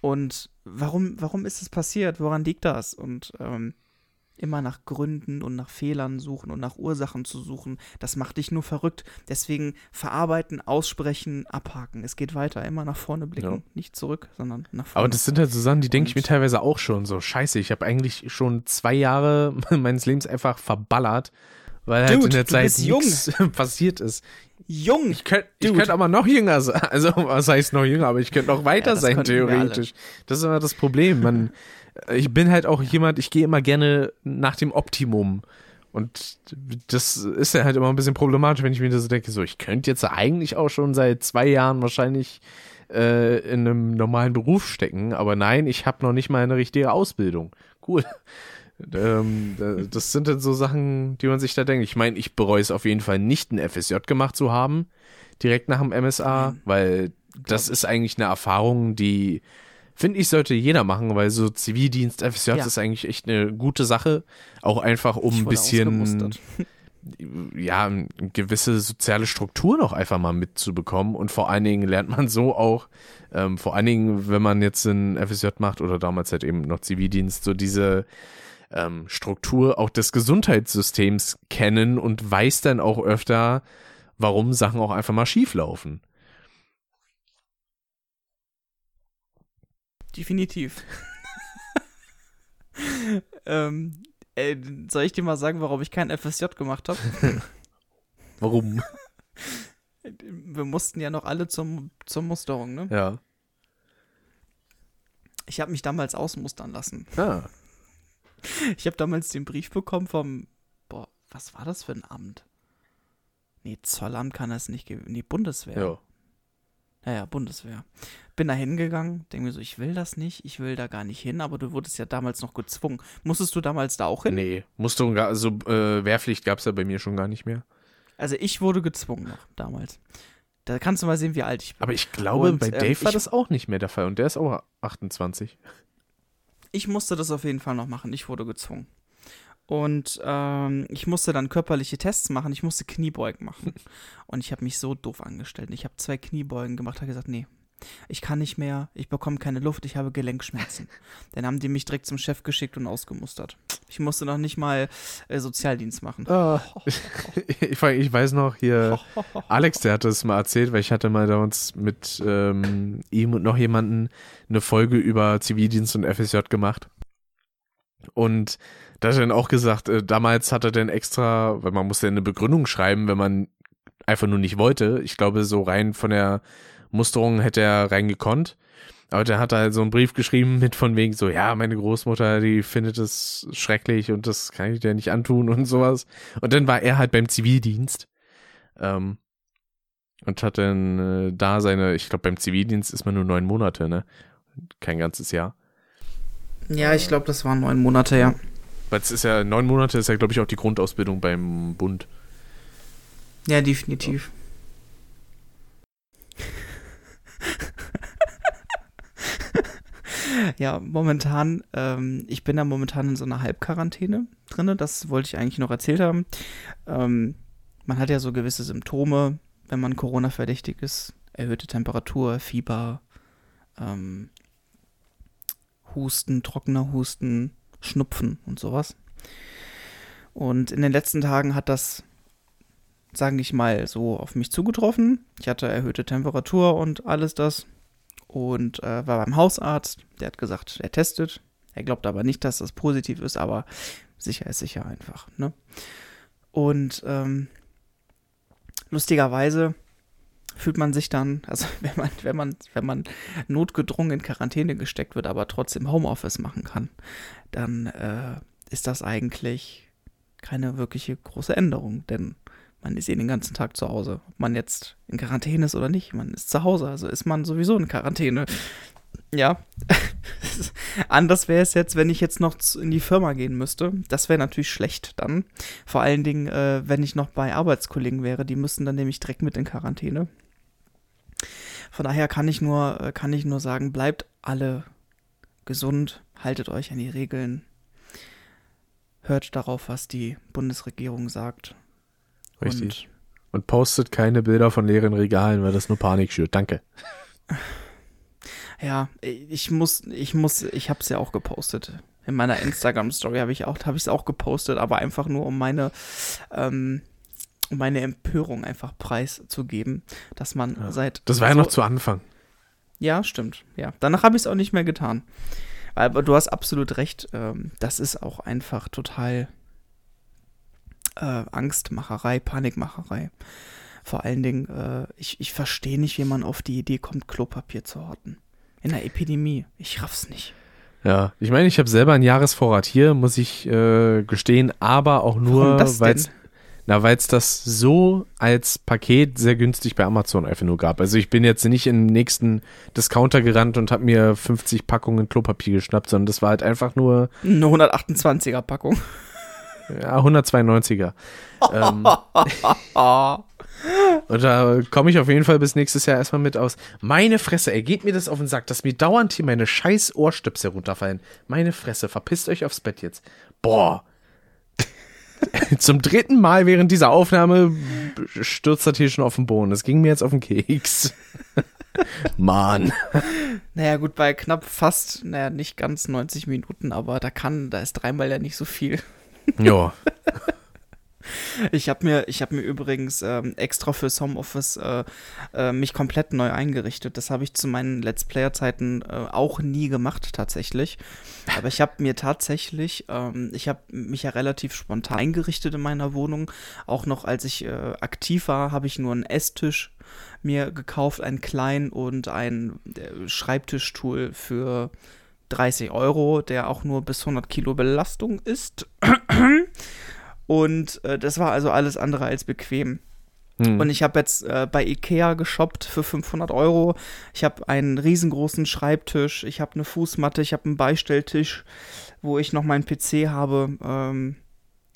Und warum, warum ist es passiert? Woran liegt das? Und ähm, immer nach Gründen und nach Fehlern suchen und nach Ursachen zu suchen, das macht dich nur verrückt. Deswegen verarbeiten, aussprechen, abhaken. Es geht weiter, immer nach vorne blicken, ja. nicht zurück, sondern nach vorne. Aber das sind halt so Sachen, die denke ich mir teilweise auch schon so, scheiße, ich habe eigentlich schon zwei Jahre [LAUGHS] meines Lebens einfach verballert, weil halt Dude, in der Zeit nichts [LAUGHS] passiert ist. Jung. Ich könnte könnt aber noch jünger sein. Also, was heißt noch jünger? Aber ich könnte noch weiter ja, sein, theoretisch. Das ist immer das Problem. Man, [LAUGHS] ich bin halt auch jemand, ich gehe immer gerne nach dem Optimum. Und das ist ja halt immer ein bisschen problematisch, wenn ich mir das denke, so, ich könnte jetzt eigentlich auch schon seit zwei Jahren wahrscheinlich äh, in einem normalen Beruf stecken, aber nein, ich habe noch nicht mal eine richtige Ausbildung. Cool. [LAUGHS] Ähm, das sind dann so Sachen, die man sich da denkt. Ich meine, ich bereue es auf jeden Fall nicht, ein FSJ gemacht zu haben, direkt nach dem MSA, weil das ist eigentlich eine Erfahrung, die finde ich, sollte jeder machen, weil so Zivildienst, FSJ ja. ist eigentlich echt eine gute Sache. Auch einfach, um [LAUGHS] ein bisschen ja, eine gewisse soziale Struktur noch einfach mal mitzubekommen. Und vor allen Dingen lernt man so auch, ähm, vor allen Dingen, wenn man jetzt ein FSJ macht oder damals halt eben noch Zivildienst, so diese ähm, Struktur auch des Gesundheitssystems kennen und weiß dann auch öfter, warum Sachen auch einfach mal schief laufen. Definitiv. ähm, ey, soll ich dir mal sagen, warum ich kein FSJ gemacht habe? [LAUGHS] warum? Wir mussten ja noch alle zum, zur Musterung, ne? Ja. Ich habe mich damals ausmustern lassen. Ah. Ich habe damals den Brief bekommen vom, boah, was war das für ein Amt? Nee, Zollamt kann das nicht geben. Nee, Bundeswehr. Ja. Naja, Bundeswehr. Bin da hingegangen, denke mir so, ich will das nicht, ich will da gar nicht hin, aber du wurdest ja damals noch gezwungen. Musstest du damals da auch hin? Nee, musste also äh, Wehrpflicht gab es ja bei mir schon gar nicht mehr. Also ich wurde gezwungen noch damals. Da kannst du mal sehen, wie alt ich bin. Aber ich glaube, und, bei ähm, Dave ähm, war das auch nicht mehr der Fall und der ist auch 28. Ich musste das auf jeden Fall noch machen, ich wurde gezwungen. Und ähm, ich musste dann körperliche Tests machen. Ich musste Kniebeugen machen. [LAUGHS] Und ich habe mich so doof angestellt. Ich habe zwei Kniebeugen gemacht, habe gesagt, nee, ich kann nicht mehr, ich bekomme keine Luft, ich habe Gelenkschmerzen. [LAUGHS] Dann haben die mich direkt zum Chef geschickt und ausgemustert. Ich musste noch nicht mal äh, Sozialdienst machen. Oh. [LAUGHS] ich, ich, weiß noch, hier, Alex, der hat das mal erzählt, weil ich hatte mal da uns mit ähm, ihm und noch jemanden eine Folge über Zivildienst und FSJ gemacht. Und da hat er dann auch gesagt, äh, damals hat er dann extra, weil man musste ja eine Begründung schreiben, wenn man einfach nur nicht wollte. Ich glaube, so rein von der Musterung hätte er reingekonnt. Aber der hat halt so einen Brief geschrieben mit von wegen so, ja, meine Großmutter, die findet es schrecklich und das kann ich dir nicht antun und sowas. Und dann war er halt beim Zivildienst. Ähm, und hat dann äh, da seine, ich glaube, beim Zivildienst ist man nur neun Monate, ne? Kein ganzes Jahr. Ja, ich glaube, das waren neun Monate, ja. Weil es ist ja, neun Monate ist ja, glaube ich, auch die Grundausbildung beim Bund. Ja, definitiv. [LAUGHS] ja, momentan, ähm, ich bin da momentan in so einer Halbquarantäne drin, das wollte ich eigentlich noch erzählt haben. Ähm, man hat ja so gewisse Symptome, wenn man Corona-verdächtig ist. Erhöhte Temperatur, Fieber, ähm, Husten, trockener Husten, Schnupfen und sowas. Und in den letzten Tagen hat das, sage ich mal, so auf mich zugetroffen. Ich hatte erhöhte Temperatur und alles das. Und äh, war beim Hausarzt. Der hat gesagt, er testet. Er glaubt aber nicht, dass das positiv ist, aber sicher ist sicher einfach. Ne? Und ähm, lustigerweise fühlt man sich dann, [LAUGHS] also wenn man, wenn man, wenn man notgedrungen in Quarantäne gesteckt wird, aber trotzdem Homeoffice machen kann, dann äh, ist das eigentlich keine wirkliche große Änderung, denn man ist eh den ganzen Tag zu Hause. Ob man jetzt in Quarantäne ist oder nicht, man ist zu Hause, also ist man sowieso in Quarantäne. Ja, [LAUGHS] anders wäre es jetzt, wenn ich jetzt noch in die Firma gehen müsste. Das wäre natürlich schlecht dann. Vor allen Dingen, äh, wenn ich noch bei Arbeitskollegen wäre, die müssten dann nämlich direkt mit in Quarantäne. Von daher kann ich nur, äh, kann ich nur sagen, bleibt alle gesund, haltet euch an die Regeln, hört darauf, was die Bundesregierung sagt. Richtig. Und, und postet keine Bilder von leeren Regalen, weil das nur Panik schürt. Danke. Ja, ich muss, ich muss, ich hab's ja auch gepostet. In meiner Instagram-Story habe ich auch, habe ich es auch gepostet, aber einfach nur um meine, ähm, um meine Empörung einfach preiszugeben, dass man Ja. seit. Das war ja so- noch zu Anfang. Ja, stimmt. Ja. Danach habe ich es auch nicht mehr getan. Aber du hast absolut recht. Ähm, das ist auch einfach total äh, Angstmacherei, Panikmacherei. Vor allen Dingen, äh, ich, ich verstehe nicht, wie man auf die Idee kommt, Klopapier zu horten. In der Epidemie. Ich raff's nicht. Ja, ich meine, ich habe selber einen Jahresvorrat hier, muss ich äh, gestehen, aber auch nur, weil es na, weil's das so als Paket sehr günstig bei Amazon einfach nur gab. Also ich bin jetzt nicht in den nächsten Discounter gerannt und habe mir 50 Packungen Klopapier geschnappt, sondern das war halt einfach nur Eine 128er Packung. [LAUGHS] ja, 192er. ähm. [LAUGHS] Und da komme ich auf jeden Fall bis nächstes Jahr erstmal mit aus. Meine Fresse, ey, geht mir das auf den Sack, dass mir dauernd hier meine scheiß Ohrstöpsel runterfallen. Meine Fresse, verpisst euch aufs Bett jetzt. Boah. [LAUGHS] Zum dritten Mal während dieser Aufnahme stürzt das hier schon auf den Boden. Das ging mir jetzt auf den Keks. [LAUGHS] Mann. Naja, gut, bei knapp fast, naja, nicht ganz 90 Minuten, aber da kann, da ist dreimal ja nicht so viel. Ja. [LAUGHS] Ich habe mir, ich mir übrigens ähm, extra fürs Homeoffice äh, äh, mich komplett neu eingerichtet. Das habe ich zu meinen Let's Player-Zeiten äh, auch nie gemacht tatsächlich. Aber ich habe mir tatsächlich, ähm, ich habe mich ja relativ spontan eingerichtet in meiner Wohnung. Auch noch als ich äh, aktiv war, habe ich nur einen Esstisch mir gekauft, einen kleinen und einen äh, Schreibtischstuhl für 30 Euro, der auch nur bis 100 Kilo Belastung ist. Und äh, das war also alles andere als bequem. Hm. Und ich habe jetzt äh, bei Ikea geshoppt für 500 Euro. Ich habe einen riesengroßen Schreibtisch, ich habe eine Fußmatte, ich habe einen Beistelltisch, wo ich noch meinen PC habe. Ähm,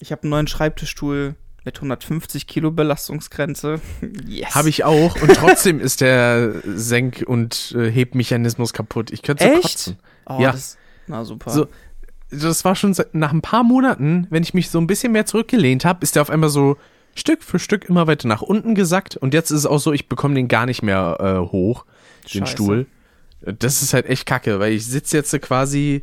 ich habe einen neuen Schreibtischstuhl mit 150 Kilo Belastungsgrenze. [LAUGHS] yes. Habe ich auch und trotzdem ist der Senk- und äh, Hebmechanismus kaputt. Ich könnte so Echt? kotzen. Oh, ja. Das, na super. So, das war schon seit, nach ein paar Monaten, wenn ich mich so ein bisschen mehr zurückgelehnt habe, ist der auf einmal so Stück für Stück immer weiter nach unten gesackt. Und jetzt ist es auch so, ich bekomme den gar nicht mehr äh, hoch, den Scheiße. Stuhl. Das ist halt echt kacke, weil ich sitze jetzt quasi,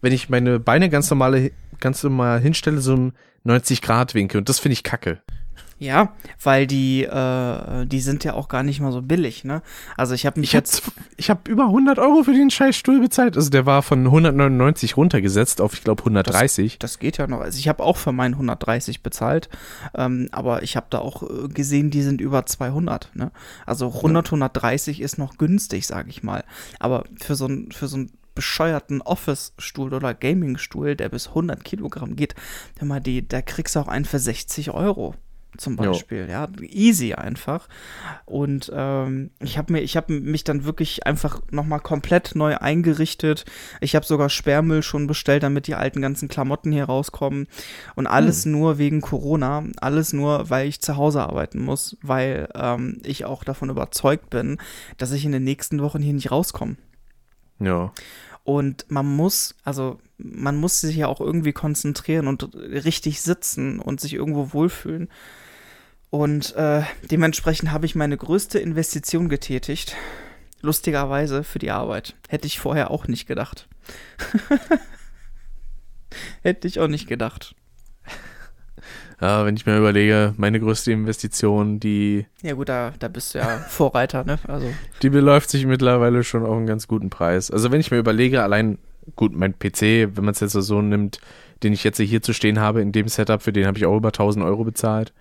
wenn ich meine Beine ganz normale, ganz normal hinstelle, so im 90-Grad-Winkel. Und das finde ich kacke. Ja, weil die, äh, die sind ja auch gar nicht mal so billig, ne? Also ich habe mich Ich habe jetzt ich hab über 100 Euro für den scheiß Stuhl bezahlt. Also der war von 199 runtergesetzt auf, ich glaube, 130. Das geht ja noch. Also ich habe auch für meinen 130 bezahlt, ähm, aber ich habe da auch äh, gesehen, die sind über 200. Ne? Also 100, 130 ist noch günstig, sage ich mal. Aber für so ein für so einen bescheuerten Office-Stuhl oder Gaming-Stuhl, der bis 100 Kilogramm geht, hör mal, die, da kriegst du auch einen für 60 Euro. Zum Jo. Beispiel, ja, easy einfach. Und ähm, ich habe mir, ich habe mich dann wirklich einfach nochmal komplett neu eingerichtet. Ich habe sogar Sperrmüll schon bestellt, damit die alten ganzen Klamotten hier rauskommen. Und alles nur wegen Corona. Alles nur, weil ich zu Hause arbeiten muss, weil ähm, ich auch davon überzeugt bin, dass ich in den nächsten Wochen hier nicht rauskomme. Ja. Und man muss, also man muss sich ja auch irgendwie konzentrieren und richtig sitzen und sich irgendwo wohlfühlen. Und äh, dementsprechend habe ich meine größte Investition getätigt. Lustigerweise für die Arbeit. Hätte ich vorher auch nicht gedacht. [LAUGHS] Hätte ich auch nicht gedacht. Ja, wenn ich mir überlege, meine größte Investition, die, Ja gut, da, da bist du ja [LAUGHS] Vorreiter, ne? Also, die beläuft sich mittlerweile schon auf einen ganz guten Preis. Also wenn ich mir überlege, allein, gut, mein PC, wenn man es jetzt so nimmt, den ich jetzt hier zu stehen habe, in dem Setup, für den habe ich auch über 1000 Euro bezahlt.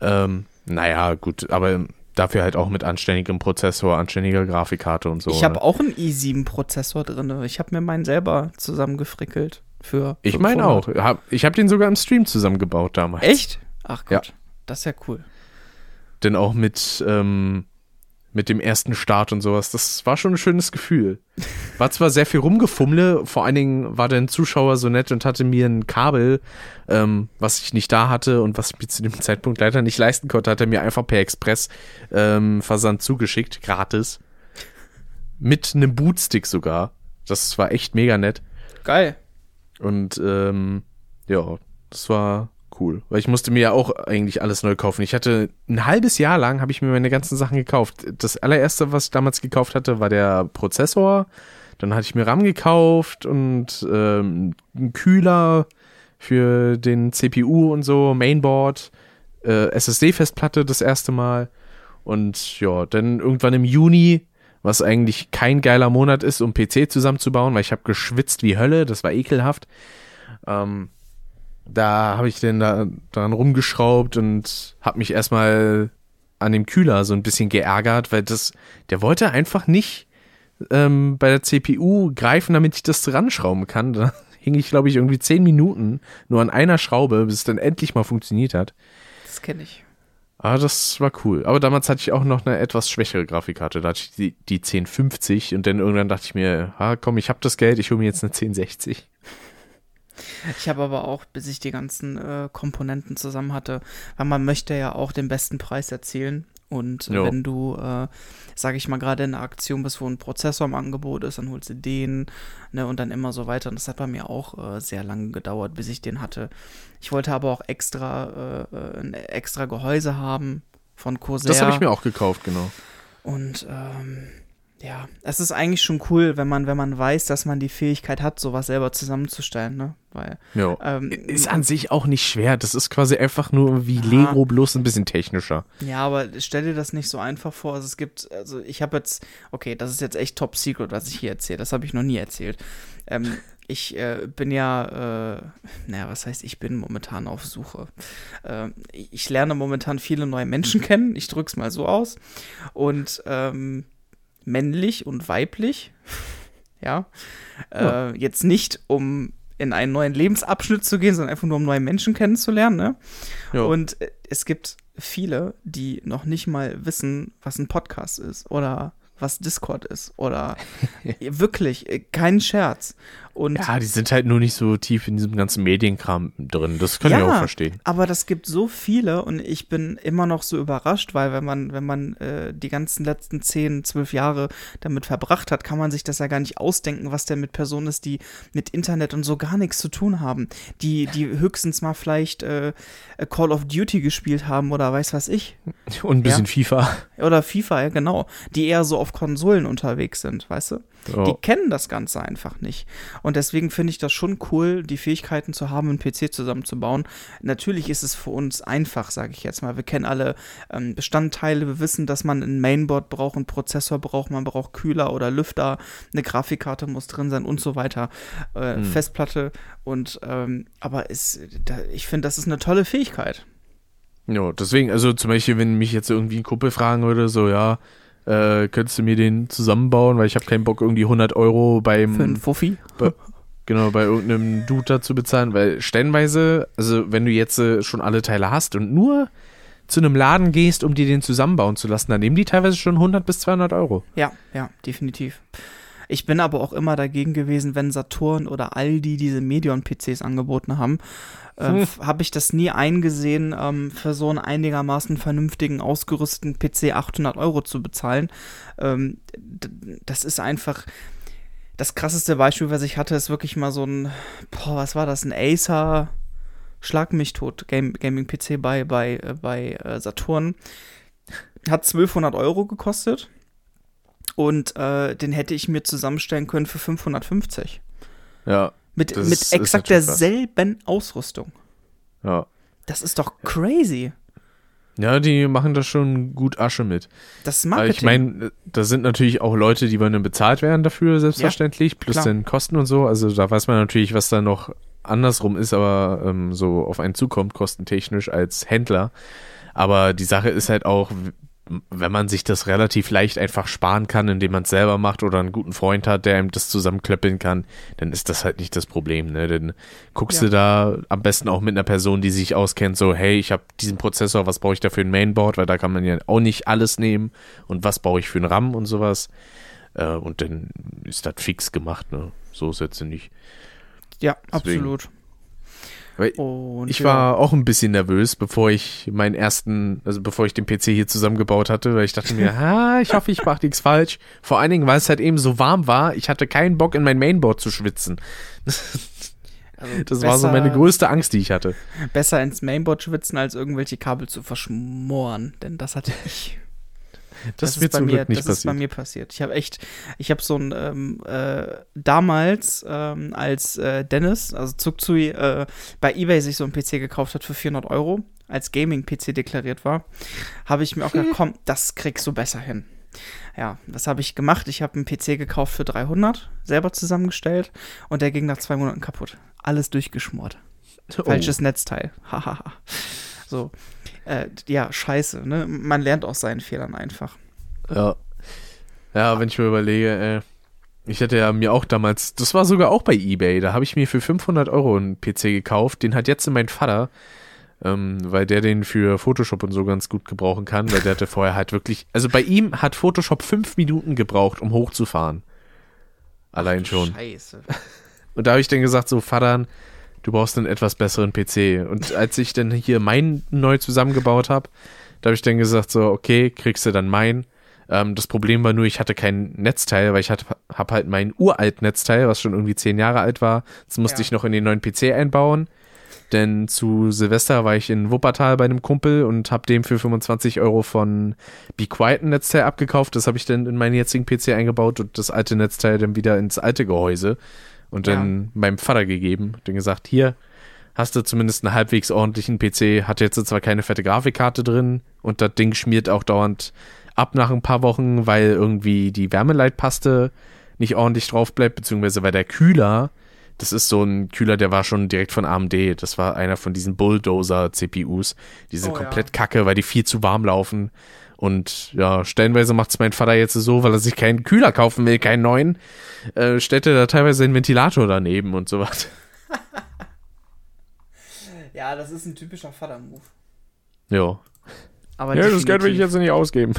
Ähm, naja, gut, aber dafür halt auch mit anständigem Prozessor, anständiger Grafikkarte und so. ich habe ne? auch einen i7-Prozessor drin. Ich habe mir meinen selber zusammengefrickelt. Für Ich meine 500. auch. Hab, ich habe den sogar im Stream zusammengebaut damals. Echt? Ach Ja. Gott, das ist ja cool. Denn auch mit, ähm, mit dem ersten Start und sowas, das war schon ein schönes Gefühl. War zwar sehr viel rumgefummle, vor allen Dingen war der Zuschauer so nett und hatte mir ein Kabel, ähm, was ich nicht da hatte und was ich mir zu dem [LAUGHS] Zeitpunkt leider nicht leisten konnte, hat er mir einfach per Express ähm, Versand zugeschickt, gratis. Mit einem Bootstick sogar. Das war echt mega nett. Geil. Und ähm, ja, das war cool. Weil ich musste mir ja auch eigentlich alles neu kaufen. Ich hatte ein halbes Jahr lang habe ich mir meine ganzen Sachen gekauft. Das allererste, was ich damals gekauft hatte, war der Prozessor. Dann hatte ich mir RAM gekauft und ähm, einen Kühler für den CPU und so, Mainboard, äh, SSD-Festplatte das erste Mal. Und ja, dann irgendwann im Juni, was eigentlich kein geiler Monat ist, um PC zusammenzubauen, weil ich habe geschwitzt wie Hölle, das war ekelhaft. Ähm, da habe ich dann da, daran rumgeschraubt und habe mich erstmal an dem Kühler so ein bisschen geärgert, weil das, der wollte einfach nicht ähm, bei der CPU greifen, damit ich das ranschrauben kann. Da [LAUGHS] hing ich, glaube ich, irgendwie zehn Minuten nur an einer Schraube, bis es dann endlich mal funktioniert hat. Das kenne ich. Aber ah, das war cool. Aber damals hatte ich auch noch eine etwas schwächere Grafikkarte. Da hatte ich die, die 1050 und dann irgendwann dachte ich mir, ah, komm, ich habe das Geld, ich hole mir jetzt eine 1060. Ich habe aber auch, bis ich die ganzen äh, Komponenten zusammen hatte, weil man möchte ja auch den besten Preis erzielen. Und jo. wenn du, äh, sage ich mal, gerade in einer Aktion bist, wo ein Prozessor im Angebot ist, dann holst du den ne, und dann immer so weiter. Und das hat bei mir auch äh, sehr lange gedauert, bis ich den hatte. Ich wollte aber auch extra äh, äh ein extra Gehäuse haben von Corsair. Das habe ich mir auch gekauft, genau. Und ähm, ja, es ist eigentlich schon cool, wenn man, wenn man weiß, dass man die Fähigkeit hat, sowas selber zusammenzustellen, ne? Weil ähm, ist an sich auch nicht schwer. Das ist quasi einfach nur wie Lego, bloß ein bisschen technischer. Ja, aber stell dir das nicht so einfach vor. Also es gibt, also ich habe jetzt, okay, das ist jetzt echt top secret, was ich hier erzähle. Das habe ich noch nie erzählt. Ähm, [LAUGHS] ich äh, bin ja, äh, naja, was heißt, ich bin momentan auf Suche. Äh, ich lerne momentan viele neue Menschen [LAUGHS] kennen. Ich drück's mal so aus. Und ähm, männlich und weiblich. ja. [LAUGHS] ja. Äh, jetzt nicht, um in einen neuen Lebensabschnitt zu gehen, sondern einfach nur um neue Menschen kennenzulernen. Ne? Ja. Und äh, es gibt viele, die noch nicht mal wissen, was ein Podcast ist oder was Discord ist oder [LAUGHS] wirklich äh, kein Scherz. Und ja, die sind halt nur nicht so tief in diesem ganzen Medienkram drin. Das kann ja, ich auch verstehen. Aber das gibt so viele und ich bin immer noch so überrascht, weil wenn man, wenn man äh, die ganzen letzten 10, 12 Jahre damit verbracht hat, kann man sich das ja gar nicht ausdenken, was denn mit Personen ist, die mit Internet und so gar nichts zu tun haben. Die, die höchstens mal vielleicht äh, Call of Duty gespielt haben oder weiß was ich. Und ein bisschen ja? FIFA. Oder FIFA, ja, genau. Die eher so auf Konsolen unterwegs sind, weißt du? Oh. Die kennen das Ganze einfach nicht. Und deswegen finde ich das schon cool, die Fähigkeiten zu haben, einen PC zusammenzubauen. Natürlich ist es für uns einfach, sage ich jetzt mal. Wir kennen alle ähm, Bestandteile, wir wissen, dass man ein Mainboard braucht, einen Prozessor braucht, man braucht Kühler oder Lüfter, eine Grafikkarte muss drin sein und so weiter. Äh, hm. Festplatte und ähm, aber ist, da, ich finde, das ist eine tolle Fähigkeit. Ja, deswegen, also zum Beispiel, wenn mich jetzt irgendwie ein Kumpel fragen würde, so, ja, äh, könntest du mir den zusammenbauen, weil ich habe keinen Bock, irgendwie 100 Euro beim. Für einen Fuffi? Bei, genau, bei irgendeinem Dude zu bezahlen, weil stellenweise, also wenn du jetzt äh, schon alle Teile hast und nur zu einem Laden gehst, um dir den zusammenbauen zu lassen, dann nehmen die teilweise schon 100 bis 200 Euro. Ja, ja, definitiv. Ich bin aber auch immer dagegen gewesen, wenn Saturn oder Aldi diese Medion-PCs angeboten haben. Äh, hm. Habe ich das nie eingesehen, ähm, für so einen einigermaßen vernünftigen, ausgerüsteten PC 800 Euro zu bezahlen. Ähm, das ist einfach. Das krasseste Beispiel, was ich hatte, ist wirklich mal so ein, boah, was war das, ein Acer Schlag mich tot Game, Gaming-PC bei, bei, äh, bei äh, Saturn. Hat 1200 Euro gekostet. Und äh, den hätte ich mir zusammenstellen können für 550. Ja. Mit, mit exakt derselben. Ausrüstung. Ja. Das ist doch crazy. Ja, die machen da schon gut Asche mit. Das ist Marketing. Ich meine, da sind natürlich auch Leute, die wollen bezahlt werden dafür, selbstverständlich, ja, plus klar. den Kosten und so. Also da weiß man natürlich, was da noch andersrum ist, aber ähm, so auf einen zukommt, kostentechnisch als Händler. Aber die Sache ist halt auch, wenn man sich das relativ leicht einfach sparen kann, indem man es selber macht oder einen guten Freund hat, der ihm das zusammenklöppeln kann, dann ist das halt nicht das Problem. Ne? Dann guckst ja. du da am besten auch mit einer Person, die sich auskennt, so, hey, ich habe diesen Prozessor, was brauche ich da für ein Mainboard, weil da kann man ja auch nicht alles nehmen und was brauche ich für einen RAM und sowas. Äh, und dann ist das fix gemacht, ne? So ist jetzt nicht. Ja, Deswegen. absolut. Und ich war auch ein bisschen nervös, bevor ich meinen ersten, also bevor ich den PC hier zusammengebaut hatte, weil ich dachte mir, [LAUGHS] ha, ich hoffe, ich mache nichts falsch. Vor allen Dingen, weil es halt eben so warm war, ich hatte keinen Bock in mein Mainboard zu schwitzen. [LAUGHS] Also das war so meine größte Angst, die ich hatte. Besser ins Mainboard schwitzen, als irgendwelche Kabel zu verschmoren, denn das hatte ich. Das, das wird zum mir, Glück nicht das passiert. ist bei mir passiert. Ich habe echt, ich habe so ein, ähm, äh, damals, ähm, als äh, Dennis, also Zugzui, äh, bei Ebay sich so ein PC gekauft hat für 400 Euro, als Gaming-PC deklariert war, habe ich mir auch gedacht, [LAUGHS] komm, das kriegst du besser hin. Ja, das habe ich gemacht. Ich habe einen PC gekauft für 300, selber zusammengestellt und der ging nach zwei Monaten kaputt. Alles durchgeschmort. Oh. Falsches Netzteil. [LAUGHS] Hahaha. so. Äh, ja, scheiße, ne? Man lernt aus seinen Fehlern einfach. Ja. Ja, wenn ich mir überlege, äh, ich hatte ja mir auch damals, das war sogar auch bei Ebay, da habe ich mir für 500 Euro einen PC gekauft, den hat jetzt mein Vater, ähm, weil der den für Photoshop und so ganz gut gebrauchen kann, weil der hatte [LAUGHS] vorher halt wirklich, also bei ihm hat Photoshop fünf Minuten gebraucht, um hochzufahren. Allein schon. Scheiße. Und da habe ich dann gesagt, so, Vater, du brauchst einen etwas besseren PC. Und als ich dann hier meinen neu zusammengebaut habe, da habe ich dann gesagt, so, okay, kriegst du dann meinen. Ähm, das Problem war nur, ich hatte kein Netzteil, weil ich habe halt mein uralt Netzteil, was schon irgendwie zehn Jahre alt war. Das musste Ja. ich noch in den neuen PC einbauen. Denn zu Silvester war ich in Wuppertal bei einem Kumpel und habe dem für 25 Euro von Be Quiet ein Netzteil abgekauft. Das habe ich dann in meinen jetzigen PC eingebaut und das alte Netzteil dann wieder ins alte Gehäuse und dann meinem Vater gegeben. Dann gesagt, hier hast du zumindest einen halbwegs ordentlichen PC. Hat jetzt zwar keine fette Grafikkarte drin und das Ding schmiert auch dauernd ab nach ein paar Wochen, weil irgendwie die Wärmeleitpaste nicht ordentlich drauf bleibt, beziehungsweise weil der Kühler, das ist so ein Kühler, der war schon direkt von AMD. Das war einer von diesen Bulldozer-CPUs. Die sind Oh ja. komplett kacke, weil die viel zu warm laufen. Und ja, stellenweise macht es mein Vater jetzt so, weil er sich keinen Kühler kaufen will, keinen neuen, äh, stellt er da teilweise einen Ventilator daneben und sowas. [LAUGHS] Ja, das ist ein typischer Vater-Move. Ja. Aber Ja, das Geld will ich jetzt nicht ausgeben.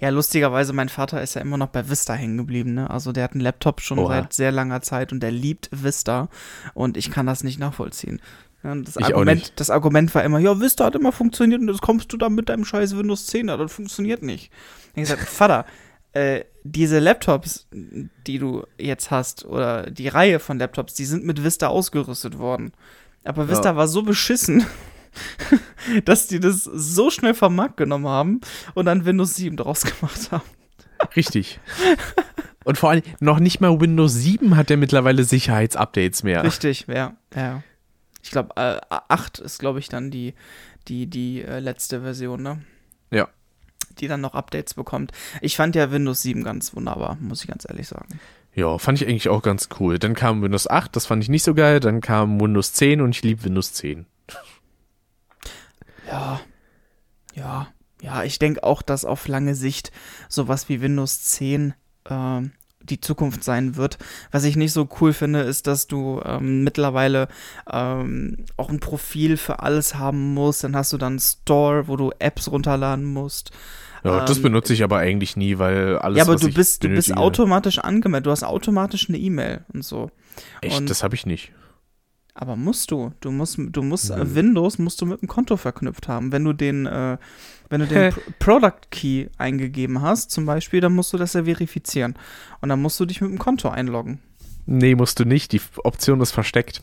Ja, lustigerweise, mein Vater ist ja immer noch bei Vista hängen geblieben, ne? Also der hat einen Laptop schon Oha. seit sehr langer Zeit und der liebt Vista und ich kann das nicht nachvollziehen. Ja, und das, Argument, das Argument war immer, ja, Vista hat immer funktioniert und jetzt kommst du da mit deinem scheiß Windows 10 da, das funktioniert nicht. Ich gesagt, [LAUGHS] Vater, äh, diese Laptops, die du jetzt hast, oder die Reihe von Laptops, die sind mit Vista ausgerüstet worden. Aber Vista Ja. war so beschissen, [LAUGHS] dass die das so schnell vom Markt genommen haben und dann Windows 7 draus gemacht haben. Richtig. [LAUGHS] Und vor allem noch nicht mal Windows 7 hat der mittlerweile Sicherheitsupdates mehr. Richtig, ja, ja. Ich glaube, äh, 8 ist, glaube ich, dann die, die, die äh, letzte Version, ne? Ja. Die dann noch Updates bekommt. Ich fand ja Windows 7 ganz wunderbar, muss ich ganz ehrlich sagen. Ja, fand ich eigentlich auch ganz cool. Dann kam Windows 8, das fand ich nicht so geil. Dann kam Windows 10 und ich liebe Windows 10. Ja, ja, ja, ich denke auch, dass auf lange Sicht sowas wie Windows 10 ähm, die Zukunft sein wird. Was ich nicht so cool finde, ist, dass du ähm, mittlerweile ähm, auch ein Profil für alles haben musst. Dann hast du dann einen Store, wo du Apps runterladen musst. Ja, das Ähm, benutze ich aber eigentlich nie, weil alles ja, aber du bist, du bist benötige- automatisch angemeldet. Du hast automatisch eine E-Mail und so. Echt, und- das habe ich nicht. Aber musst du? Du musst, du musst äh, Windows musst du mit dem Konto verknüpft haben. Wenn du den, äh, wenn du den [LAUGHS] Pro Product Key eingegeben hast, zum Beispiel, dann musst du das ja verifizieren. Und dann musst du dich mit dem Konto einloggen. Nee, musst du nicht. Die Option ist versteckt.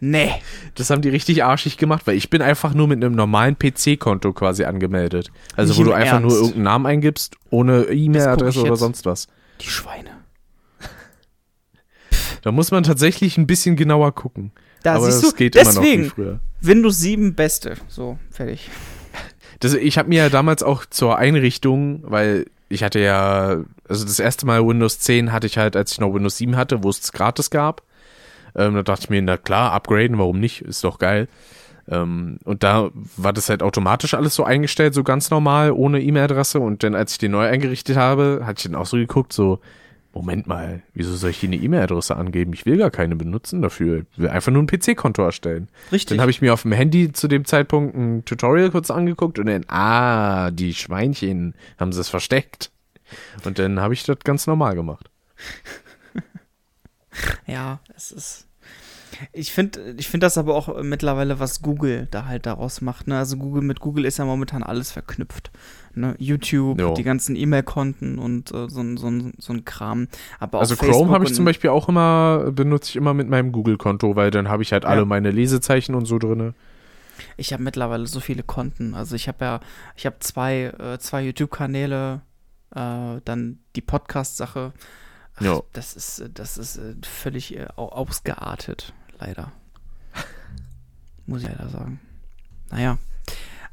Nee. Das haben die richtig arschig gemacht, weil ich bin einfach nur mit einem normalen PC-Konto quasi angemeldet. Also Nicht wo du einfach nur Ernst? irgendeinen Namen eingibst, ohne E-Mail-Adresse oder sonst was. Die Schweine. Da muss man tatsächlich ein bisschen genauer gucken. Da Aber siehst das du, geht immer noch deswegen, wie früher. Windows 7 Beste. So, fertig. Das, ich habe mir ja damals auch zur Einrichtung, weil ich hatte ja, also das erste Mal Windows 10 hatte ich halt, als ich noch Windows 7 hatte, wo es gratis gab. Ähm, da dachte ich mir, na klar, upgraden, warum nicht? Ist doch geil. Ähm, und da war das halt automatisch alles so eingestellt, so ganz normal, ohne E-Mail-Adresse. Und dann, als ich den neu eingerichtet habe, hatte ich dann auch so geguckt, so, Moment mal, wieso soll ich hier eine E-Mail-Adresse angeben? Ich will gar keine benutzen dafür. Ich will einfach nur ein PC-Konto erstellen. Richtig. Dann habe ich mir auf dem Handy zu dem Zeitpunkt ein Tutorial kurz angeguckt und dann, ah, die Schweinchen haben sie es versteckt. Und dann habe ich das ganz normal gemacht. [LAUGHS] Ja, es ist. Ich finde ich find das aber auch mittlerweile, was Google da halt daraus macht. Ne? Also Google mit Google ist ja momentan alles verknüpft. Ne? YouTube, Jo. die ganzen E-Mail-Konten und äh, so, ein- so, so ein Kram. Aber auch Also Chrome habe ich zum Beispiel auch immer, benutze ich immer mit meinem Google-Konto, weil dann habe ich halt alle Ja. meine Lesezeichen und so drinne. Ich habe mittlerweile so viele Konten. Also ich habe ja, ich habe zwei, äh, zwei YouTube-Kanäle, äh, dann die Podcast-Sache. Ach, Ja. Das ist, äh, das ist äh, völlig äh, au- ausgeartet, leider. [LAUGHS] Muss ich leider sagen. Naja.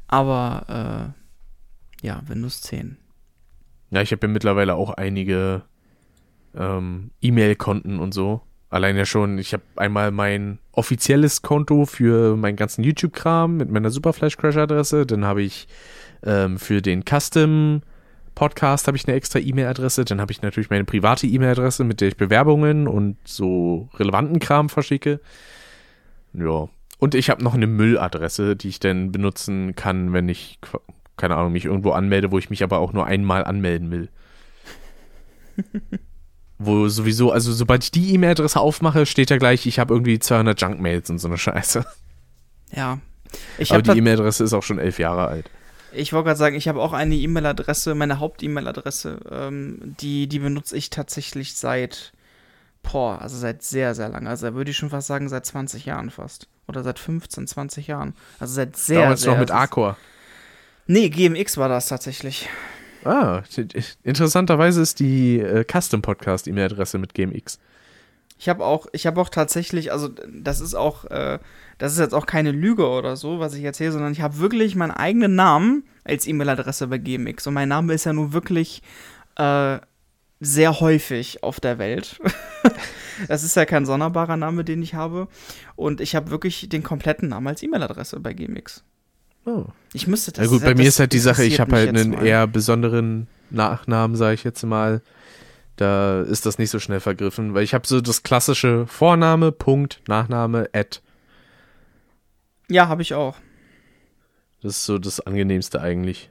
Aber äh, ja, Windows 10. Ja, ich habe ja mittlerweile auch einige ähm, E-Mail-Konten und so. Allein ja schon, ich habe einmal mein offizielles Konto für meinen ganzen YouTube-Kram mit meiner Superflash-Crash-Adresse. Dann habe ich ähm, für den Custom-Podcast habe ich eine extra E-Mail-Adresse. Dann habe ich natürlich meine private E-Mail-Adresse, mit der ich Bewerbungen und so relevanten Kram verschicke. Ja. Und ich habe noch eine Mülladresse, die ich dann benutzen kann, wenn ich, keine Ahnung, mich irgendwo anmelde, wo ich mich aber auch nur einmal anmelden will. [LAUGHS] wo sowieso, also sobald ich die E-Mail-Adresse aufmache, steht da gleich, ich habe irgendwie 200 Junk-Mails und so eine Scheiße. Ja. Ich aber die E-Mail-Adresse ist auch schon elf Jahre alt. Ich wollte gerade sagen, ich habe auch eine E-Mail-Adresse, meine Haupt-E-Mail-Adresse, ähm, die, die benutze ich tatsächlich seit, boah, also seit sehr, sehr lange. Also da würde ich schon fast sagen, seit 20 Jahren fast. Oder seit 15, 20 Jahren. Also seit sehr, Damals sehr. noch mit das ist- Arcor. Nee, GMX war das tatsächlich. Ah, interessanterweise ist die äh, Custom-Podcast-E-Mail-Adresse mit GMX. Ich habe auch, ich habe auch tatsächlich, also das ist auch, äh, das ist jetzt auch keine Lüge oder so, was ich erzähle, sondern ich habe wirklich meinen eigenen Namen als E-Mail-Adresse bei GMX. Und mein Name ist ja nun wirklich äh, sehr häufig auf der Welt. [LAUGHS] das ist ja kein sonderbarer Name, den ich habe. Und ich habe wirklich den kompletten Namen als E-Mail-Adresse bei GMX. Oh. Ich müsste das. Na gut, bei das mir ist halt die Sache, ich habe halt einen mal. eher besonderen Nachnamen, sage ich jetzt mal. Da ist das nicht so schnell vergriffen, weil ich habe so das klassische Vorname, Punkt, Nachname, Ad. Ja, habe ich auch. Das ist so das angenehmste eigentlich.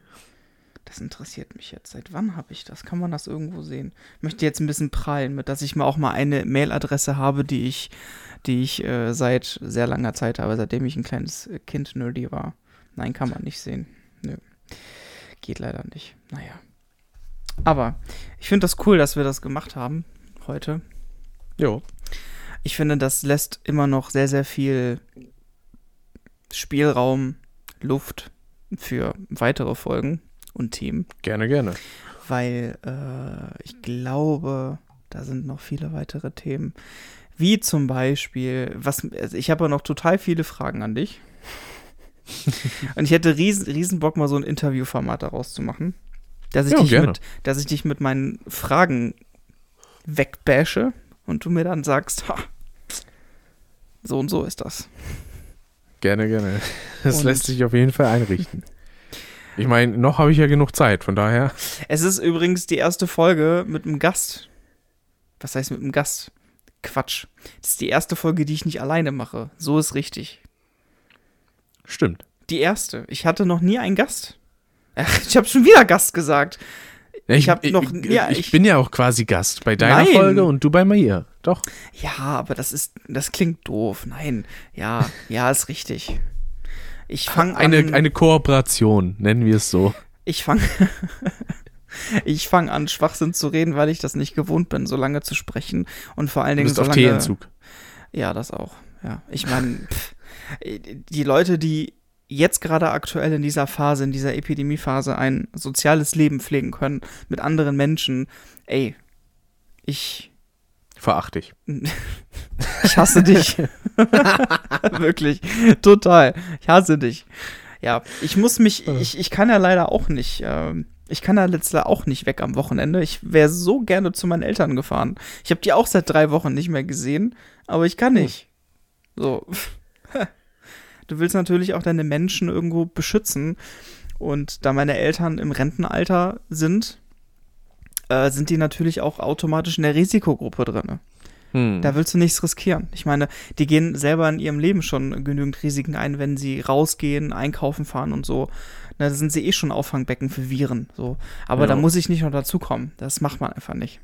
Das interessiert mich jetzt. Seit wann habe ich das? Kann man das irgendwo sehen? Ich möchte jetzt ein bisschen prallen mit, dass ich mal auch mal eine Mailadresse habe, die ich, die ich äh, seit sehr langer Zeit habe, seitdem ich ein kleines Kind nerdy war. Nein, kann man nicht sehen. Nö. Geht leider nicht. Naja. Aber ich finde das cool, dass wir das gemacht haben heute. Jo. Ich finde, das lässt immer noch sehr, sehr viel Spielraum, Luft für weitere Folgen und Themen Gerne, gerne. weil äh, ich glaube, da sind noch viele weitere Themen. Wie zum Beispiel, was, also ich habe ja noch total viele Fragen an dich. [LAUGHS] Und ich hätte riesen, riesen Bock, mal so ein Interviewformat daraus zu machen. Dass ich, Ja, dich gerne. mit, dass ich dich mit meinen Fragen wegbashe und du mir dann sagst, ha, so und so ist das. Gerne, gerne. Das Und- lässt sich auf jeden Fall einrichten. [LAUGHS] Ich meine, noch habe ich ja genug Zeit, von daher. Es ist übrigens die erste Folge mit einem Gast. Was heißt mit einem Gast? Quatsch. Das ist die erste Folge, die ich nicht alleine mache. So ist richtig. Stimmt. Die erste. Ich hatte noch nie einen Gast. Ach, [LAUGHS] ich habe schon wieder Gast gesagt. Ja, Ich hab noch- Ich, ja, ich, ich- bin ja auch quasi Gast bei deiner Nein. Folge und du bei mir. Doch. Ja, aber das ist, das klingt doof. Nein. Ja, ja, ist richtig. Ich fange an. Eine, eine Kooperation, nennen wir es so. Ich fange [LAUGHS] ich fang an, Schwachsinn zu reden, weil ich das nicht gewohnt bin, so lange zu sprechen. Und vor allen Du Dingen bist so auf lange. Teeentzug. Ja, das auch. Ja, ich meine, [LAUGHS] die Leute, die jetzt gerade aktuell in dieser Phase, in dieser Epidemiephase ein soziales Leben pflegen können mit anderen Menschen, ey, ich, Verachte ich. [LAUGHS] ich hasse dich. [LAUGHS] Wirklich, total. Ich hasse dich. Ja, ich muss mich, ich, ich kann ja leider auch nicht, ähm, ich kann ja letztlich auch nicht weg am Wochenende. Ich wäre so gerne zu meinen Eltern gefahren. Ich habe die auch seit drei Wochen nicht mehr gesehen, aber ich kann nicht. So. [LAUGHS] Du willst natürlich auch deine Menschen irgendwo beschützen. Und da meine Eltern im Rentenalter sind, äh, sind die natürlich auch automatisch in der Risikogruppe drin. Hm. Da willst du nichts riskieren. Ich meine, die gehen selber in ihrem Leben schon genügend Risiken ein, wenn sie rausgehen, einkaufen fahren und so. Na, da sind sie eh schon Auffangbecken für Viren. So. Aber Ja. da muss ich nicht noch dazukommen. Das macht man einfach nicht.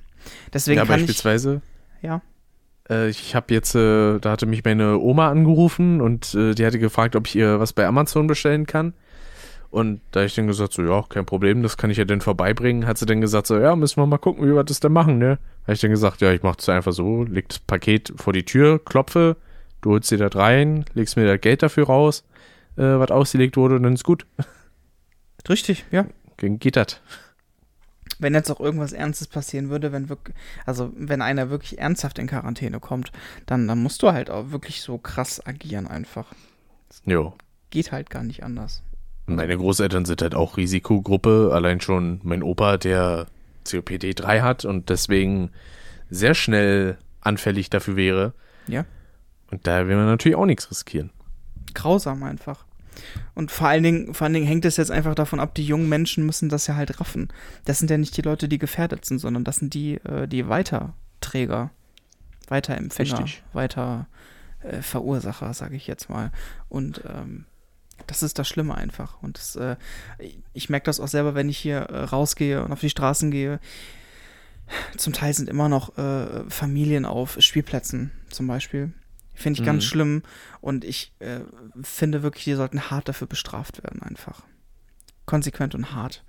Deswegen ja, kann ich. beispielsweise. Ja. Äh, ich habe jetzt, äh, da hatte mich meine Oma angerufen und äh, die hatte gefragt, ob ich ihr was bei Amazon bestellen kann. Und da ich dann gesagt, so, ja, kein Problem, das kann ich ja dann vorbeibringen. Hat sie dann gesagt, so, ja, müssen wir mal gucken, wie wir das denn machen, ne? Habe ich dann gesagt, ja, ich mach das einfach so, leg das Paket vor die Tür, klopfe, du holst dir das rein, legst mir das Geld dafür raus, äh, was ausgelegt wurde und dann ist gut. Richtig, ja. Geht das. Wenn jetzt auch irgendwas Ernstes passieren würde, wenn wirklich, also wenn einer wirklich ernsthaft in Quarantäne kommt, dann, dann musst du halt auch wirklich so krass agieren einfach. Jo. Geht halt gar nicht anders. Meine Großeltern sind halt auch Risikogruppe. Allein schon mein Opa, der COPD 3 hat und deswegen sehr schnell anfällig dafür wäre. Ja. Und da will man natürlich auch nichts riskieren. Grausam einfach. Und vor allen Dingen, vor allen Dingen hängt es jetzt einfach davon ab, die jungen Menschen müssen das ja halt raffen. Das sind ja nicht die Leute, die gefährdet sind, sondern das sind die, äh, die Weiterträger, Weiterempfänger, Richtig. weiter äh, Verursacher, sage ich jetzt mal. Und ähm, das ist das Schlimme einfach. Und das, äh, ich merke das auch selber, wenn ich hier äh, rausgehe und auf die Straßen gehe. Zum Teil sind immer noch äh, Familien auf Spielplätzen zum Beispiel. Finde ich ganz Mhm. schlimm. Und ich äh, finde wirklich, die sollten hart dafür bestraft werden, einfach. Konsequent und hart.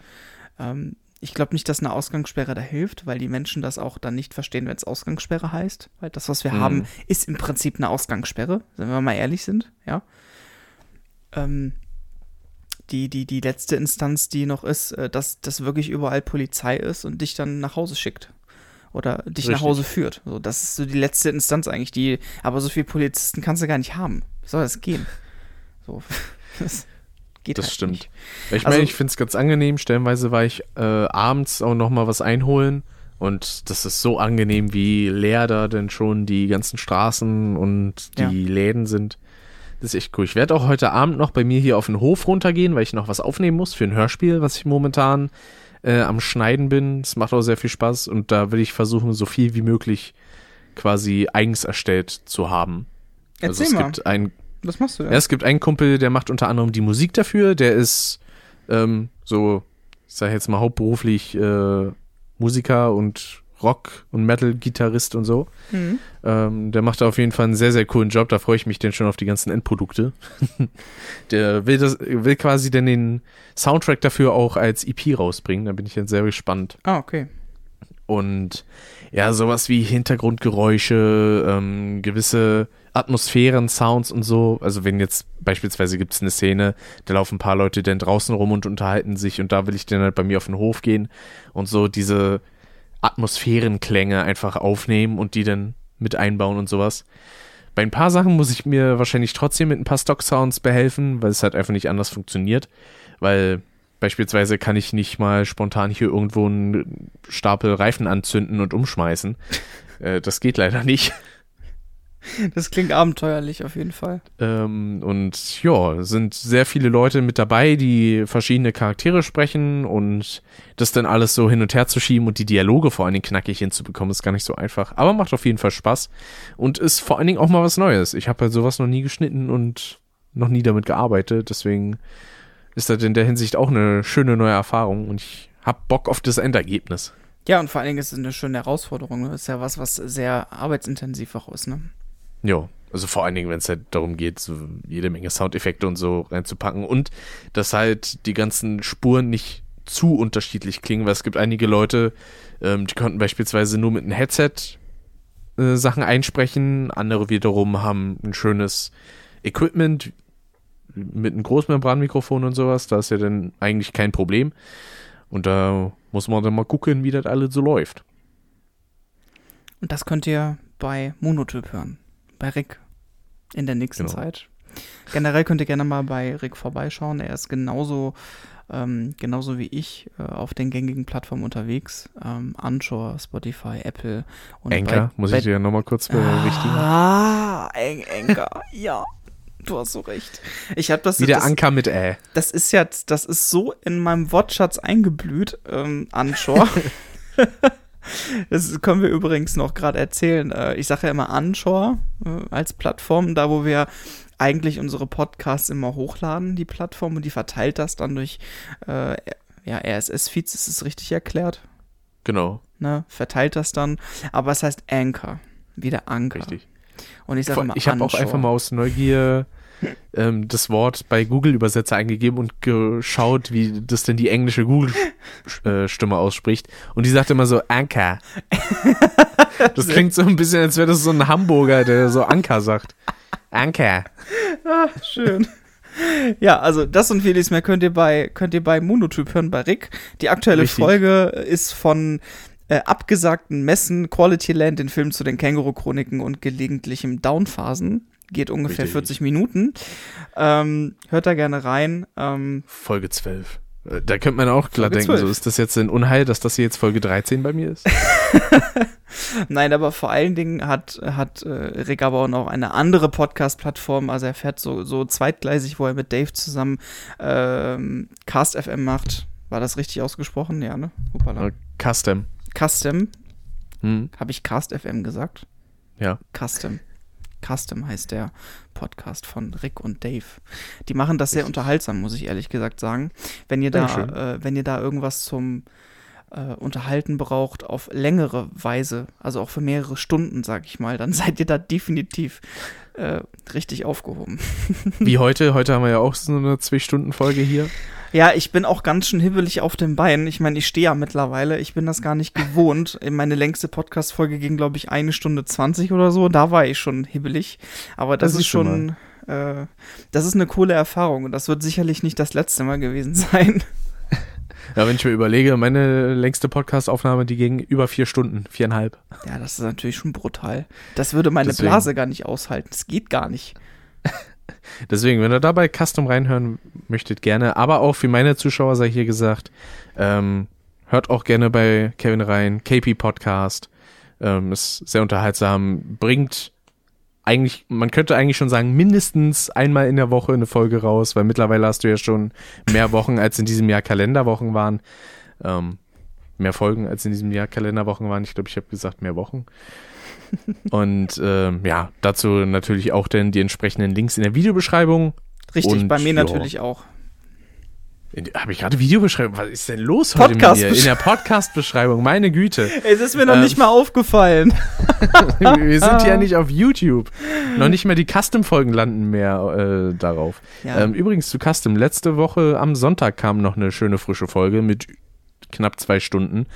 Ähm, ich glaube nicht, dass eine Ausgangssperre da hilft, weil die Menschen das auch dann nicht verstehen, wenn es Ausgangssperre heißt. Weil das, was wir Mhm. haben, ist im Prinzip eine Ausgangssperre, wenn wir mal ehrlich sind, ja. Ähm, die, die, die letzte Instanz, die noch ist, äh, dass das wirklich überall Polizei ist und dich dann nach Hause schickt. Oder dich nach Richtig. Hause führt. So, das ist so die letzte Instanz eigentlich. Die, aber so viele Polizisten kannst du gar nicht haben. Wie soll das gehen? So, [LAUGHS] das geht Das halt stimmt. Nicht. Ich Also- meine, ich finde es ganz angenehm. Stellenweise war ich äh, abends auch noch mal was einholen. Und das ist so angenehm, wie leer da denn schon die ganzen Straßen und die Ja. Läden sind. Das ist echt cool. Ich werde auch heute Abend noch bei mir hier auf den Hof runtergehen, weil ich noch was aufnehmen muss für ein Hörspiel, was ich momentan äh, am Schneiden bin. Es macht auch sehr viel Spaß und da will ich versuchen, so viel wie möglich quasi eigens erstellt zu haben. Erzähl also es mal, gibt ein was machst du ja, denn? es gibt einen Kumpel, der macht unter anderem die Musik dafür. Der ist ähm, so, ich sag jetzt mal hauptberuflich äh, Musiker und Rock- und Metal-Gitarrist und so. Mhm. Ähm, der macht da auf jeden Fall einen sehr, sehr coolen Job. Da freue ich mich denn schon auf die ganzen Endprodukte. [LAUGHS] der will, das, will quasi dann den Soundtrack dafür auch als EP rausbringen. Da bin ich jetzt sehr gespannt. Ah, okay. Und ja, sowas wie Hintergrundgeräusche, ähm, gewisse Atmosphären, Sounds und so. Also wenn jetzt beispielsweise gibt es eine Szene, da laufen ein paar Leute dann draußen rum und unterhalten sich und da will ich dann halt bei mir auf den Hof gehen und so diese Atmosphärenklänge einfach aufnehmen und die dann mit einbauen und sowas. Bei ein paar Sachen muss ich mir wahrscheinlich trotzdem mit ein paar Stock-Sounds behelfen, weil es halt einfach nicht anders funktioniert. Weil beispielsweise kann ich nicht mal spontan hier irgendwo einen Stapel Reifen anzünden und umschmeißen. [LAUGHS] äh, das geht leider nicht. Das klingt abenteuerlich auf jeden Fall. Ähm, und ja, sind sehr viele Leute mit dabei, die verschiedene Charaktere sprechen und das dann alles so hin und her zu schieben und die Dialoge vor allen Dingen knackig hinzubekommen, ist gar nicht so einfach. Aber macht auf jeden Fall Spaß und ist vor allen Dingen auch mal was Neues. Ich habe halt sowas noch nie geschnitten und noch nie damit gearbeitet, deswegen ist das in der Hinsicht auch eine schöne neue Erfahrung und ich hab Bock auf das Endergebnis. Ja, und vor allen Dingen ist es eine schöne Herausforderung. Ist ja was, was sehr arbeitsintensiv auch ist, ne? Ja, also vor allen Dingen, wenn es halt darum geht, so jede Menge Soundeffekte und so reinzupacken und dass halt die ganzen Spuren nicht zu unterschiedlich klingen, weil es gibt einige Leute, ähm, die konnten beispielsweise nur mit einem Headset äh, Sachen einsprechen, andere wiederum haben ein schönes Equipment mit einem Großmembranmikrofon und sowas, da ist ja dann eigentlich kein Problem und da muss man dann mal gucken, wie das alles so läuft. Und das könnt ihr bei Monotyp hören. Bei Rick. In der nächsten Genau. Zeit. Generell könnt ihr gerne mal bei Rick vorbeischauen. Er ist genauso, ähm, genauso wie ich äh, auf den gängigen Plattformen unterwegs. Ähm, Anchor, Spotify, Apple und Anchor, muss bei, ich dir nochmal kurz berichtigen. Ah, Anchor. ja. Du hast so recht. Ich habe das, Wie der das, Anker mit Ä. das ist jetzt, das ist so in meinem Wortschatz eingeblüht, ähm, Anchor. [LAUGHS] das können wir übrigens noch gerade erzählen. Äh, ich sage ja immer Anchor äh, als Plattform, da wo wir eigentlich unsere Podcasts immer hochladen, die Plattform, und die verteilt das dann durch äh, ja, RSS-Feeds, ist es richtig erklärt, Genau, ne? Verteilt das dann, aber es heißt Anchor, wie der Anker. richtig. Und ich sage immer Ich habe auch Anchor. einfach mal aus Neugier ähm, das Wort bei Google-Übersetzer eingegeben und geschaut, wie das denn die englische Google-Stimme ausspricht. Und die sagt immer so Anker. Das klingt so ein bisschen, als wäre das so ein Hamburger, der so Anker sagt. Anker. Ah, schön. Ja, also das und vieles mehr könnt ihr bei, könnt ihr bei Monotyp hören, bei Rick. Die aktuelle Richtig. Folge ist von äh, abgesagten Messen, Quality Land, den Film zu den Känguru-Chroniken und gelegentlichem Downphasen. Geht ungefähr Richtig. 40 Minuten. Ähm, hört da gerne rein. Ähm, Folge 12. Äh, Da könnte man auch klar Folge denken, so 12. ist das jetzt ein Unheil, dass das hier jetzt Folge 13 bei mir ist? [LAUGHS] Nein, aber vor allen Dingen hat, hat äh, Rick aber auch noch eine andere Podcast-Plattform. Also er fährt so, so zweitgleisig, wo er mit Dave zusammen ähm, Cast FM macht. War das richtig ausgesprochen? Ja, ne? Hoppala. Äh, Custom. Custom. Hm, Habe ich Cast FM gesagt? ja. Custom. Custom heißt der Podcast von Rick und Dave. Die machen das sehr Richtig. unterhaltsam, muss ich ehrlich gesagt sagen. Wenn ihr da, äh, wenn ihr da irgendwas zum äh, Unterhalten braucht auf längere Weise, also auch für mehrere Stunden, sag ich mal, dann [LAUGHS] seid ihr da definitiv äh, richtig aufgehoben. [LAUGHS] Wie heute. Heute haben wir ja auch so eine Zwei-Stunden-Folge hier. Ja, ich bin auch ganz schön hibbelig auf den Beinen. Ich meine, ich stehe ja mittlerweile. Ich bin das gar nicht gewohnt. [LAUGHS] Meine längste Podcast-Folge ging, glaube ich, eine Stunde 20 oder so. Da war ich schon hibbelig. Aber das, Das ist schon, äh, das ist eine coole Erfahrung. Und das wird sicherlich nicht das letzte Mal gewesen sein. Ja, wenn ich mir überlege, meine längste Podcast-Aufnahme, die ging über vier Stunden, viereinhalb. Ja, das ist natürlich schon brutal. Das würde meine Deswegen. Blase gar nicht aushalten. Das geht gar nicht. [LAUGHS] Deswegen, wenn ihr da bei Custom reinhören möchtet, gerne. Aber auch für meine Zuschauer sei hier gesagt, ähm, hört auch gerne bei Kevin rein, KP Podcast. Ähm, ist sehr unterhaltsam, bringt eigentlich, man könnte eigentlich schon sagen, mindestens einmal in der Woche eine Folge raus, weil mittlerweile hast du ja schon mehr Wochen, als in diesem Jahr Kalenderwochen waren. Ähm, mehr Folgen, als in diesem Jahr Kalenderwochen waren. Ich glaube, ich habe gesagt, mehr Wochen. [LAUGHS] Und ähm, ja, dazu natürlich auch dann die entsprechenden Links in der Videobeschreibung. Richtig, Und, bei mir ja. natürlich auch. Habe ich gerade Videobeschreibung? Was ist denn los heute mit? Podcast-Besch- In der Podcast-Beschreibung, meine Güte. [LAUGHS] Es ist mir noch Ähm. nicht mal aufgefallen. [LAUGHS] Wir sind ja nicht auf YouTube. Noch nicht mehr die Custom-Folgen landen mehr äh, darauf. Ja. Ähm, übrigens zu Custom. Letzte Woche am Sonntag kam noch eine schöne frische Folge mit knapp zwei Stunden,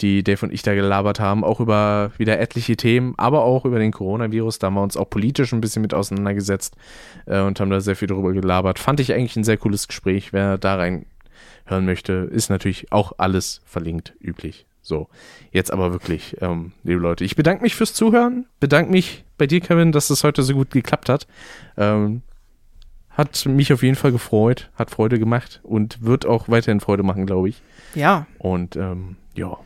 die Dave und ich da gelabert haben. Auch über wieder etliche Themen, aber auch über den Coronavirus. Da haben wir uns auch politisch ein bisschen mit auseinandergesetzt äh, und haben da sehr viel darüber gelabert. Fand ich eigentlich ein sehr cooles Gespräch. Wer da rein hören möchte, ist natürlich auch alles verlinkt, üblich. So, jetzt aber wirklich, ähm, liebe Leute, ich bedanke mich fürs Zuhören, bedanke mich bei dir, Kevin, dass es heute so gut geklappt hat. Ähm, hat mich auf jeden Fall gefreut, hat Freude gemacht und wird auch weiterhin Freude machen, glaube ich. Ja, Und ähm, ja,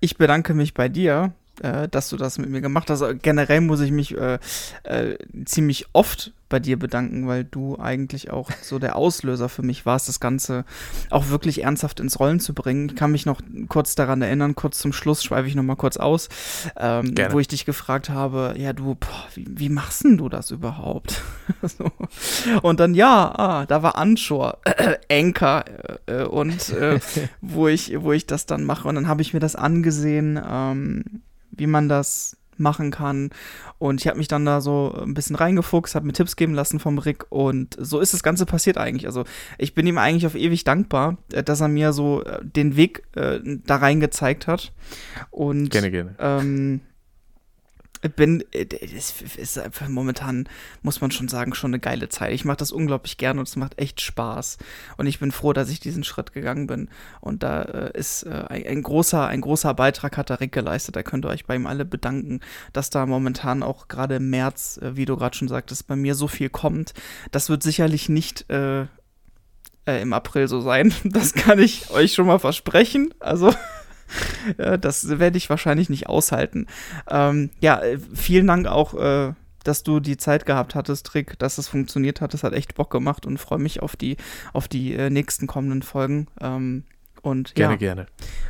ich bedanke mich bei dir, äh, dass du das mit mir gemacht hast. Generell muss ich mich äh, äh, ziemlich oft bei dir bedanken, weil du eigentlich auch so der Auslöser für mich warst, das Ganze auch wirklich ernsthaft ins Rollen zu bringen. Ich kann mich noch kurz daran erinnern, kurz zum Schluss schweife ich noch mal kurz aus, ähm, wo ich dich gefragt habe, ja du, boah, wie, wie machst denn du das überhaupt? [LAUGHS] so. Und dann, ja, ah, da war Anschor, [CLEARS THROAT] äh, Anchor äh, und äh, [LAUGHS] wo, ich, wo ich das dann mache. Und dann habe ich mir das angesehen, ähm, wie man das machen kann. Und ich habe mich dann da so ein bisschen reingefuchst, habe mir Tipps geben lassen vom Rick und so ist das Ganze passiert eigentlich. Also ich bin ihm eigentlich auf ewig dankbar, äh, dass er mir so äh, den Weg äh, da rein gezeigt hat. Und gerne, gerne. ähm, bin, äh, es ist einfach momentan, muss man schon sagen, schon eine geile Zeit. Ich mache das unglaublich gerne und es macht echt Spaß. Und ich bin froh, dass ich diesen Schritt gegangen bin. Und da äh, ist äh, ein, ein großer, ein großer Beitrag hat der Rick geleistet. Da könnt ihr euch bei ihm alle bedanken, dass da momentan auch gerade im März, äh, wie du gerade schon sagtest, bei mir so viel kommt. Das wird sicherlich nicht äh, äh, im April so sein. [LAUGHS] Das kann ich euch schon mal versprechen. Also. Ja, [LAUGHS] das werde ich wahrscheinlich nicht aushalten. Ähm, ja, äh, vielen Dank auch, äh, dass du die Zeit gehabt hattest, Rick, dass es funktioniert hat. Das hat echt Bock gemacht und freue mich auf die, auf die äh, nächsten kommenden Folgen. Ähm, und Gerne, ja, gerne.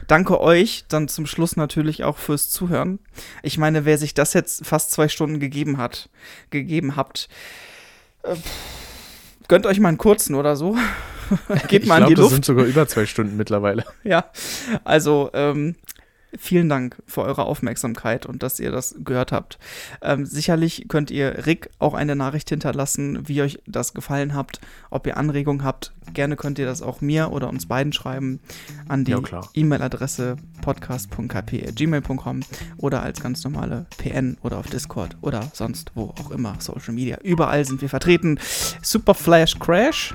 danke euch dann zum Schluss natürlich auch fürs Zuhören. Ich meine, wer sich das jetzt fast zwei Stunden gegeben hat, gegeben habt, äh, gönnt euch mal einen kurzen oder so. [LAUGHS] Geht Ich mal in glaube, die das Luft. sind sogar über zwei Stunden mittlerweile. [LAUGHS] Ja, also ähm, Vielen Dank für eure Aufmerksamkeit und dass ihr das gehört habt. Ähm, sicherlich könnt ihr Rick auch eine Nachricht hinterlassen, wie euch das gefallen habt, ob ihr Anregungen habt. Gerne könnt ihr das auch mir oder uns beiden schreiben an die Ja. E-Mail-Adresse podcast.kp.gmail.com oder als ganz normale PN oder auf Discord oder sonst wo auch immer Social Media. Überall sind wir vertreten. Super Flash Crash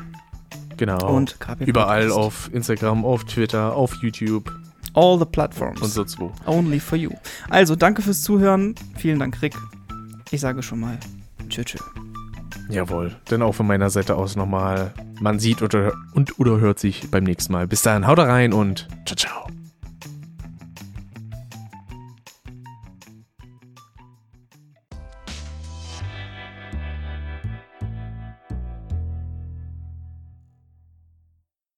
Genau. und KP Überall Podcast. auf Instagram, auf Twitter, auf YouTube all the platforms. und sonst wo. Only for you. Also, danke fürs Zuhören. Vielen Dank, Rick. Ich sage schon mal Tschö, tschö. Jawohl. Denn auch von meiner Seite aus nochmal, man sieht oder, und oder hört sich beim nächsten Mal. Bis dahin, haut rein und ciao, ciao.